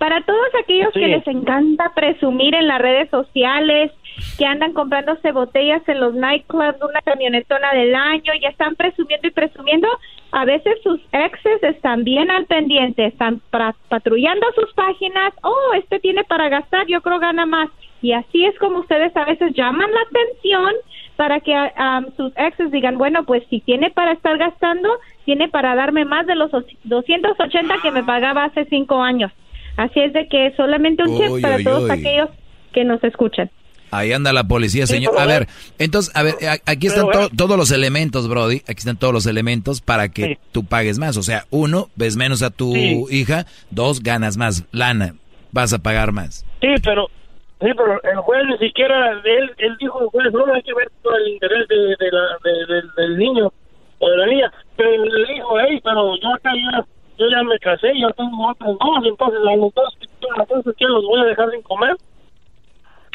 para todos aquellos que les encanta presumir en las redes sociales, que andan comprándose botellas en los nightclubs, una camionetona del año, ya están presumiendo y presumiendo, a veces sus exes están bien al pendiente, están patrullando sus páginas, oh, este tiene para gastar, yo creo gana más. Y así es como ustedes a veces llaman la atención para que um, sus exes digan, bueno, pues si tiene para estar gastando, tiene para darme más de los 280 que me pagaba hace cinco años. Así es de que solamente un chip para todos aquellos que nos escuchan. Ahí anda la policía, señor. A ver, entonces, a ver, aquí están todos los elementos, Brody. Aquí están todos los elementos para que tú pagues más. O sea, uno, ves menos a tu hija. Dos, ganas más lana. Vas a pagar más. Sí, pero sí, pero el juez ni siquiera, él, él dijo, el juez, no hay que ver todo el interés de, de la, del niño o de la niña. Pero él dijo, hey, pero yo acá ya yo ya me casé, yo tengo otros dos, entonces a los dos, entonces ¿qué los voy a dejar sin comer?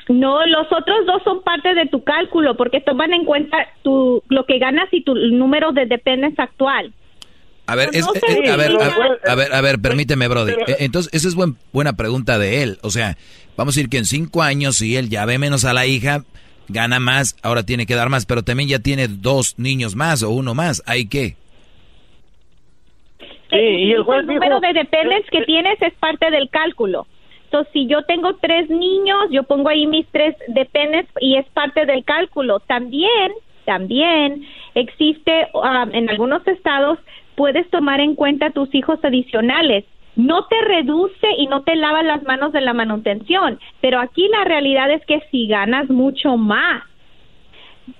No, los otros dos son parte de tu cálculo porque toman en cuenta tu lo que ganas y tu número de dependencia actual. A ver, es, eh, a, ver a, ver, a ver, permíteme, Brody. Eh, entonces, esa es buen, buena pregunta de él. O sea, vamos a decir que en cinco años, si él ya ve menos a la hija, gana más, ahora tiene que dar más, pero también ya tiene dos niños más o uno más. ¿Hay qué? Y el, número de dependes que tienes es parte del cálculo. Entonces, si yo tengo tres niños, yo pongo ahí mis tres dependes y es parte del cálculo. También, también existe um, en algunos estados puedes tomar en cuenta tus hijos adicionales. No te reduce y no te lava las manos de la manutención, pero aquí la realidad es que si ganas mucho más,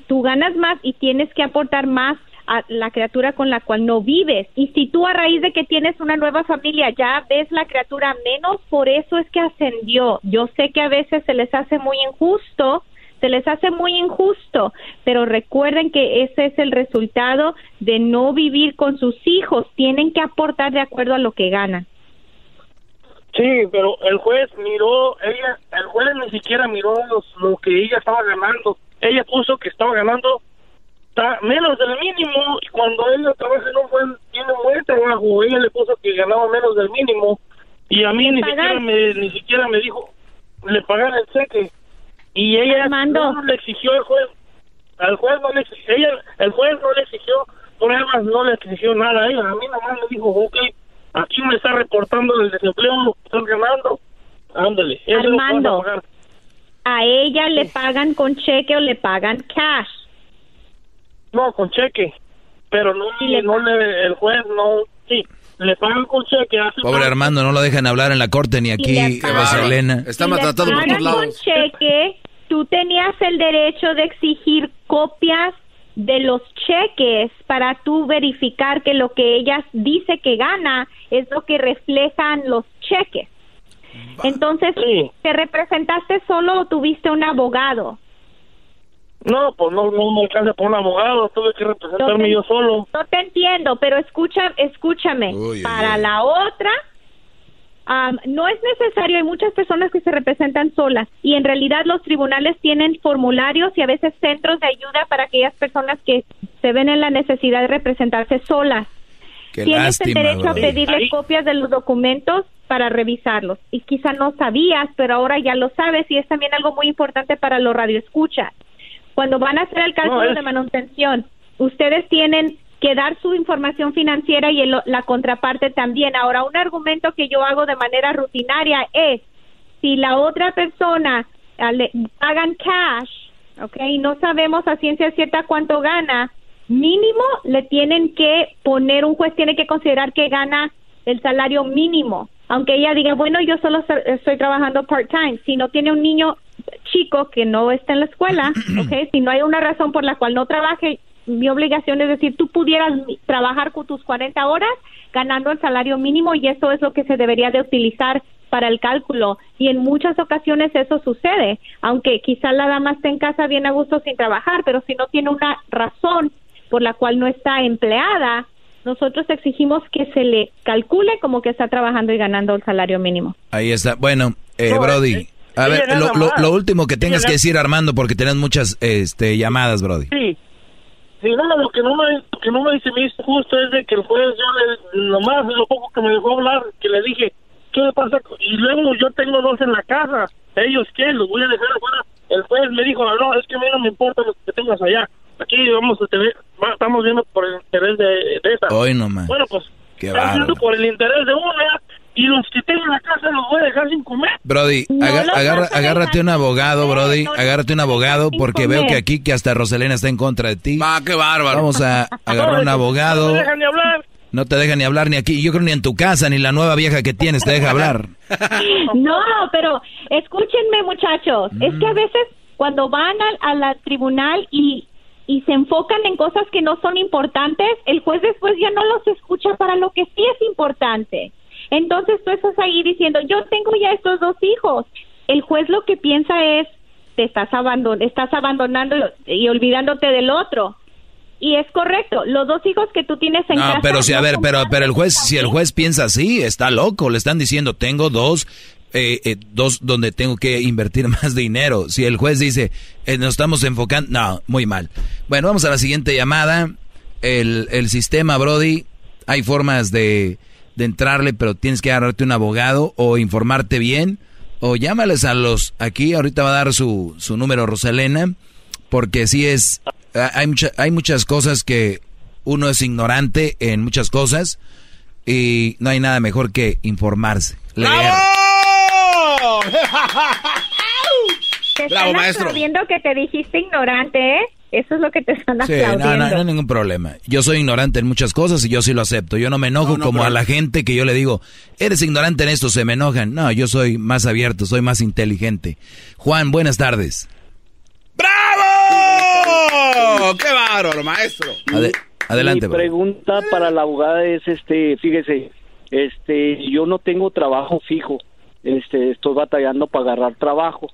tú ganas más y tienes que aportar más a la criatura con la cual no vives. Y si tú a raíz de que tienes una nueva familia ya ves la criatura menos, por eso es que ascendió. Yo sé que a veces se les hace muy injusto, se les hace muy injusto, pero recuerden que ese es el resultado de no vivir con sus hijos. Tienen que aportar de acuerdo a lo que ganan. Sí, pero el juez miró, ella, el juez ni siquiera miró lo que ella estaba ganando. Ella puso que estaba ganando está menos del mínimo y cuando ella trabaja no fue tiene un buen trabajo ella le puso que ganaba menos del mínimo y a mí ni siquiera me ni siquiera me dijo le pagar el cheque y ella no le exigió al juez al juez no le exigió, ella el juez no le exigió pruebas no le exigió nada a ella a mí nomás le dijo ok aquí me está reportando el desempleo estoy ganando ándale Armando a ella le pagan con cheque o le pagan cash no, con cheque. Pero no, no le, el juez no, sí, le pagan con cheque. Pobre Armando, no lo dejan hablar en la corte ni aquí, Elena. Está maltratado por todos lados. con cheque, tú tenías el derecho de exigir copias de los cheques para tú verificar que lo que ella dice que gana es lo que reflejan los cheques. Entonces, ¿te representaste solo o tuviste un abogado? No, pues no, no me alcanza por un abogado, tuve que representarme yo solo. No te entiendo, pero escucha, escúchame. Para la otra, no es necesario, hay muchas personas que se representan solas y en realidad los tribunales tienen formularios y a veces centros de ayuda para aquellas personas que se ven en la necesidad de representarse solas. tienes el derecho a pedirle copias de los documentos para revisarlos. Y quizá no sabías, pero ahora ya lo sabes y es también algo muy importante para los radioescuchas. Cuando van a hacer el cálculo de manutención, ustedes tienen que dar su información financiera y la contraparte también. Ahora, un argumento que yo hago de manera rutinaria es, si la otra persona ah, le pagan cash, ¿ok? No sabemos a ciencia cierta cuánto gana, mínimo le tienen que poner, un juez tiene que considerar que gana el salario mínimo, aunque ella diga, bueno, yo solo estoy trabajando part-time, si no tiene un niño chico que no está en la escuela, ¿ok? Si no hay una razón por la cual no trabaje, mi obligación es decir, tú pudieras trabajar con tus 40 horas ganando el salario mínimo y eso es lo que se debería de utilizar para el cálculo y en muchas ocasiones eso sucede, aunque quizá la dama esté en casa bien a gusto sin trabajar, pero si no tiene una razón por la cual no está empleada, nosotros exigimos que se le calcule como que está trabajando y ganando el salario mínimo. Ahí está. Bueno, eh, Brody, a ver, lo, último que tengas que decir, Armando, porque tenés muchas este, llamadas, Brody. Sí. Sí, no, lo que no me, que no me dice justo es de que el juez, yo le, nomás lo poco que me dejó hablar, que le dije, ¿qué le pasa? Y luego yo tengo dos en la casa, ¿ellos qué? ¿Los voy a dejar afuera? El juez me dijo, no, es que a mí no me importa lo que tengas allá aquí vamos a tener, estamos viendo por el interés de, de esa. Hoy nomás. Bueno, pues estamos viendo por el interés de una y los que tengo en la casa los voy a dejar sin comer. Brody, agárrate un abogado, Brody, agárrate un abogado porque veo que aquí que hasta Roselena está en contra de ti. Va, qué bárbaro. Vamos a agarrar un abogado. No te dejan ni hablar. No te deja ni hablar ni aquí. Yo creo ni en tu casa ni la nueva vieja que tienes te deja hablar. No, pero escúchenme muchachos, es que a mm. veces cuando van al, al tribunal y y se enfocan en cosas que no son importantes, el juez después ya no los escucha para lo que sí es importante. Entonces tú estás ahí diciendo, yo tengo ya estos dos hijos. El juez lo que piensa es, te estás, abandon estás abandonando y olvidándote del otro. Y es correcto, los dos hijos que tú tienes en casa. pero si, a ver, pero, pero el juez, si el juez piensa así, está loco. Le están diciendo, tengo dos eh, eh, dos donde tengo que invertir más dinero. Si el juez dice, eh, nos estamos enfocando, no, muy mal. Bueno, vamos a la siguiente llamada. El, el sistema, Brody, hay formas de, de entrarle, pero tienes que agarrarte un abogado o informarte bien. O llámales a los, aquí ahorita va a dar su, su número Rosalena, porque si es, hay, mucha, hay muchas cosas que uno es ignorante en muchas cosas y no hay nada mejor que informarse. Leer. Te Bravo, maestro. viendo que te dijiste ignorante, ¿eh? Eso es lo que te están sí, No, no, no, hay ningún problema. Yo soy ignorante en muchas cosas y yo sí lo acepto. Yo no me enojo como a la gente que yo le digo, eres ignorante en esto, se me enojan. No, yo soy más abierto, soy más inteligente. Juan, buenas tardes. ¡Bravo! ¡Qué bárbaro, maestro! adelante. Mi pregunta para la abogada es, este, fíjese, este, yo no tengo trabajo fijo este estoy batallando para agarrar trabajo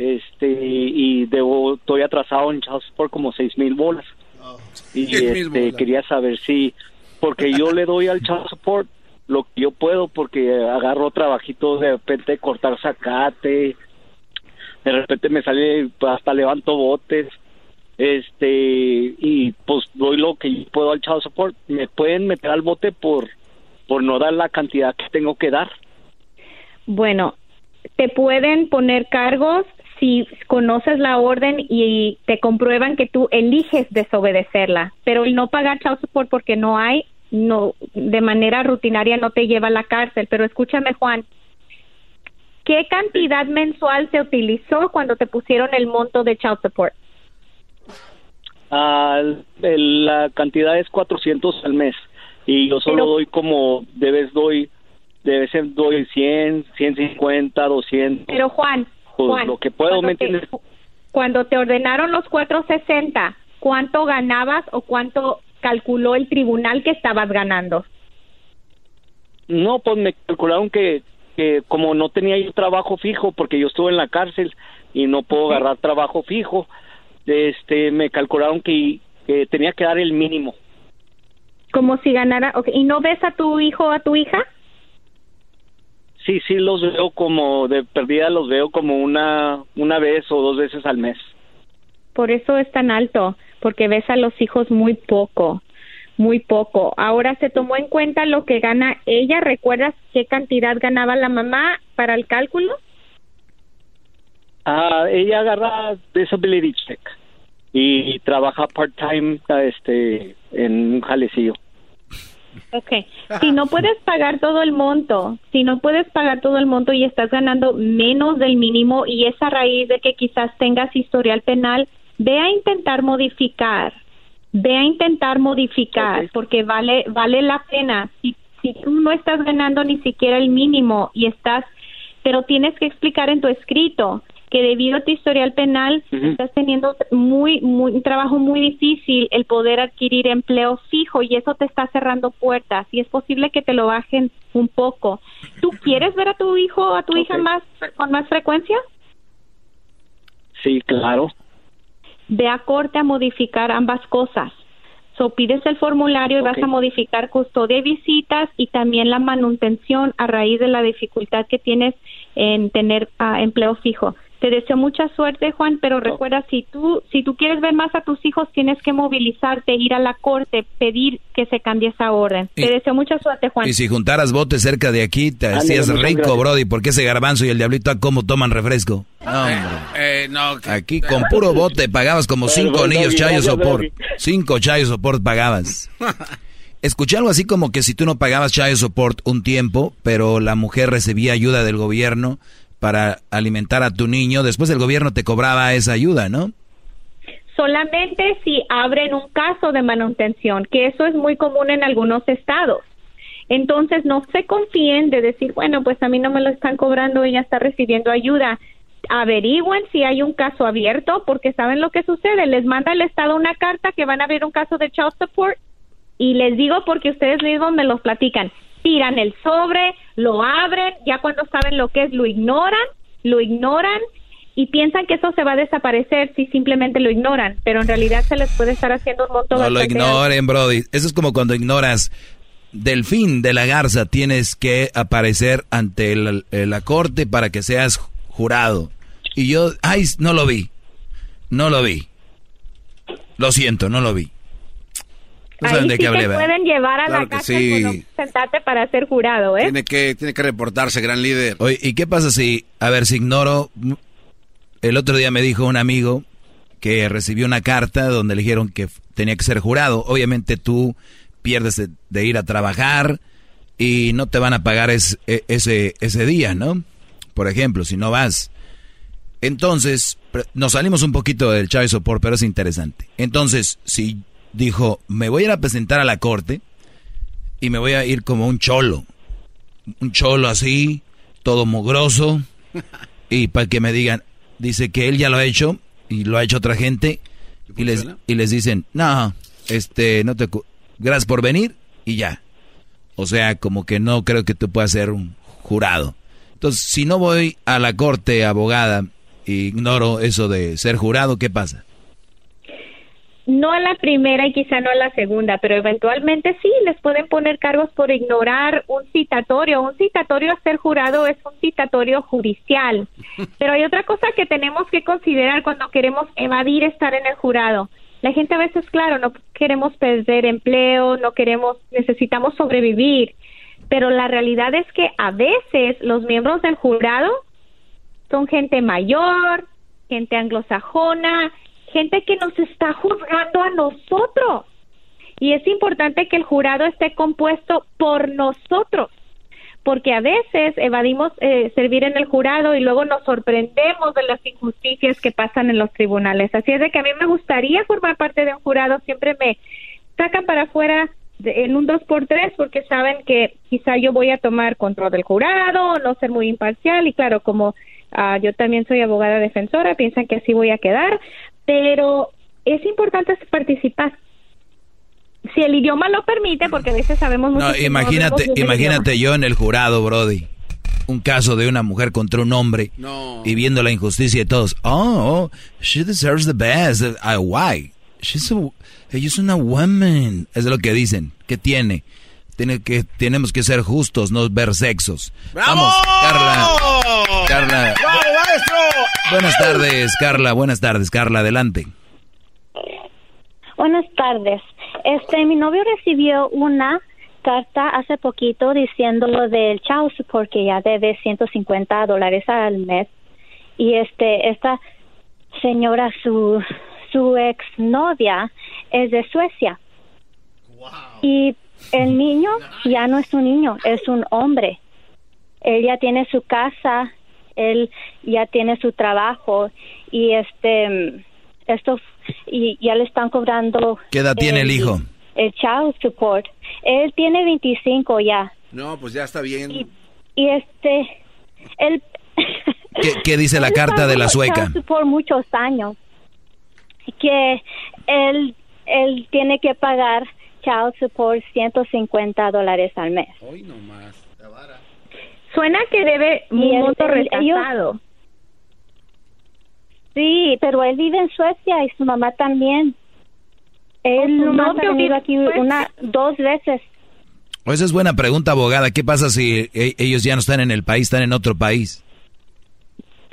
este y debo estoy atrasado en child support como seis mil bolas. Oh, y este, quería saber si porque yo le doy al child support lo que yo puedo porque agarro trabajitos de repente cortar zacate de repente me sale hasta levanto botes este y pues doy lo que yo puedo al child support me pueden meter al bote por por no dar la cantidad que tengo que dar. Bueno, te pueden poner cargos si conoces la orden y te comprueban que tú eliges desobedecerla, pero el no pagar child support porque no hay, no, de manera rutinaria no te lleva a la cárcel. Pero escúchame, Juan, ¿qué cantidad mensual se utilizó cuando te pusieron el monto de child support? Ah, la cantidad es 400 al mes y yo solo doy como debes doy debe ser doy 100, 150, 200. Pero Juan, pues, Juan lo que puedo, ¿me entiendes? cuando te ordenaron los 460, ¿cuánto ganabas o cuánto calculó el tribunal que estabas ganando? No, pues me calcularon que, que como no tenía yo trabajo fijo, porque yo estuve en la cárcel y no puedo agarrar trabajo fijo, este, me calcularon que, que tenía que dar el mínimo. Como si ganara, okay. ¿y no ves a tu hijo o a tu hija? Sí, sí los veo como de perdida, los veo como una, una vez o dos veces al mes. Por eso es tan alto, porque ves a los hijos muy poco. muy poco. Ahora se tomó en cuenta lo que gana ella. ¿Recuerdas qué cantidad ganaba la mamá para el cálculo? Ah, ella agarra disability check y trabaja part-time este, en un jalecillo. Ok, si no puedes pagar todo el monto, si no puedes pagar todo el monto y estás ganando menos del mínimo y es a raíz de que quizás tengas historial penal, ve a intentar modificar, ve a intentar modificar porque vale vale la pena. Si si tú no estás ganando ni siquiera el mínimo y estás, pero tienes que explicar en tu escrito que debido a tu historial penal estás teniendo muy, muy un trabajo muy difícil el poder adquirir empleo fijo y eso te está cerrando puertas y es posible que te lo bajen un poco. ¿Tú quieres ver a tu hijo o a tu hija más con más frecuencia? Sí, claro. Ve a corte a modificar ambas cosas. So, pides el formulario y vas a modificar custodia y visitas y también la manutención a raíz de la dificultad que tienes en tener ah, empleo fijo. Te deseo mucha suerte, Juan, pero recuerda si tú si tú quieres ver más a tus hijos tienes que movilizarte, ir a la corte, pedir que se cambie esa orden. te deseo mucha suerte, Juan. Y si juntaras botes cerca de aquí te hacías rico, Brody, porque ese garbanzo y el diablito cómo toman refresco. No, Eh, no, que- Aquí con puro bote pagabas como cinco niños chayos sopor. Cinco chayos sopor pagabas. Escuché algo así como que si tú no pagabas child support un tiempo, pero la mujer recibía ayuda del gobierno para alimentar a tu niño, después el gobierno te cobraba esa ayuda, ¿no? Solamente si abren un caso de manutención, que eso es muy común en algunos estados. Entonces, no se confíen de decir, bueno, pues a mí no me lo están cobrando, ella está recibiendo ayuda. Averigüen si hay un caso abierto, porque saben lo que sucede. Les manda el Estado una carta que van a abrir un caso de child support y les digo porque ustedes mismos me los platican. Tiran el sobre, lo abren, ya cuando saben lo que es, lo ignoran, lo ignoran y piensan que eso se va a desaparecer si simplemente lo ignoran, pero en realidad se les puede estar haciendo un montón No lo ignoren, Brody. Eso es como cuando ignoras del fin de la garza. Tienes que aparecer ante la corte para que seas jurado. Y yo, ay, no lo vi. No lo vi. Lo siento, no lo vi. No Ahí saben de sí qué hablé, te ¿verdad? pueden llevar a Claro la que casa sí. con un sentarte para ser jurado, ¿eh? Tiene que, tiene que reportarse, gran líder. Oye, ¿y qué pasa si, a ver, si ignoro? El otro día me dijo un amigo que recibió una carta donde le dijeron que tenía que ser jurado. Obviamente tú pierdes de, de ir a trabajar y no te van a pagar es- e- ese, ese día, ¿no? Por ejemplo, si no vas. Entonces, pre- nos salimos un poquito del child support, pero es interesante. Entonces, si dijo, me voy a ir a presentar a la corte y me voy a ir como un cholo, un cholo así, todo mugroso, y para que me digan, dice que él ya lo ha hecho y lo ha hecho otra gente, y les, y les dicen, no, este, no te, gracias por venir y ya. O sea, como que no creo que tú puedas ser un jurado. Entonces, si no voy a la corte abogada, ignoro eso de ser jurado, ¿qué pasa? No a la primera y quizá no a la segunda, pero eventualmente sí, les pueden poner cargos por ignorar un citatorio. Un citatorio a ser jurado es un citatorio judicial. Pero hay otra cosa que tenemos que considerar cuando queremos evadir estar en el jurado. La gente a veces, claro, no queremos perder empleo, no queremos, necesitamos sobrevivir. Pero la realidad es que a veces los miembros del jurado son gente mayor, gente anglosajona, gente que nos está juzgando a nosotros. Y es importante que el jurado esté compuesto por nosotros, porque a veces evadimos eh, servir en el jurado y luego nos sorprendemos de las injusticias que pasan en los tribunales. Así es de que a mí me gustaría formar parte de un jurado, siempre me sacan para afuera en un dos por tres porque saben que quizá yo voy a tomar control del jurado, no ser muy imparcial y claro, como ah, yo también soy abogada defensora, piensan que así voy a quedar, pero es importante participar. Si el idioma lo permite, porque a veces sabemos mucho No, que imagínate, imagínate yo en el jurado, Brody. Un caso de una mujer contra un hombre y viendo la injusticia de todos. Oh, oh, she deserves the best. Uh, why? She's a, ella es una woman. Es lo que dicen. ¿Qué tiene? Tiene que, tenemos que ser justos, no ver sexos. Vamos, Carla. Carla. ¡Bravo, maestro! Buenas tardes, Carla. Buenas tardes, Carla. Adelante. Buenas tardes. Este, mi novio recibió una carta hace poquito diciéndolo del child support que ya debe 150 dólares al mes y este esta señora su su ex novia es de Suecia y el niño ya no es un niño es un hombre él ya tiene su casa él ya tiene su trabajo y este esto y ya le están cobrando ¿Qué edad tiene el hijo? el child support. Él tiene 25 ya. No, pues ya está bien. Y, y este, él... ¿Qué, qué dice la carta de la sueca? child support muchos años. Que él, él tiene que pagar child support 150 dólares al mes. Hoy nomás. Suena que debe un monto retrasado. Sí, pero él vive en Suecia y su mamá también. Él su nomás ha venido vive aquí una, dos veces. Esa es buena pregunta, abogada. ¿Qué pasa si e- ellos ya no están en el país, están en otro país?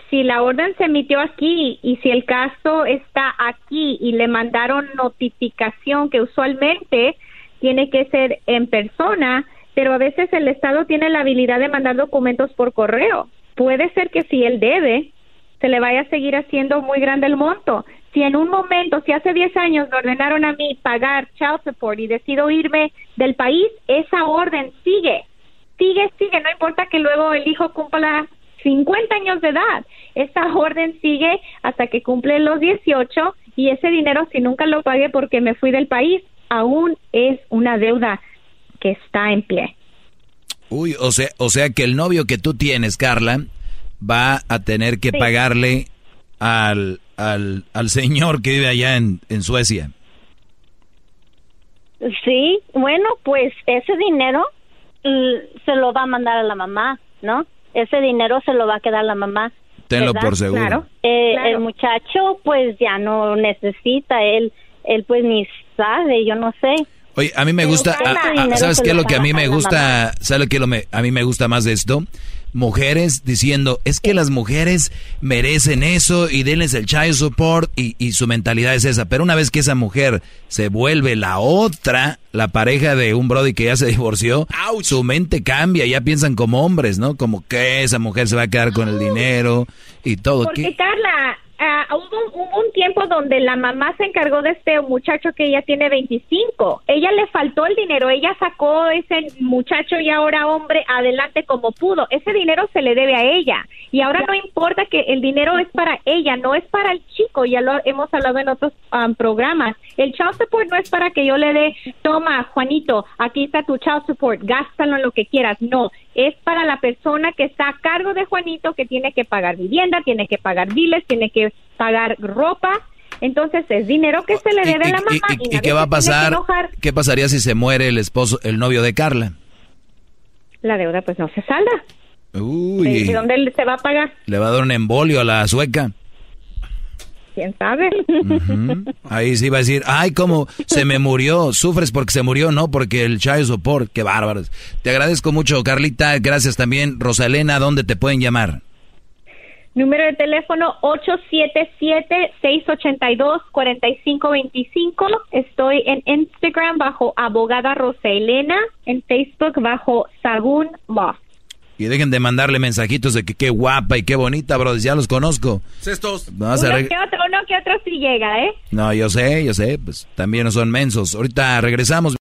Si la orden se emitió aquí y si el caso está aquí y le mandaron notificación que usualmente tiene que ser en persona, pero a veces el Estado tiene la habilidad de mandar documentos por correo. Puede ser que si él debe, se le vaya a seguir haciendo muy grande el monto. Si en un momento, si hace 10 años me ordenaron a mí pagar child support y decido irme del país, esa orden sigue, sigue, sigue, no importa que luego el hijo cumpla 50 años de edad. Esa orden sigue hasta que cumple los 18 y ese dinero, si nunca lo pagué porque me fui del país, aún es una deuda que está en pie. Uy, o sea, o sea que el novio que tú tienes, Carla, va a tener que Sí. pagarle al, al, al señor que vive allá en, en Suecia. Sí, bueno, pues ese dinero l- se lo va a mandar a la mamá, ¿no? Ese dinero se lo va a quedar la mamá. Tenlo ¿verdad? por seguro. Claro. Eh, El muchacho, pues ya no necesita, él, él pues ni sabe, yo no sé. Oye, a mí me gusta, a- a- ¿sabes qué es lo que a mí me gusta? ¿Sabes que lo me- a mí me gusta más de esto? Mujeres diciendo, es que las mujeres merecen eso y denles el child support y, y su mentalidad es esa. Pero una vez que esa mujer se vuelve la otra, la pareja de un brody que ya se divorció, su mente cambia, ya piensan como hombres, ¿no? Como que esa mujer se va a quedar con el dinero y todo. Porque ¿Qué? Carla, ah, hubo, hubo un tiempo donde la mamá se encargó de este muchacho que ella tiene 25. Ella le faltó el dinero, ella sacó ese muchacho y ahora hombre adelante como pudo. Ese dinero se le debe a ella. Y ahora no importa que el dinero es para ella, no es para el chico, ya lo hemos hablado en otros um, programas. El child support no es para que yo le dé, toma, Juanito, aquí está tu child support, gástalo en lo que quieras. No, es para la persona que está a cargo de Juanito, que tiene que pagar vivienda, tiene que pagar biles, tiene que pagar ropa. Entonces es dinero que se le debe a la mamá. ¿Y, y y qué va a pasar? ¿Qué pasaría si se muere el esposo, el novio de Carla? La deuda pues no se salda. Uy, ¿De dónde se va a pagar? le va a dar un embolio a la sueca. ¿Quién sabe? Ahí sí va a decir, ay, cómo se me murió, sufres porque se murió, no porque el child support, qué bárbaros. Te agradezco mucho, Carlita, gracias también. Rosalena, ¿dónde te pueden llamar? Número de teléfono 877-682-4525. Estoy en Instagram bajo abogada Rosa Elena, en Facebook bajo Sagún Law. Y dejen de mandarle mensajitos de que qué guapa y qué bonita, bro, ya los conozco. Cestos. Uno reg- que otro, uno que otro sí llega, ¿eh? No, yo sé, yo sé, pues también no son mensos. Ahorita regresamos.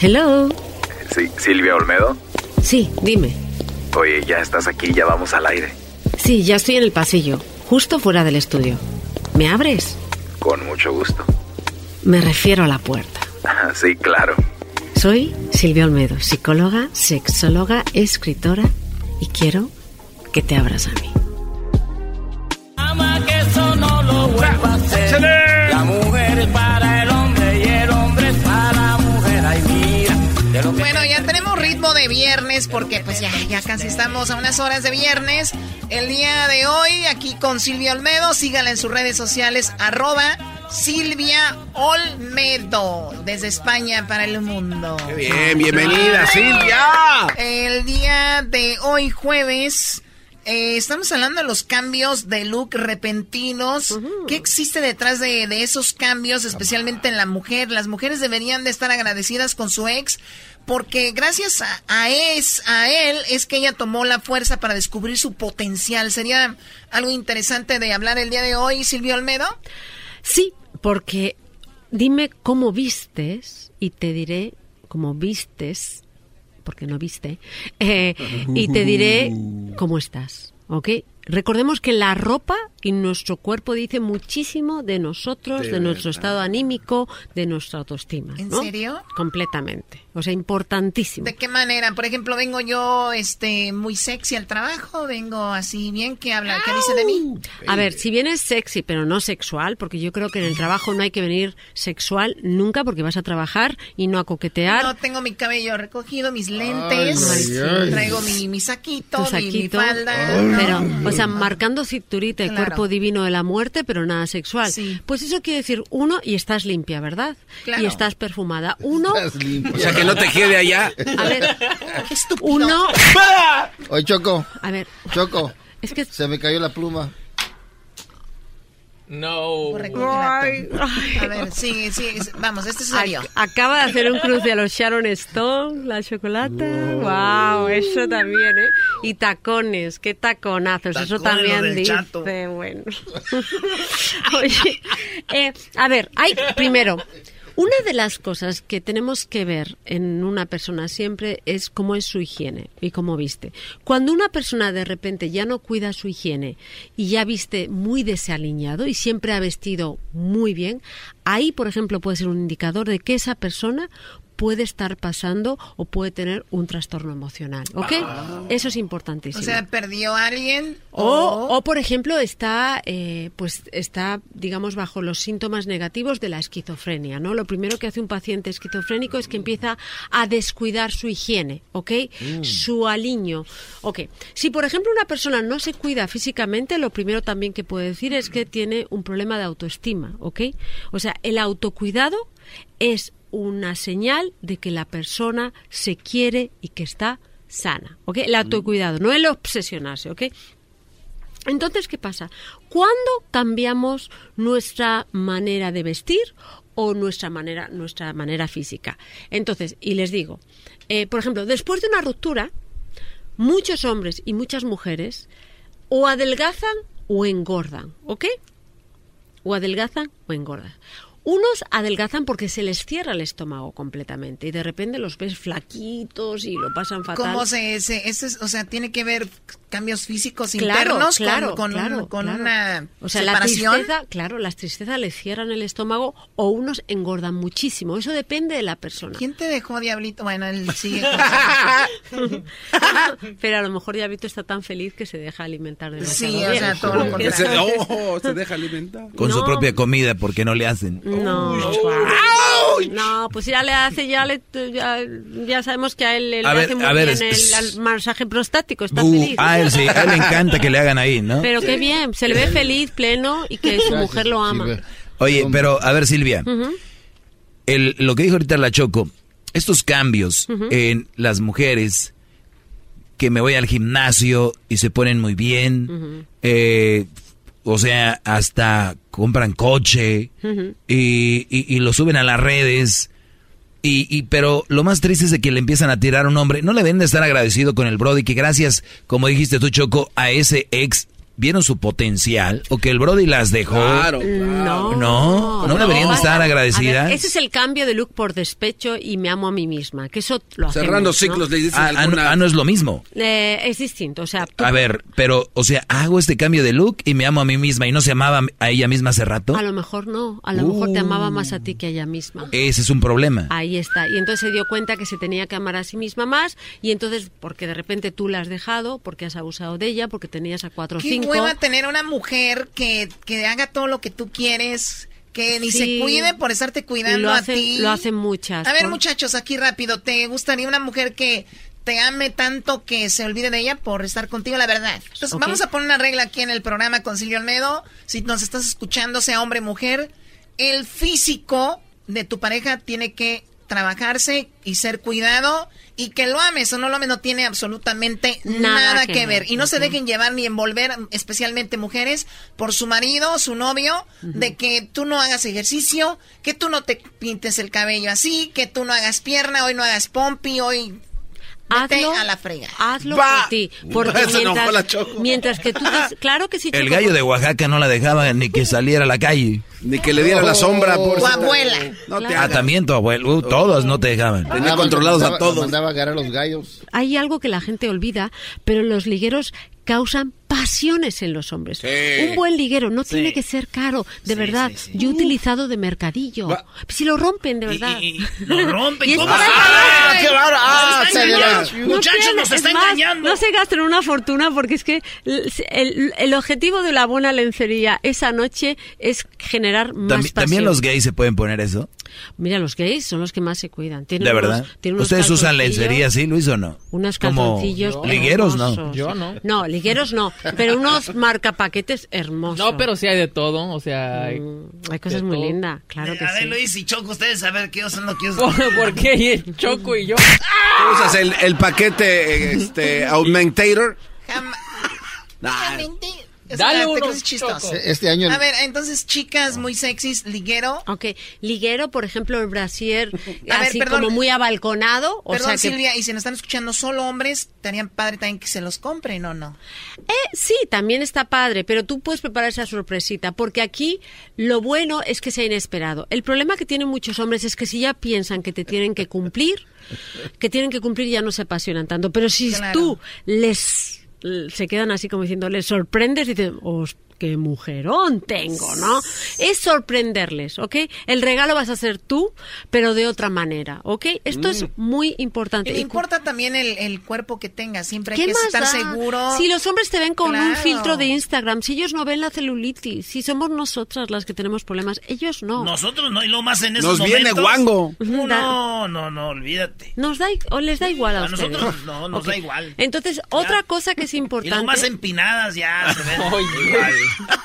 Hello. Sí, Silvia Olmedo. Sí, dime. Oye, ya estás aquí, ya vamos al aire. Sí, ya estoy en el pasillo, justo fuera del estudio. ¿Me abres? Con mucho gusto. Me refiero a la puerta. Sí, claro. Soy Silvia Olmedo, psicóloga, sexóloga, escritora y quiero que te abras a mí. De viernes porque pues ya, ya casi estamos a unas horas de viernes. El día de hoy aquí con Silvia Olmedo, síganla en sus redes sociales, arroba Silvia Olmedo, desde España para el mundo. Qué bien, bienvenida, Silvia. El día de hoy, jueves, eh, estamos hablando de los cambios de look repentinos. ¿Qué existe detrás de, de esos cambios, especialmente en la mujer? Las mujeres deberían de estar agradecidas con su ex porque gracias a, a, es, a él es que ella tomó la fuerza para descubrir su potencial. Sería algo interesante de hablar el día de hoy, Silvio Olmedo. Sí, porque dime cómo vistes y te diré cómo vistes, porque no viste, eh, y te diré cómo estás, ¿ok? Recordemos que la ropa y nuestro cuerpo dice muchísimo de nosotros, de, De nuestro estado anímico, de nuestra autoestima. ¿En ¿no? serio? Completamente. O sea, importantísimo. ¿De qué manera? Por ejemplo, vengo yo este muy sexy al trabajo, vengo así bien, ¿qué habla? ¿Qué dice de mí? A ver, si vienes sexy pero no sexual, porque yo creo que en el trabajo no hay que venir sexual nunca porque vas a trabajar y no a coquetear. No tengo mi cabello recogido, mis lentes, Ay, ay. traigo mi, mi saquito, tu mi- Mi, saquito. falda. ¿no? Pero, o sea, marcando cinturita el Claro. cuerpo divino de la muerte, pero nada sexual. Pues eso quiere decir, uno, y estás limpia, ¿verdad? Claro. Y estás perfumada. Uno, O sea, que no te quede allá. a ver, uno, Oye, Choco. A ver. Choco. Es que... Se me cayó la pluma. No. A ver, sí, sí, vamos, este es serio. Ac- acaba de hacer un cruce a los Sharon Stone, la chocolata. Wow, eso también, ¿eh? Y tacones, qué taconazos, eso Tacones, también lo del dice, chato. bueno. Oye, eh, a ver, hay primero una de las cosas que tenemos que ver en una persona siempre es cómo es su higiene y cómo viste. Cuando una persona de repente ya no cuida su higiene y ya viste muy desaliñado y siempre ha vestido muy bien, ahí, por ejemplo, puede ser un indicador de que esa persona puede estar pasando o puede tener un trastorno emocional, ¿ok? Ah. Eso es importantísimo. O sea, perdió a alguien O, o, por ejemplo, está, eh, pues, está, digamos, bajo los síntomas negativos de la esquizofrenia, ¿no? Lo primero que hace un paciente esquizofrénico es que empieza a descuidar su higiene, ¿ok? Mm. Su aliño, ¿ok? Si, por ejemplo, una persona no se cuida físicamente, lo primero también que puede decir es que tiene un problema de autoestima, ¿ok? O sea, el autocuidado es una señal de que la persona se quiere y que está sana, ¿ok? El autocuidado, no el obsesionarse, ¿ok? Entonces, ¿qué pasa? ¿Cuándo cambiamos nuestra manera de vestir o nuestra manera, nuestra manera física? Entonces, y les digo, eh, por ejemplo, después de una ruptura, muchos hombres y muchas mujeres o adelgazan o engordan, ¿ok? O adelgazan o engordan. Unos adelgazan porque se les cierra el estómago completamente y de repente los ves flaquitos y lo pasan fatal. ¿Cómo se, se o sea, tiene que ver cambios físicos Claro, internos claro, con, con, un- claro, con claro. una O sea, la tristeza, claro, las tristezas le cierran el estómago o unos engordan muchísimo. Eso depende de la persona. ¿Quién te dejó, Diablito? Bueno, él sigue. Pero a lo mejor Diablito está tan feliz que se deja alimentar de Sí, o sea, todo lo contrario. oh, se deja alimentar. Con su propia comida, porque no le hacen. No, no, pues ya le hace, ya le, ya, ya sabemos que a él le A ver, hace muy a ver, bien es- el, el masaje prostático, está Uh, feliz. A él sí, a él le encanta que le hagan ahí, ¿no? Pero qué bien, se le ve feliz, pleno y que su mujer lo ama. Oye, pero a ver, Silvia, el, lo que dijo ahorita la Choco, estos cambios en las mujeres que me voy al gimnasio y se ponen muy bien, eh, o sea, hasta compran coche Ujú. y, y- y lo suben a las redes. Y, y- pero lo más triste es de que le empiezan a tirar a un hombre. No le deben de estar agradecido con el Brody, que gracias, como dijiste tú, Choco, a ese ex vieron su potencial o que el Brody las dejó. Claro, No, No, no deberían de estar agradecidas. ver, ese es el cambio de look por despecho y me amo a mí misma, que eso lo hacemos, Cerrando ¿no? ciclos, le dicen Ah, ah, no, alguna... ah, no es lo mismo. Eh, es distinto, o sea, tú- A ver, pero, o sea, hago este cambio de look y me amo a mí misma y no se amaba a ella misma hace rato. a lo mejor no, a lo mejor te amaba más a ti que a ella misma. Ese es un problema. Ahí está. Y entonces se dio cuenta que se tenía que amar a sí misma más. Y entonces, porque de repente tú la has dejado, porque has abusado de ella, porque tenías a cuatro o cinco. Hueva tener una mujer que, que haga todo lo que tú quieres, que ni Sí. se cuide por estarte cuidando a ti. lo hacen muchas, A ver, por- muchachos, aquí rápido, ¿te gustaría una mujer que te ame tanto que se olvide de ella por estar contigo, la verdad? Entonces, vamos a poner una regla aquí en el programa con Silvio Olmedo. Si nos estás escuchando, sea hombre o mujer, el físico de tu pareja tiene que trabajarse y ser cuidado y que lo ames o no lo ames no tiene absolutamente nada, que, ver. Y no se dejen llevar ni envolver, especialmente mujeres, por su marido, su novio, de que tú no hagas ejercicio, que tú no te pintes el cabello así, que tú no hagas pierna, hoy no hagas pompi, hoy Hazlo, a la frega. hazlo Va. por ti. Porque Se enojó mientras, la Choco. mientras que tú... claro que sí, El gallo de Oaxaca no la dejaba ni que saliera a la calle. Ni que le diera la sombra, por Tu abuela. No te Ah, también tu abuelo. Uh, todos no te dejaban. Tenía Mandaba- controlados a mandaba- todos. Mandaba a agarrar los gallos. hay algo que la gente olvida, pero los ligueros causan pasiones en los hombres. Un buen liguero no tiene que ser caro, de verdad. Yo he utilizado de mercadillo. Si lo rompen, de verdad. Lo rompen. ¿cómo? ¡Ah, qué barato! ¡Ah, nos engañando. Muchachos, nos está es más, engañando. No se gasten una fortuna porque es que el, el- el objetivo de la buena lencería esa noche es generar más También, pasión. también los gays se pueden poner eso. Mira, los gays son los que más se cuidan. Tienen De unos- verdad. tienen unos ¿Ustedes usan lencería así, Luis, o no? Unos Como calzoncillos ligueros, ¿no? Yo no. No, ligueros no, pero unos marcapaquetes hermosos. No, pero sí hay de todo, o sea... Hay, hay cosas muy lindas, claro que a ver, sí. Luis y Choco, ustedes a ver qué usan lo que ¿Por, usan. por qué? Y el Choco y yo. ¿Tú usas el, el paquete este, Augmentator? Es Dale una- te uno, crees chistoso. Choco. Este año- A ver, entonces, chicas muy sexys, liguero. Ok, liguero, por ejemplo, el brasier A ver, así perdón. como muy abalconado. O Perdón, sea que Silvia, y si nos están escuchando solo hombres, estarían padre también que se los compren o no. Eh, sí, también está padre, pero tú puedes preparar esa sorpresita, porque aquí lo bueno es que sea inesperado. El problema que tienen muchos hombres es que si ya piensan que te tienen que cumplir, que tienen que cumplir ya no se apasionan tanto. Pero si Claro. tú les se quedan así como diciendo, les sorprendes, dicen, "Os- qué mujerón tengo, ¿no? Es sorprenderles, ¿ok? El regalo vas a hacer tú, pero de otra manera, ¿ok? Esto es muy importante. Y no importa también el, el cuerpo que tengas, siempre hay ¿Qué que estar da? seguro. Si los hombres te ven con un filtro de Instagram, si ellos no ven la celulitis, si somos nosotras las que tenemos problemas, ellos no. Nosotros no, y lo más en esos Nos viene guango. No, no, no, olvídate. Nos da i- o les da igual a, A ustedes. nosotros no, nos da igual. Entonces, otra cosa que es Y lo importante. más empinadas ya se ven igual.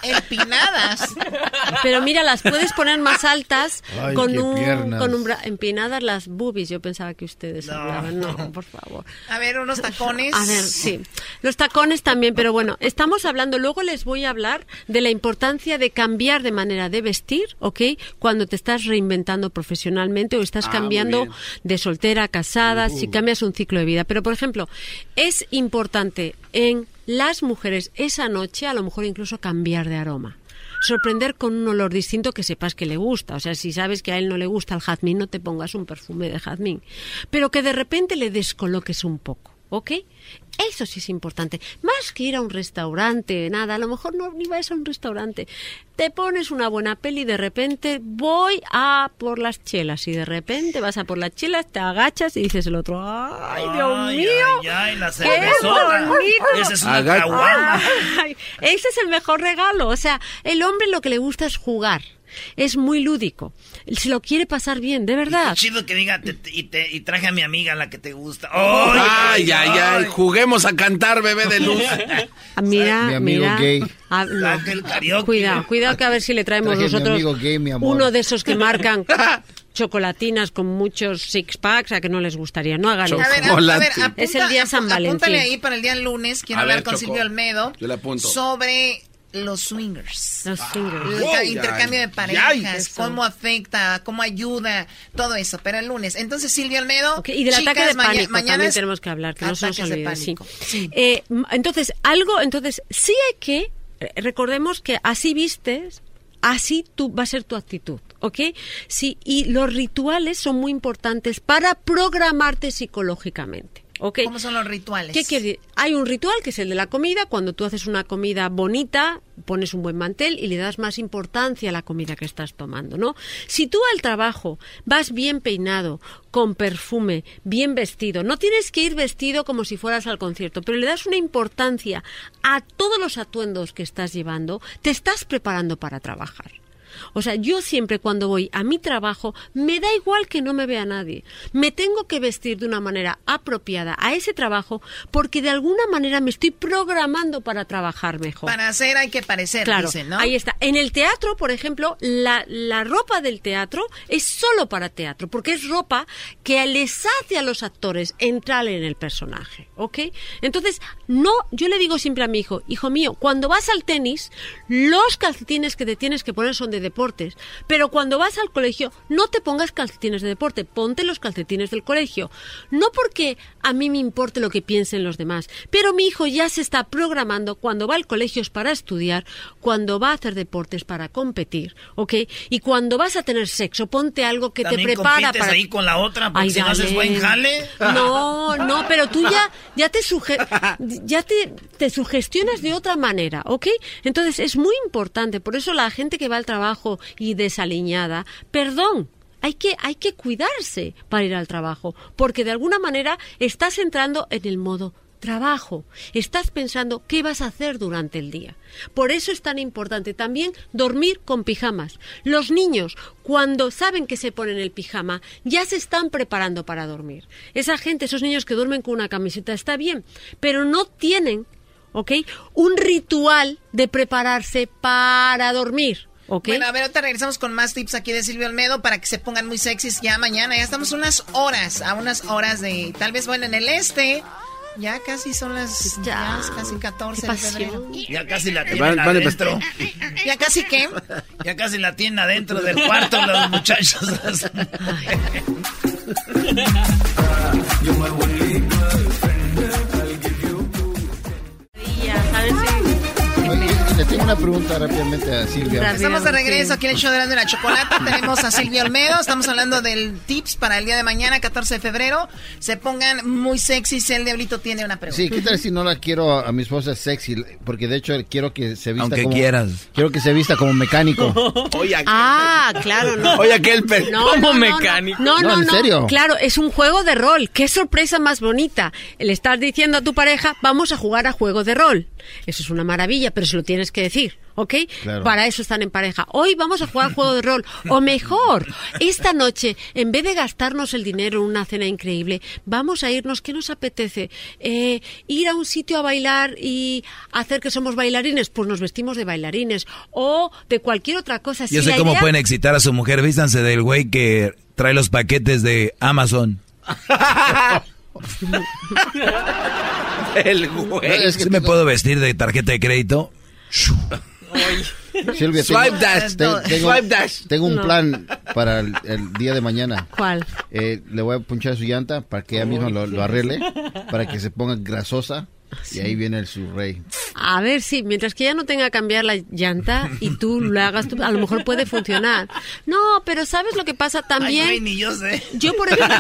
Empinadas. Pero mira, las puedes poner más altas Ay, con un, piernas. con un bra- empinadas las boobies. Yo pensaba que ustedes hablaban. No, por favor. A ver, unos tacones. A ver, sí. Los tacones también, pero bueno, estamos hablando, luego les voy a hablar de la importancia de cambiar de manera de vestir, ¿ok? Cuando te estás reinventando profesionalmente o estás Ah, cambiando de soltera a casada, si cambias un ciclo de vida. Pero, por ejemplo, es importante en las mujeres esa noche a lo mejor incluso cambiar de aroma. Sorprender con un olor distinto que sepas que le gusta. O sea, si sabes que a él no le gusta el jazmín, no te pongas un perfume de jazmín. Pero que de repente le descoloques un poco. ¿Ok? Eso sí es importante. Más que ir a un restaurante, nada, a lo mejor no ni vas a un restaurante. Te pones una buena peli y de repente voy a por las chelas. Y de repente vas a por las chelas, te agachas y dices el otro, ¡ay, Dios Ay, mío! ay, ay, la ¡Qué! Esa es. Ay, ese es el mejor regalo. O sea, el hombre lo que le gusta es jugar. Es muy lúdico. Se lo quiere pasar bien, de verdad. Qué chido que diga te- te- y, te, y traje a mi amiga la que te gusta. Ay, ay, ay. Juguemos a cantar, bebé de luz. Ah, Mira, Mi amigo mira. gay. Ah, no. Karaoke. Cuidado, cuidado que a ver si le traemos Traje a mi nosotros amigo gay, mi amor. uno de esos que marcan chocolatinas con muchos six packs a que no les gustaría. No hagan A ver, a- a ver, Chocolate. apunta- Es el día San Valentín. Apúntale ahí para el día lunes. Quiero A hablar ver, con Choco. Silvio Olmedo Yo le apunto. sobre los swingers. Los swingers. Wow, ca- ya, intercambio de parejas, cómo afecta, cómo ayuda, todo eso. Pero el lunes. Entonces, Silvio Olmedo. Ok, y del chicas, ataque de maña- pánico mañana también tenemos que hablar, que no se nos olvide. Sí. pánico. Sí. Eh, entonces, algo, entonces, sí hay que, eh, recordemos que así vistes, así tú, va a ser tu actitud, ¿ok? Sí, y los rituales son muy importantes para programarte psicológicamente. ¿Cómo son los rituales? ¿Qué quiere decir? Hay un ritual que es el de la comida. Cuando tú haces una comida bonita, pones un buen mantel y le das más importancia a la comida que estás tomando, ¿no? Si tú al trabajo vas bien peinado, con perfume, bien vestido, no tienes que ir vestido como si fueras al concierto, pero le das una importancia a todos los atuendos que estás llevando, te estás preparando para trabajar. O sea, yo siempre cuando voy a mi trabajo, me da igual que no me vea nadie. Me tengo que vestir de una manera apropiada a ese trabajo porque de alguna manera me estoy programando para trabajar mejor. Para hacer hay que parecer, Claro, dicen, ¿no? ahí está. En el teatro, por ejemplo, la, la ropa del teatro es solo para teatro, porque es ropa que les hace a los actores entrar en el personaje, ¿ok? Entonces, no, yo le digo siempre a mi hijo, hijo mío, cuando vas al tenis, los calcetines que te tienes que poner son de deportes, pero cuando vas al colegio, no te pongas calcetines de deporte, ponte los calcetines del colegio. No porque a mí me importe lo que piensen los demás, pero mi hijo ya se está programando cuando va al colegio es para estudiar, cuando va a hacer deportes para competir, ¿ok? Y cuando vas a tener sexo, ponte algo que te prepara para... ahí con la otra, porque Ay, si no haces dale. buen jale. No, no, pero tú ya, ya te suge- ya te, te sugestionas de otra manera, ¿ok? Entonces es muy importante, por eso la gente que va al trabajo y desaliñada, perdón. Hay que, hay que cuidarse para ir al trabajo, porque de alguna manera estás entrando en el modo trabajo. Estás pensando qué vas a hacer durante el día. Por eso es tan importante también dormir con pijamas. Los niños, cuando saben que se ponen el pijama, ya se están preparando para dormir. Esa gente, esos niños que duermen con una camiseta, está bien, pero no tienen, ¿ok? Un ritual de prepararse para dormir. ¿ok? Bueno, a ver, ahorita regresamos con más tips aquí de Silvio Olmedo para que se pongan muy sexys ya mañana. Ya estamos unas horas, a unas horas de, tal vez, bueno, en el este. Ya casi son las, ya, es casi 14 de febrero. Ya casi la tienen Van- adentro. ¿Ya casi qué? Ya casi la tienen adentro del cuarto los muchachos. Oye, le tengo una pregunta rápidamente a Silvia. Estamos de regreso aquí en el show de la, de la chocolata. Tenemos a Silvio Olmedo. Estamos hablando del tips para el día de mañana, 14 de febrero. Se pongan muy sexys. El Diablito tiene una pregunta. Sí, ¿qué tal si no la quiero a mi esposa sexy? Porque de hecho quiero que se vista Aunque como... quieras. Quiero que se vista como mecánico. Ah, claro, no. Oye, aquel pe- No, como no, mecánico. No, no, No, no. ¿en serio? Claro, es un juego de rol. Qué sorpresa más bonita. Le estás diciendo a tu pareja, vamos a jugar a juego de rol. Eso es una maravilla, pero se lo tienes que decir, ¿ok? Claro. Para eso están en pareja. Hoy vamos a jugar juego de rol. O mejor, esta noche, en vez de gastarnos el dinero en una cena increíble, vamos a irnos, ¿qué nos apetece? Eh, ir a un sitio a bailar y hacer que somos bailarines. Pues nos vestimos de bailarines. O de cualquier otra cosa. Yo Si sé cómo idea- pueden excitar a su mujer. Vístanse del güey que trae los paquetes de Amazon. El güey. ¿Sí me puedo vestir de tarjeta de crédito? Silvia, Swipe tengo, dash. te- tengo, Swipe dash. tengo un No. plan para el, el día de mañana. ¿Cuál? Eh, le voy a punchar su llanta para que ella misma lo, lo arregle, para que se ponga grasosa. Y ahí viene el su rey. A ver, sí, mientras que ella no tenga que cambiar la llanta y tú lo hagas, tú, a lo mejor puede funcionar. No, pero ¿sabes lo que pasa también? Ay, güey, ni yo sé. Yo, por ejemplo,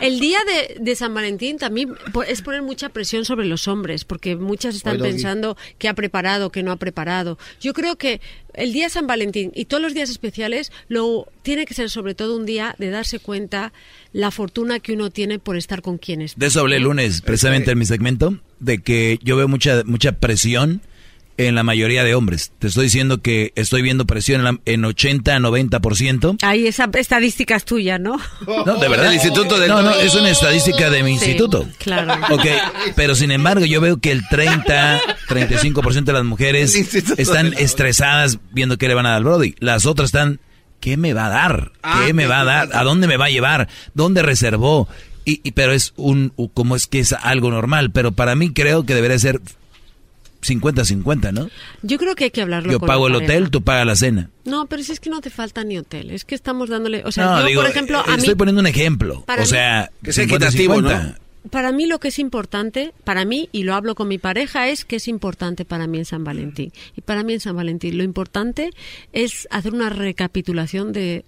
el día de, de San Valentín también es poner mucha presión sobre los hombres, porque muchas están Oye, pensando que ha preparado, que no ha preparado. Yo creo que el día de San Valentín y todos los días especiales lo tiene que ser sobre todo un día de darse cuenta la fortuna que uno tiene por estar con quienes. De eso hablé el lunes, precisamente en mi segmento, de que yo veo mucha, mucha presión en la mayoría de hombres. Te estoy diciendo que estoy viendo presión en, la- en 80 a 90%. Ahí esa estadística es tuya, ¿no? No, de verdad. El instituto del- No, no, es una estadística de mi Sí, instituto. claro. Ok, pero sin embargo yo veo que el 30, 35% de las mujeres están estresadas viendo qué le van a dar al Brody. Las otras están, ¿qué me va a dar? ¿Qué Ah, me va a dar? ¿A dónde me va a llevar? ¿Dónde reservó? Y, y- pero es un, como es que es algo normal, pero para mí creo que debería ser 50-50, ¿no? Yo creo que hay que hablarlo Yo con pago el hotel, tú pagas la cena. No, pero si es que no te falta ni hotel, es que estamos dándole, o sea, no, yo digo, por ejemplo, eh, a mí estoy poniendo un ejemplo. O mí- sea, Que sea 50, equitativo, 50. ¿no? para mí lo que es importante, para mí, y lo hablo con mi pareja, es que es importante para mí en San Valentín. Y para mí en San Valentín lo importante es hacer una recapitulación de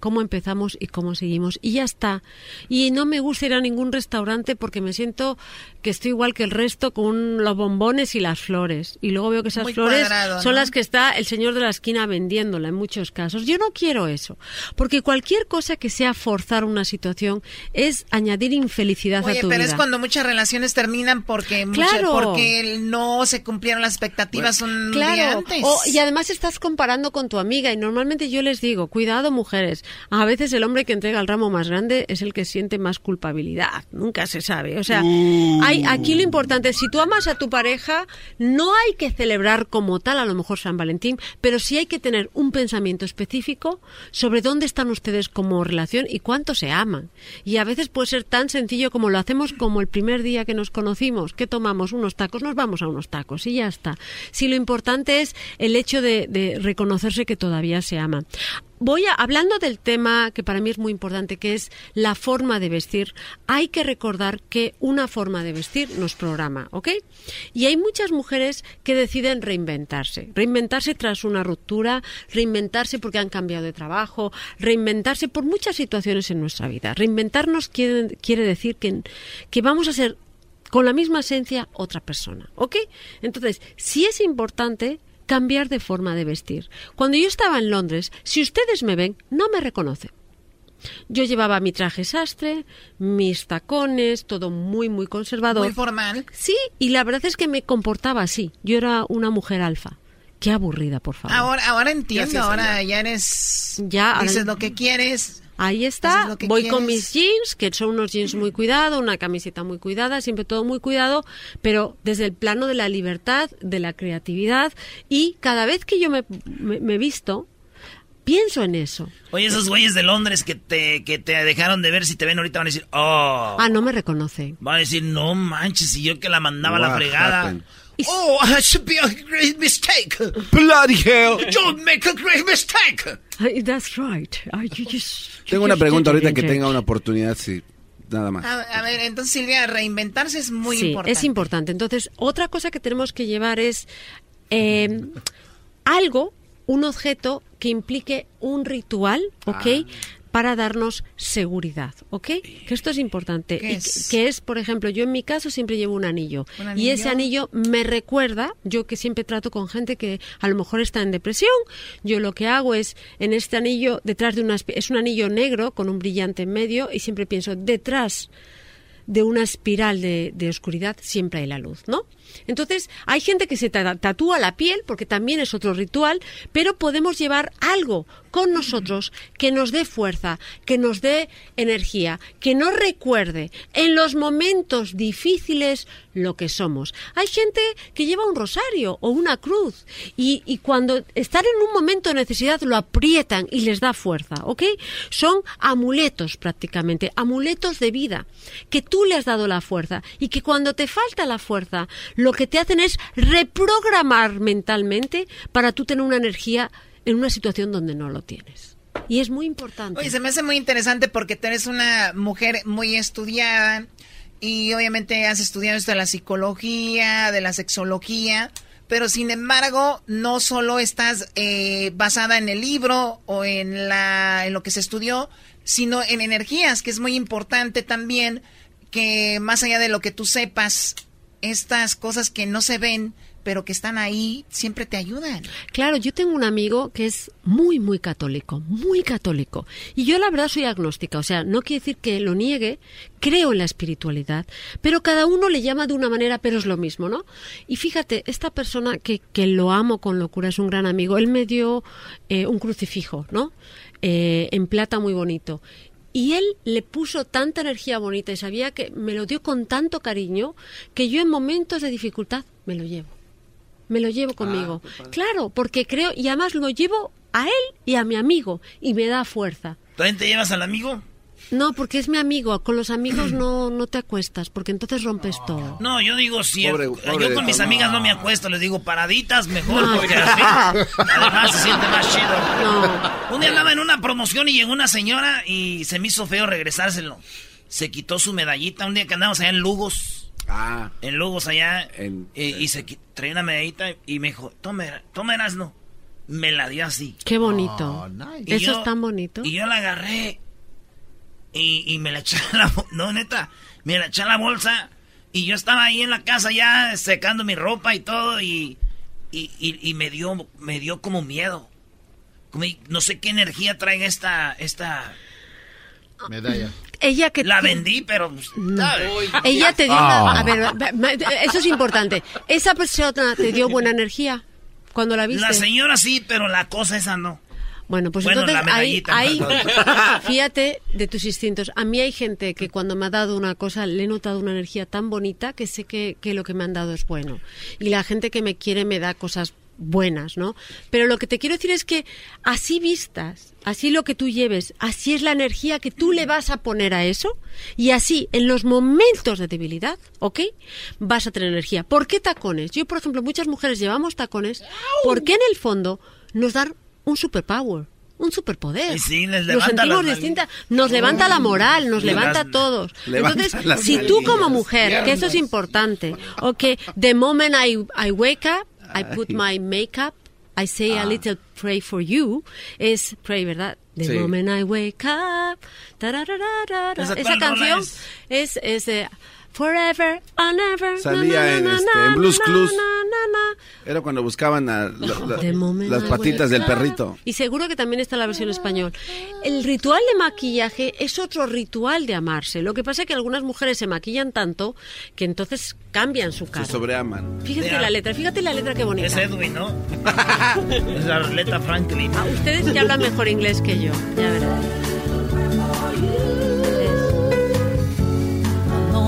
cómo empezamos y cómo seguimos. Y ya está. Y no me gusta ir a ningún restaurante porque me siento que estoy igual que el resto con los bombones y las flores. Y luego veo que esas Muy flores cuadrado, son ¿no? las que está el señor de la esquina vendiéndola en muchos casos. Yo no quiero eso. Porque cualquier cosa que sea forzar una situación es añadir infelicidad Oye, a tu pero vida. es cuando muchas relaciones terminan porque, mucha- Claro. porque no se cumplieron las expectativas un día Claro, antes. o- y además estás comparando con tu amiga y normalmente yo les digo, cuidado mujeres, a veces el hombre que entrega el ramo más grande es el que siente más culpabilidad, nunca se sabe. O sea, hay aquí lo importante, si tú amas a tu pareja, no hay que celebrar como tal a lo mejor San Valentín, pero sí hay que tener un pensamiento específico sobre dónde están ustedes como relación y cuánto se aman. Y a veces puede ser tan sencillo como lo hacemos como el primer día que nos conocimos, que tomamos unos tacos, nos vamos a unos tacos y ya está. Si lo importante es el hecho de, de reconocerse que todavía se aman. Voy a, hablando del tema que para mí es muy importante, que es la forma de vestir, hay que recordar que una forma de vestir nos programa, ¿ok? Y hay muchas mujeres que deciden reinventarse, reinventarse tras una ruptura, reinventarse porque han cambiado de trabajo, reinventarse por muchas situaciones en nuestra vida. Reinventarnos quiere, quiere decir que, que vamos a ser con la misma esencia otra persona, ¿ok? Entonces, sí es importante cambiar de forma de vestir. Cuando yo estaba en Londres, si ustedes me ven, no me reconocen. Yo llevaba mi traje sastre, mis tacones, todo muy, muy conservador. Muy formal. Sí, y la verdad es que me comportaba así. Yo era una mujer alfa. Qué aburrida, por favor. Ahora, ahora entiendo, ahora ya eres... Ya, ahora- dices lo que quieres. Ahí está, que voy con quieres. mis jeans, que son unos jeans muy cuidados, una camiseta muy cuidada, siempre todo muy cuidado, pero desde el plano de la libertad, de la creatividad, y cada vez que yo me, me, me visto, pienso en eso. Oye, esos güeyes de Londres que te, que te dejaron de ver, si te ven ahorita van a decir, oh. Ah, no me reconoce. Van a decir, no manches, y yo que la mandaba a la fregada. happened? Oh, it should be a great mistake. Bloody hell. You make a great mistake. That's right. You just- Tengo una pregunta ahorita que tenga una oportunidad, sí. Nada más. A, a ver, entonces Silvia, reinventarse es muy sí, importante. es importante. Entonces, otra cosa que tenemos que llevar es eh, algo, un objeto que implique un ritual, ¿ok? Para darnos seguridad, ¿ok? Que esto es importante. ¿Qué Y es? que, que es, por ejemplo, yo en mi caso siempre llevo un anillo. ¿Un Y ese anillo? me recuerda, yo que siempre trato con gente que a lo mejor está en depresión, yo lo que hago es, en este anillo, detrás de una... Es un anillo negro con un brillante en medio y siempre pienso, detrás de una espiral de, de oscuridad siempre hay la luz, ¿no? Entonces, hay gente que se ta- tatúa la piel, porque también es otro ritual, pero podemos llevar algo con nosotros que nos dé fuerza, que nos dé energía, que nos recuerde en los momentos difíciles lo que somos. Hay gente que lleva un rosario o una cruz y, y cuando están en un momento de necesidad lo aprietan y les da fuerza, ¿ok? Son amuletos prácticamente, amuletos de vida, que tú le has dado la fuerza y que cuando te falta la fuerza, lo que te hacen es reprogramar mentalmente para tú tener una energía en una situación donde no lo tienes. Y es muy importante. Oye, se me hace muy interesante porque tú eres una mujer muy estudiada y obviamente has estudiado esto de la psicología, de la sexología, pero sin embargo no solo estás eh, basada en el libro o en, la, en lo que se estudió, sino en energías, que es muy importante también que más allá de lo que tú sepas, estas cosas que no se ven, pero que están ahí, siempre te ayudan. Claro, yo tengo un amigo que es muy, muy católico, muy católico. Y yo la verdad soy agnóstica, o sea, no quiere decir que lo niegue, creo en la espiritualidad, pero cada uno le llama de una manera, pero es lo mismo, ¿no? Y fíjate, esta persona que, que lo amo con locura, es un gran amigo, él me dio eh, un crucifijo, ¿no? Eh, en plata muy bonito. Y él le puso tanta energía bonita y sabía que me lo dio con tanto cariño que yo en momentos de dificultad me lo llevo. Me lo llevo conmigo. claro, porque creo, y además lo llevo a él y a mi amigo, y me da fuerza. ¿También te llevas al amigo? No, porque es mi amigo. Con los amigos no, no te acuestas, porque entonces rompes todo. No, yo digo si Pobre- yo pobre con mis amigas no me acuesto, les digo paraditas mejor No. porque así además se siente más chido. Un día andaba en una promoción y llegó una señora y se me hizo feo regresárselo. Se quitó su medallita un día que andamos allá en Lugos. Ah. En Lugos allá y, y se traía una medallita y me dijo, tome, tome Erasno. me la dio así. Qué bonito. Y Eso yo- es tan bonito. Y yo la agarré y, y me la eché a la bo- No, neta, me la eché a la bolsa y yo estaba ahí en la casa ya secando mi ropa y todo y, y, y- y me dio me dio como miedo. Como, no sé qué energía traiga esta esta Medalla. Ella que la vendí, pero ¿sabes? Ella te dio una... A ver, va- va- eso es importante. Esa persona te dio buena energía cuando la viste. La señora sí, pero la cosa esa no. Bueno, pues Bueno, entonces ahí, fíjate de tus instintos. A mí hay gente que cuando me ha dado una cosa le he notado una energía tan bonita que sé que, que lo que me han dado es bueno. Y la gente que me quiere me da cosas buenas, ¿no? Pero lo que te quiero decir es que así vistas, así lo que tú lleves, así es la energía que tú le vas a poner a eso y así en los momentos de debilidad, ¿ok? Vas a tener energía. ¿Por qué tacones? Yo, por ejemplo, muchas mujeres llevamos tacones porque en el fondo nos dan un superpower. Un superpoder. Y sí, les nos levanta sentimos las distintas. Nos levanta la moral, nos levanta a todos. levanta Entonces, si tú como mujer, que eso es importante, ok, the moment I, I wake up, I put my makeup, I say a Ah. little pray for you, es pray, ¿verdad? The Sí. moment I wake up. ¿Esa esa canción es? es, es de Forever and ever. Salía na, na, en, na, este, na, en Blues Clues. Era cuando buscaban a la- la- las patitas del perrito. Y seguro que también está la versión español. El ritual de maquillaje es otro ritual de amarse. Lo que pasa es que algunas mujeres se maquillan tanto que entonces cambian su Se cara. sobreaman. Fíjate la letra, fíjate la letra qué bonita. Es Edwin, ¿no? es la Arleta Franklin. Ah, ustedes que hablan mejor inglés que yo, ya verás.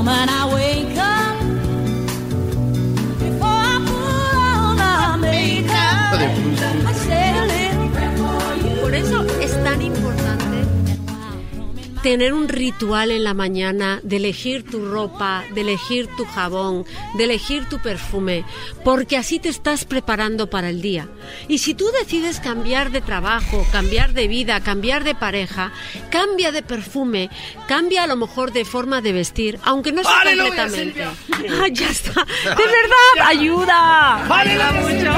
Moment I wake up, before I put on my makeup, I say a little prayer for you. Por eso es tan importante tener un ritual en la mañana de elegir tu ropa, de elegir tu jabón, de elegir tu perfume, porque así te estás preparando para el día. Y si tú decides cambiar de trabajo, cambiar de vida, cambiar de pareja, cambia de perfume, cambia a lo mejor de forma de vestir, aunque no sea ¡Aleluya, completamente. Ah, ya está. De verdad, ayuda. Ayuda mucho.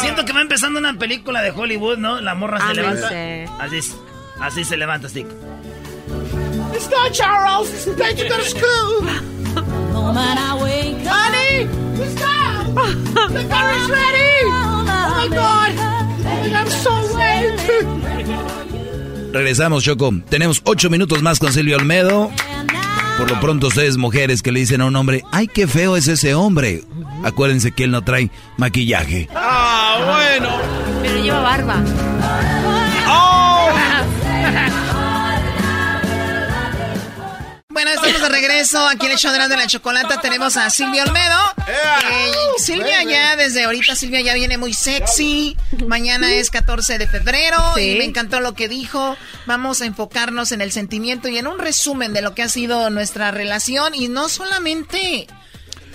Siento que va empezando una película de Hollywood, ¿no? La morra se levanta. Así, es- así se levanta, así. It's not Charles. It's time to go to school. Moment I wake up, Honey, stop. The car is ready. Oh my God. Oh I'm so late. Regresamos, Choco. Tenemos ocho minutos más con Silvio Olmedo. Por lo pronto, ustedes mujeres que le dicen a un hombre, ay, qué feo es ese hombre. Acuérdense que él no trae maquillaje. Ah, bueno. Pero lleva barba. Bueno, estamos de regreso aquí en el show de la Chocolata. Tenemos a Silvia Olmedo. Eh, Silvia ya, desde ahorita, Silvia ya viene muy sexy. Mañana es 14 de febrero Sí. y me encantó lo que dijo. Vamos a enfocarnos en el sentimiento y en un resumen de lo que ha sido nuestra relación. Y no solamente...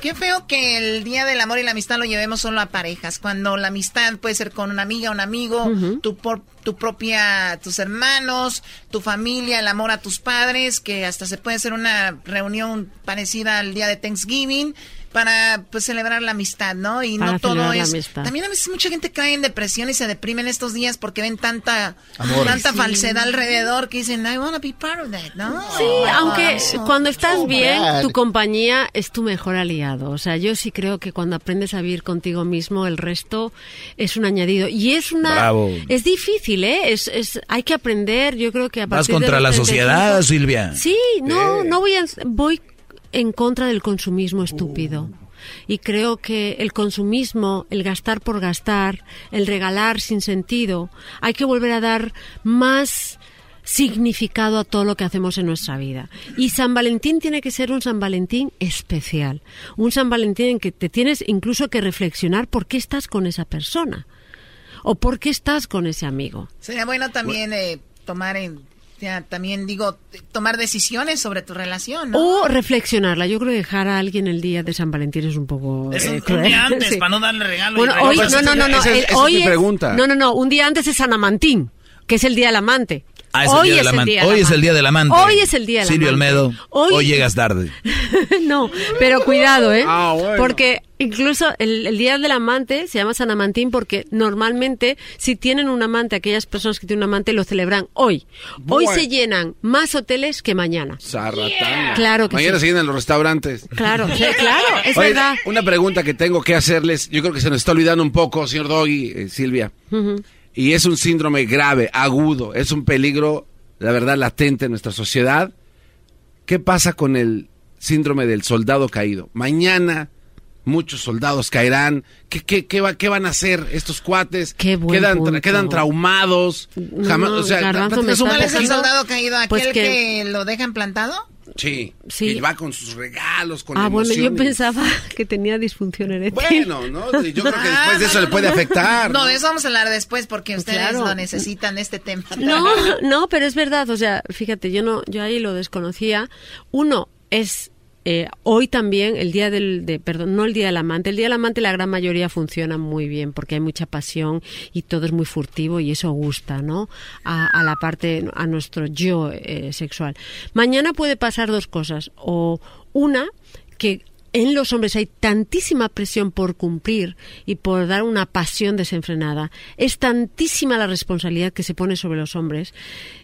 Qué feo que el Día del Amor y la Amistad lo llevemos solo a parejas, cuando la amistad puede ser con una amiga, un amigo, tu, por- tu propia, tus hermanos, tu familia, el amor a tus padres, que hasta se puede hacer una reunión parecida al Día de Thanksgiving para pues celebrar la amistad, ¿no? Y Para no todo es... amistad. También a veces mucha gente cae en depresión y se deprime en estos días porque ven tanta, Amor. tanta Sí. falsedad alrededor que dicen, I wanna be part of that, ¿no? Sí, aunque cuando estás so bien, bad. tu compañía es tu mejor aliado. O sea, yo sí creo que cuando aprendes a vivir contigo mismo, el resto es un añadido. Y es una... Bravo. Es difícil, ¿eh? Es, es, hay que aprender, yo creo que a Vas partir de contra la 35 sociedad, Silvia. Sí, no, no voy a... Voy en contra del consumismo estúpido. Y creo que el consumismo, el gastar por gastar, el regalar sin sentido, hay que volver a dar más significado a todo lo que hacemos en nuestra vida. Y San Valentín tiene que ser un San Valentín especial, un San Valentín en que te tienes incluso que reflexionar por qué estás con esa persona o por qué estás con ese amigo. Sería bueno también eh, tomar en, ya, también digo, tomar decisiones sobre tu relación, ¿no? O reflexionarla. Yo creo que dejar a alguien el día de San Valentín es un poco Es un, eh, un día antes, Sí. para no darle regalo. Bueno, regalo. hoy, no, no, no, no. esa es- el- esa es hoy es- pregunta. No, no, no. Un día antes es San Amantín, que es el día del amante. Ah, es el hoy día es del el amante. día del Hoy es el amante. día del amante. Hoy es el día del Silvio amante. Olmedo, Hoy- hoy llegas tarde. no, pero cuidado, ¿eh? Ah, bueno. Porque incluso el, el Día del Amante se llama San Amantín porque normalmente si tienen un amante, aquellas personas que tienen un amante lo celebran hoy. Hoy se llenan más hoteles que mañana. Claro que Mañana sí. se llenan los restaurantes. Claro, sí, claro, es Oye, verdad. Una pregunta que tengo que hacerles, yo creo que se nos está olvidando un poco, señor Doggy, eh, Silvia. Y es un síndrome grave, agudo, es un peligro, la verdad, latente en nuestra sociedad. ¿Qué pasa con el síndrome del soldado caído? Mañana muchos soldados caerán. ¿Qué, qué, qué, va- qué van a hacer estos cuates? Qué quedan, tra- quedan traumados. Jamás, No, o sea, es un está ¿Cuál es el poquito- soldado caído? ¿Aquel Pues que... que- lo dejan plantado? Sí, Sí. y va con sus regalos, con Ah, bueno, yo pensaba que tenía disfunción eréctil. Bueno, ¿no? Yo creo que después de eso le puede afectar. No, de eso vamos a hablar después porque ustedes Claro. lo necesitan, este tema. No, no, pero es verdad, o sea, fíjate, yo no, yo ahí lo desconocía. Uno es eh, hoy también el día del, de, perdón, no el día del amante. El día del amante la gran mayoría funciona muy bien porque hay mucha pasión y todo es muy furtivo y eso gusta, ¿no? A, a la parte, a nuestro yo eh, sexual. Mañana puede pasar dos cosas o una que en los hombres hay tantísima presión por cumplir y por dar una pasión desenfrenada. Es tantísima la responsabilidad que se pone sobre los hombres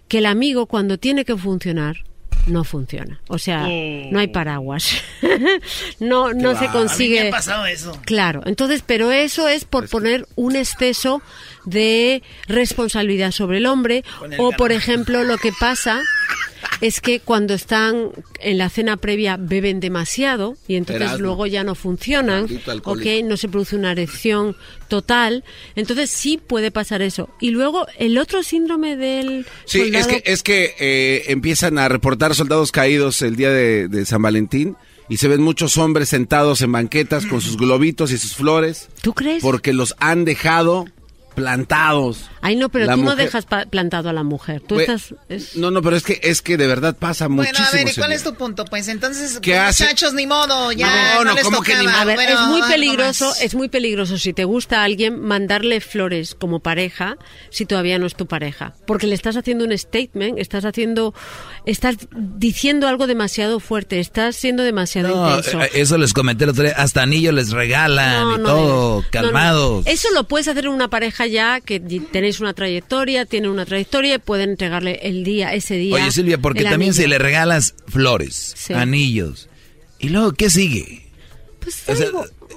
que el amigo cuando tiene que funcionar no funciona. O sea, no hay paraguas. no no se consigue. A mí me ha pasado eso. Claro, entonces, pero eso es por poner un exceso de responsabilidad sobre el hombre el o, por ejemplo, lo que pasa es que cuando están en la cena previa beben demasiado y entonces Erasmo. luego ya no funcionan. ¿ok? no se produce una erección total, entonces sí puede pasar eso. Y luego el otro síndrome del Sí, soldado- es que, es que eh, empiezan a reportar soldados caídos el día de, de San Valentín y se ven muchos hombres sentados en banquetas con sus globitos y sus flores. ¿Tú crees? Porque los han dejado plantados. Ay, no, pero La tú no dejas plantado a la mujer. Tú estás... es- No, no, pero es que es que de verdad pasa Bueno, muchísimo. a ver, ¿y cuál es tu punto? Pues entonces, ¿Qué pues, hace? muchachos, ni modo, ya No, no, no, les ¿cómo que ni tocaba. A ver, Bueno, es muy peligroso, es muy peligroso si te gusta a alguien mandarle flores como pareja si todavía no es tu pareja, porque le estás haciendo un statement, estás haciendo, estás diciendo algo demasiado fuerte, estás siendo demasiado No, intenso. eh, eso les comenté el otro día. Hasta anillos les regalan No, y no todo, calmados. Eso lo puedes hacer en una pareja ya que tenéis una trayectoria, tienen una trayectoria y pueden entregarle el día, ese día. Oye, Silvia, porque también anillo. le regalas flores, Sí. anillos, y luego, ¿qué sigue? Pues o, sea,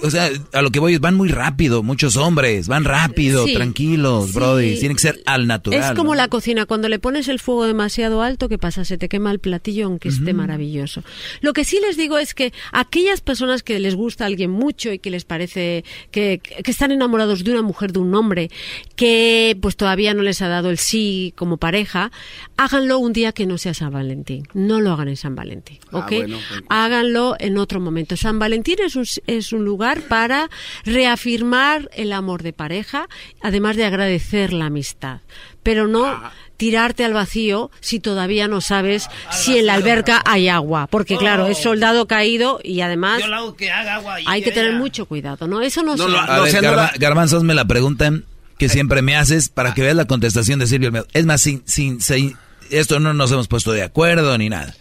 o sea, a lo que voy es, van muy rápido, muchos hombres, van rápido, Sí. tranquilos, Sí. brody, tienen que ser al natural. Es como ¿no? la cocina, cuando le pones el fuego demasiado alto, ¿qué pasa? Se te quema el platillo aunque esté maravilloso. Lo que sí les digo es que aquellas personas que les gusta a alguien mucho y que les parece que, que están enamorados de una mujer, de un hombre, que pues todavía no les ha dado el sí como pareja, háganlo un día que no sea San Valentín. No lo hagan en San Valentín, Ah, ¿ok? bueno, pues. Háganlo en otro momento. San Valentín es un, es un lugar para reafirmar el amor de pareja, además de agradecer la amistad. Pero no Ah. tirarte al vacío si todavía no sabes si en la alberca hay agua. Porque claro, es soldado caído y además Yo lo hago que haga agua. y hay que que tener mucho cuidado, ¿no? Eso no, No se lo- hace. A No, ver, no Garba- la- Garbanzos me la preguntan que siempre me haces para que veas la contestación de Silvio. Es más, sin, sin, sin- esto no nos hemos puesto de acuerdo ni nada.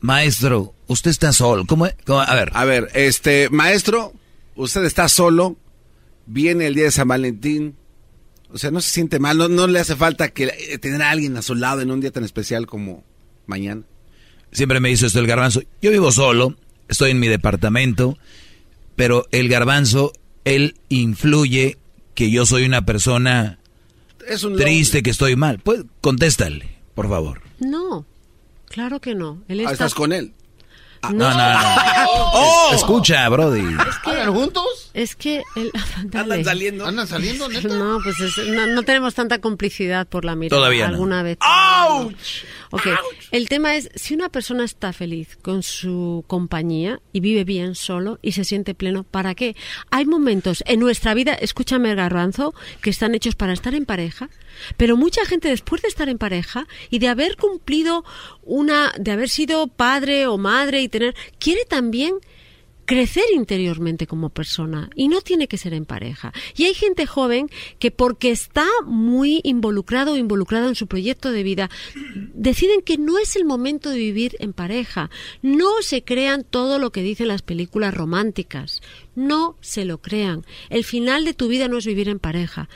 Maestro, usted está solo. ¿Cómo, cómo- A ver, A ver, este, maestro, usted está solo, viene el día de San Valentín, o sea, no se siente mal, no, no le hace falta que eh, tener a alguien a su lado en un día tan especial como mañana. siempre me hizo esto el garbanzo. Yo vivo solo, estoy en mi departamento, pero el garbanzo, él influye que yo soy una persona Es un triste, que estoy mal. Pues contéstale, por favor. No, claro que no. Él Ah, está... ¿Estás con él? No, No, no, no. ¡Oh! Escucha, Brody. ¿Andan juntos? Es que. Dale. ¿Andan saliendo? ¿Andan saliendo, neta? No, pues es- no, no tenemos tanta complicidad por la mirada. Todavía no. Alguna vez. Ok, el tema es, si una persona está feliz con su compañía y vive bien solo y se siente pleno, ¿para qué? Hay momentos en nuestra vida, escúchame Garbanzo, que están hechos para estar en pareja, pero mucha gente después de estar en pareja y de haber cumplido una, de haber sido padre o madre y tener, quiere también crecer interiormente como persona y no tiene que ser en pareja. Y hay gente joven que porque está muy involucrado o involucrada en su proyecto de vida, deciden que no es el momento de vivir en pareja. No se crean todo lo que dicen las películas románticas. No se lo crean. El final de tu vida no es vivir en pareja.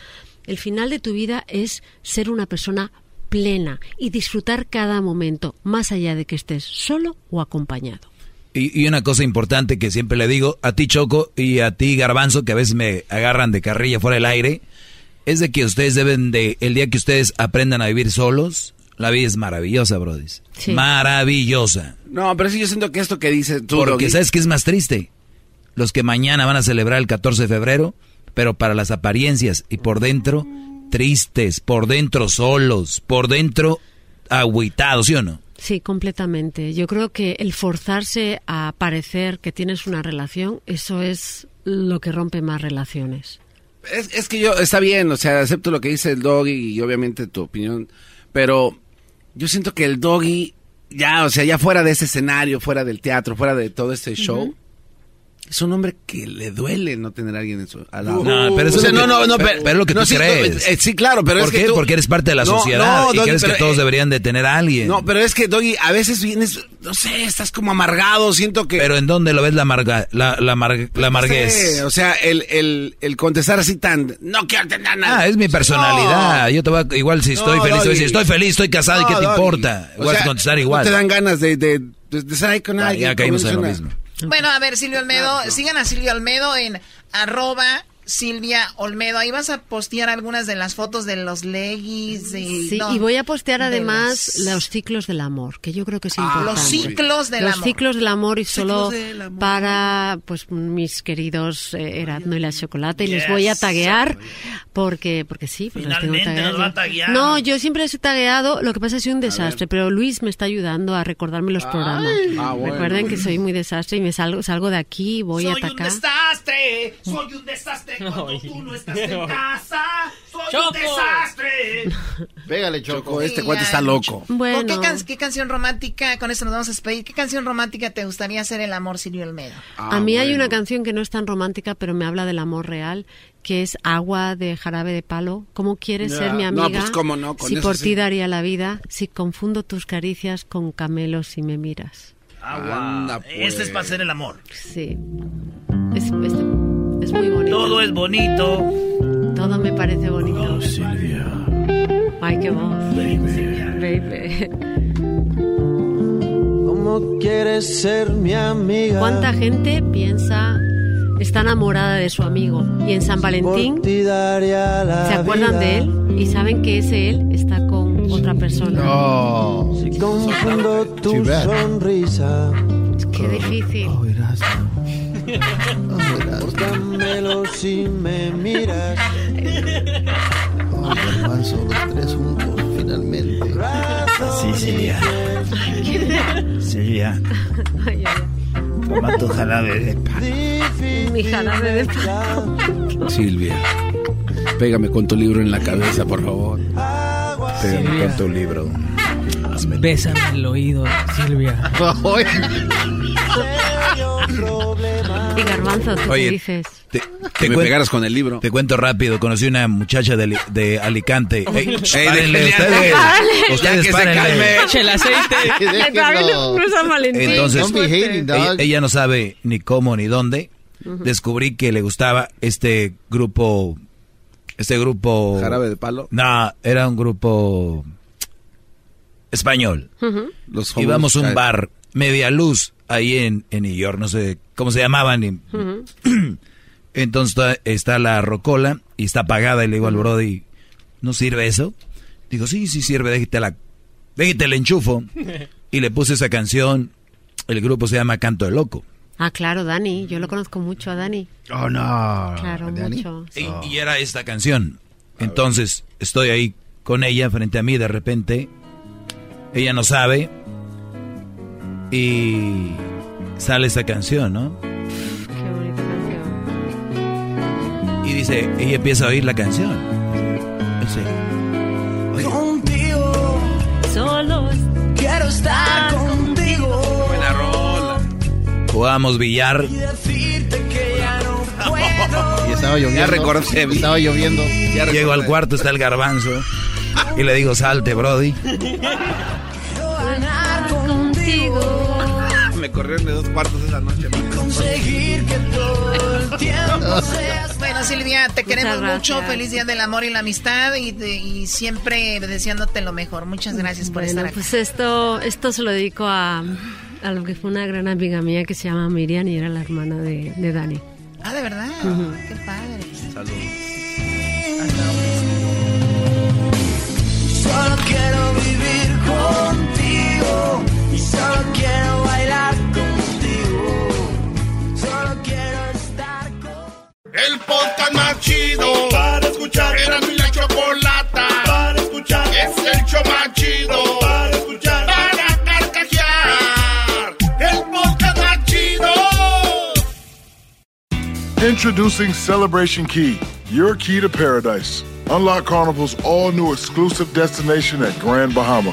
El final de tu vida es ser una persona plena y disfrutar cada momento, más allá de que estés solo o acompañado. Y, y, una cosa importante que siempre le digo a ti Choco y a ti Garbanzo, que a veces me agarran de carrilla fuera del aire, es de que ustedes deben de, el día que ustedes aprendan a vivir solos, la vida es maravillosa, Brody. Maravillosa. No, pero sí yo siento que esto que dices tú... Porque ¿sabes qué es más triste? Los que mañana van a celebrar el 14 de febrero, pero para las apariencias y por dentro, tristes, por dentro solos, por dentro agüitados, ¿sí o no? Sí, completamente. Yo creo que el forzarse a parecer que tienes una relación, eso es lo que rompe más relaciones. Es, es que yo, está bien, o sea, acepto lo que dice el doggy y obviamente tu opinión, pero yo siento que el doggy, ya, o sea, ya fuera de ese escenario, fuera del teatro, fuera de todo este show, es un hombre que le duele no tener a alguien en su al lado. No, pero eso O sea, es lo no, que- no, no, pero- pero, lo que no, tú sí, crees. eh, sí, claro, pero ¿Por es qué? que tú- Porque eres parte de la No, sociedad no, y Doggy, crees que todos eh, deberían de tener a alguien. No, pero es que, Doggy, a veces vienes, no sé, estás como amargado, siento que... Pero ¿en dónde lo ves la amarga, la, la, amarg- la amarguez? Sí, o sea, el, el, el contestar así tan... No quiero tener nada. Ah, es mi personalidad. Yo te voy a- igual si estoy No, feliz, Doggy. decir, estoy feliz, estoy casado, ¿y qué No, te Doggy. importa? O Igual sea, contestar no igual. te dan ganas de, de, de, de estar ahí con Ah, alguien. ya caímos en lo mismo. Bueno, a ver, Silvio Olmedo, sigan a Silvio Olmedo en arroba Silvia Olmedo. Ahí vas a postear algunas de las fotos de los leggings. Y, Sí, no, y voy a postear de además los ciclos del amor, que yo creo que es Ah, importante. los ciclos del Los amor. ciclos del amor y solo amor. para pues mis queridos eh, Erasmo y la Chocolate y les voy a taguear porque porque sí, porque los tengo Finalmente tagueados. nos va a taguear. No, yo siempre les he tagueado, lo que pasa es que soy un desastre, pero Luis me está ayudando a recordarme los programas. Ah, bueno. Recuerden que soy muy desastre y me salgo salgo de aquí, voy soy a un atacar. desastre, soy un desastre cuando tú no estás en casa, soy un desastre. Pégale, Choco. este cuate está loco. Bueno. ¿Qué, can- qué canción romántica, con esto nos vamos a despedir, qué canción romántica te gustaría hacer el amor, Silvio Olmedo? Ah, a mí hay una canción que no es tan romántica, pero me habla del amor real, que es Agua de Jarabe de Palo. ¿Cómo quieres ser mi No, amiga? pues, cómo no, con si eso por sí. ti daría la vida, si confundo tus caricias con camelos si me miras. Agua. Este es para hacer el amor. Sí. Es, es- es muy bonito. Todo es bonito. Todo me parece bonito. Oh, Silvia. Ay, qué voz. Baby. ¿Cómo quieres ser mi amiga? ¿Cuánta gente piensa, está enamorada de su amigo? Y en San Valentín se acuerdan de él y saben que ese él está con otra persona. Si confundo tu sonrisa. Qué difícil. Póngamelo si me miras. Oh, Garbanzo, los tres juntos, finalmente. Sí, Silvia. Silvia. Ay, ay, Toma tu jarabe de ay. Mi jarabe de palo. Silvia, pégame con tu libro en la cabeza, por favor. Pégame con tu libro. Bésame el oído, Silvia. Y Garbanzo, ¿tú Oye, qué dices? Te, Que me pegaras con el libro. Te cuento rápido, conocí una muchacha de, de Alicante. Ey, Ey, párenle, ustedes, ustedes Ya que se párenle. calme. Echa el aceite. Le. Entonces, ella, ella no sabe ni cómo ni dónde. Descubrí que le gustaba este grupo, este grupo... Jarabe de palo. No, era un grupo español. Ujú. Los Íbamos a un bar, media luz, ahí en, en New York, no sé cómo se llamaban. Entonces está- está la rocola y está apagada y le digo al Brody, ¿no sirve eso? Digo, sí, sí sirve, déjate la, déjate el enchufo. Y le puse esa canción, el grupo se llama Canto de Loco. Ah, claro, Dani. Yo lo conozco mucho a Dani. Oh, no. Claro, Dani. mucho. Y, y era esta canción. Entonces estoy ahí con ella frente a mí, de repente, ella no sabe y sale esa canción, ¿no? Qué bonita canción. Y dice, ella empieza a oír la canción. Dice, Contigo. Solo Quiero estar contigo. Buena rola. Jugábamos billar. Y decirte que ya no puedo. Y estaba lloviendo. Ya recordé. Estaba lloviendo. Llego al cuarto, está el garbanzo. Y le digo, salte, Brody. Contigo. Me corrieron de dos cuartos esa noche. Conseguir que todo el tiempo seas. Bueno, Silvia, te queremos gracias. mucho. Feliz Día del Amor y la Amistad y, de- y siempre deseándote lo mejor. Muchas gracias por Bueno, estar aquí. pues esto, esto se lo dedico a, a lo que fue una gran amiga mía que se llama Miriam y era la hermana de, de Dani. Ah, de verdad. Qué padre. Solo quiero vivir contigo. Y solo quiero bailar contigo. Solo quiero estar El podcast más chido para escuchar. Era mi la chocolata para escuchar. Es el show más chido para escuchar. Para carcajear. El podcast más chido. Introducing Celebration Key, your key to paradise. Unlock Carnival's all new exclusive destination at Grand Bahama,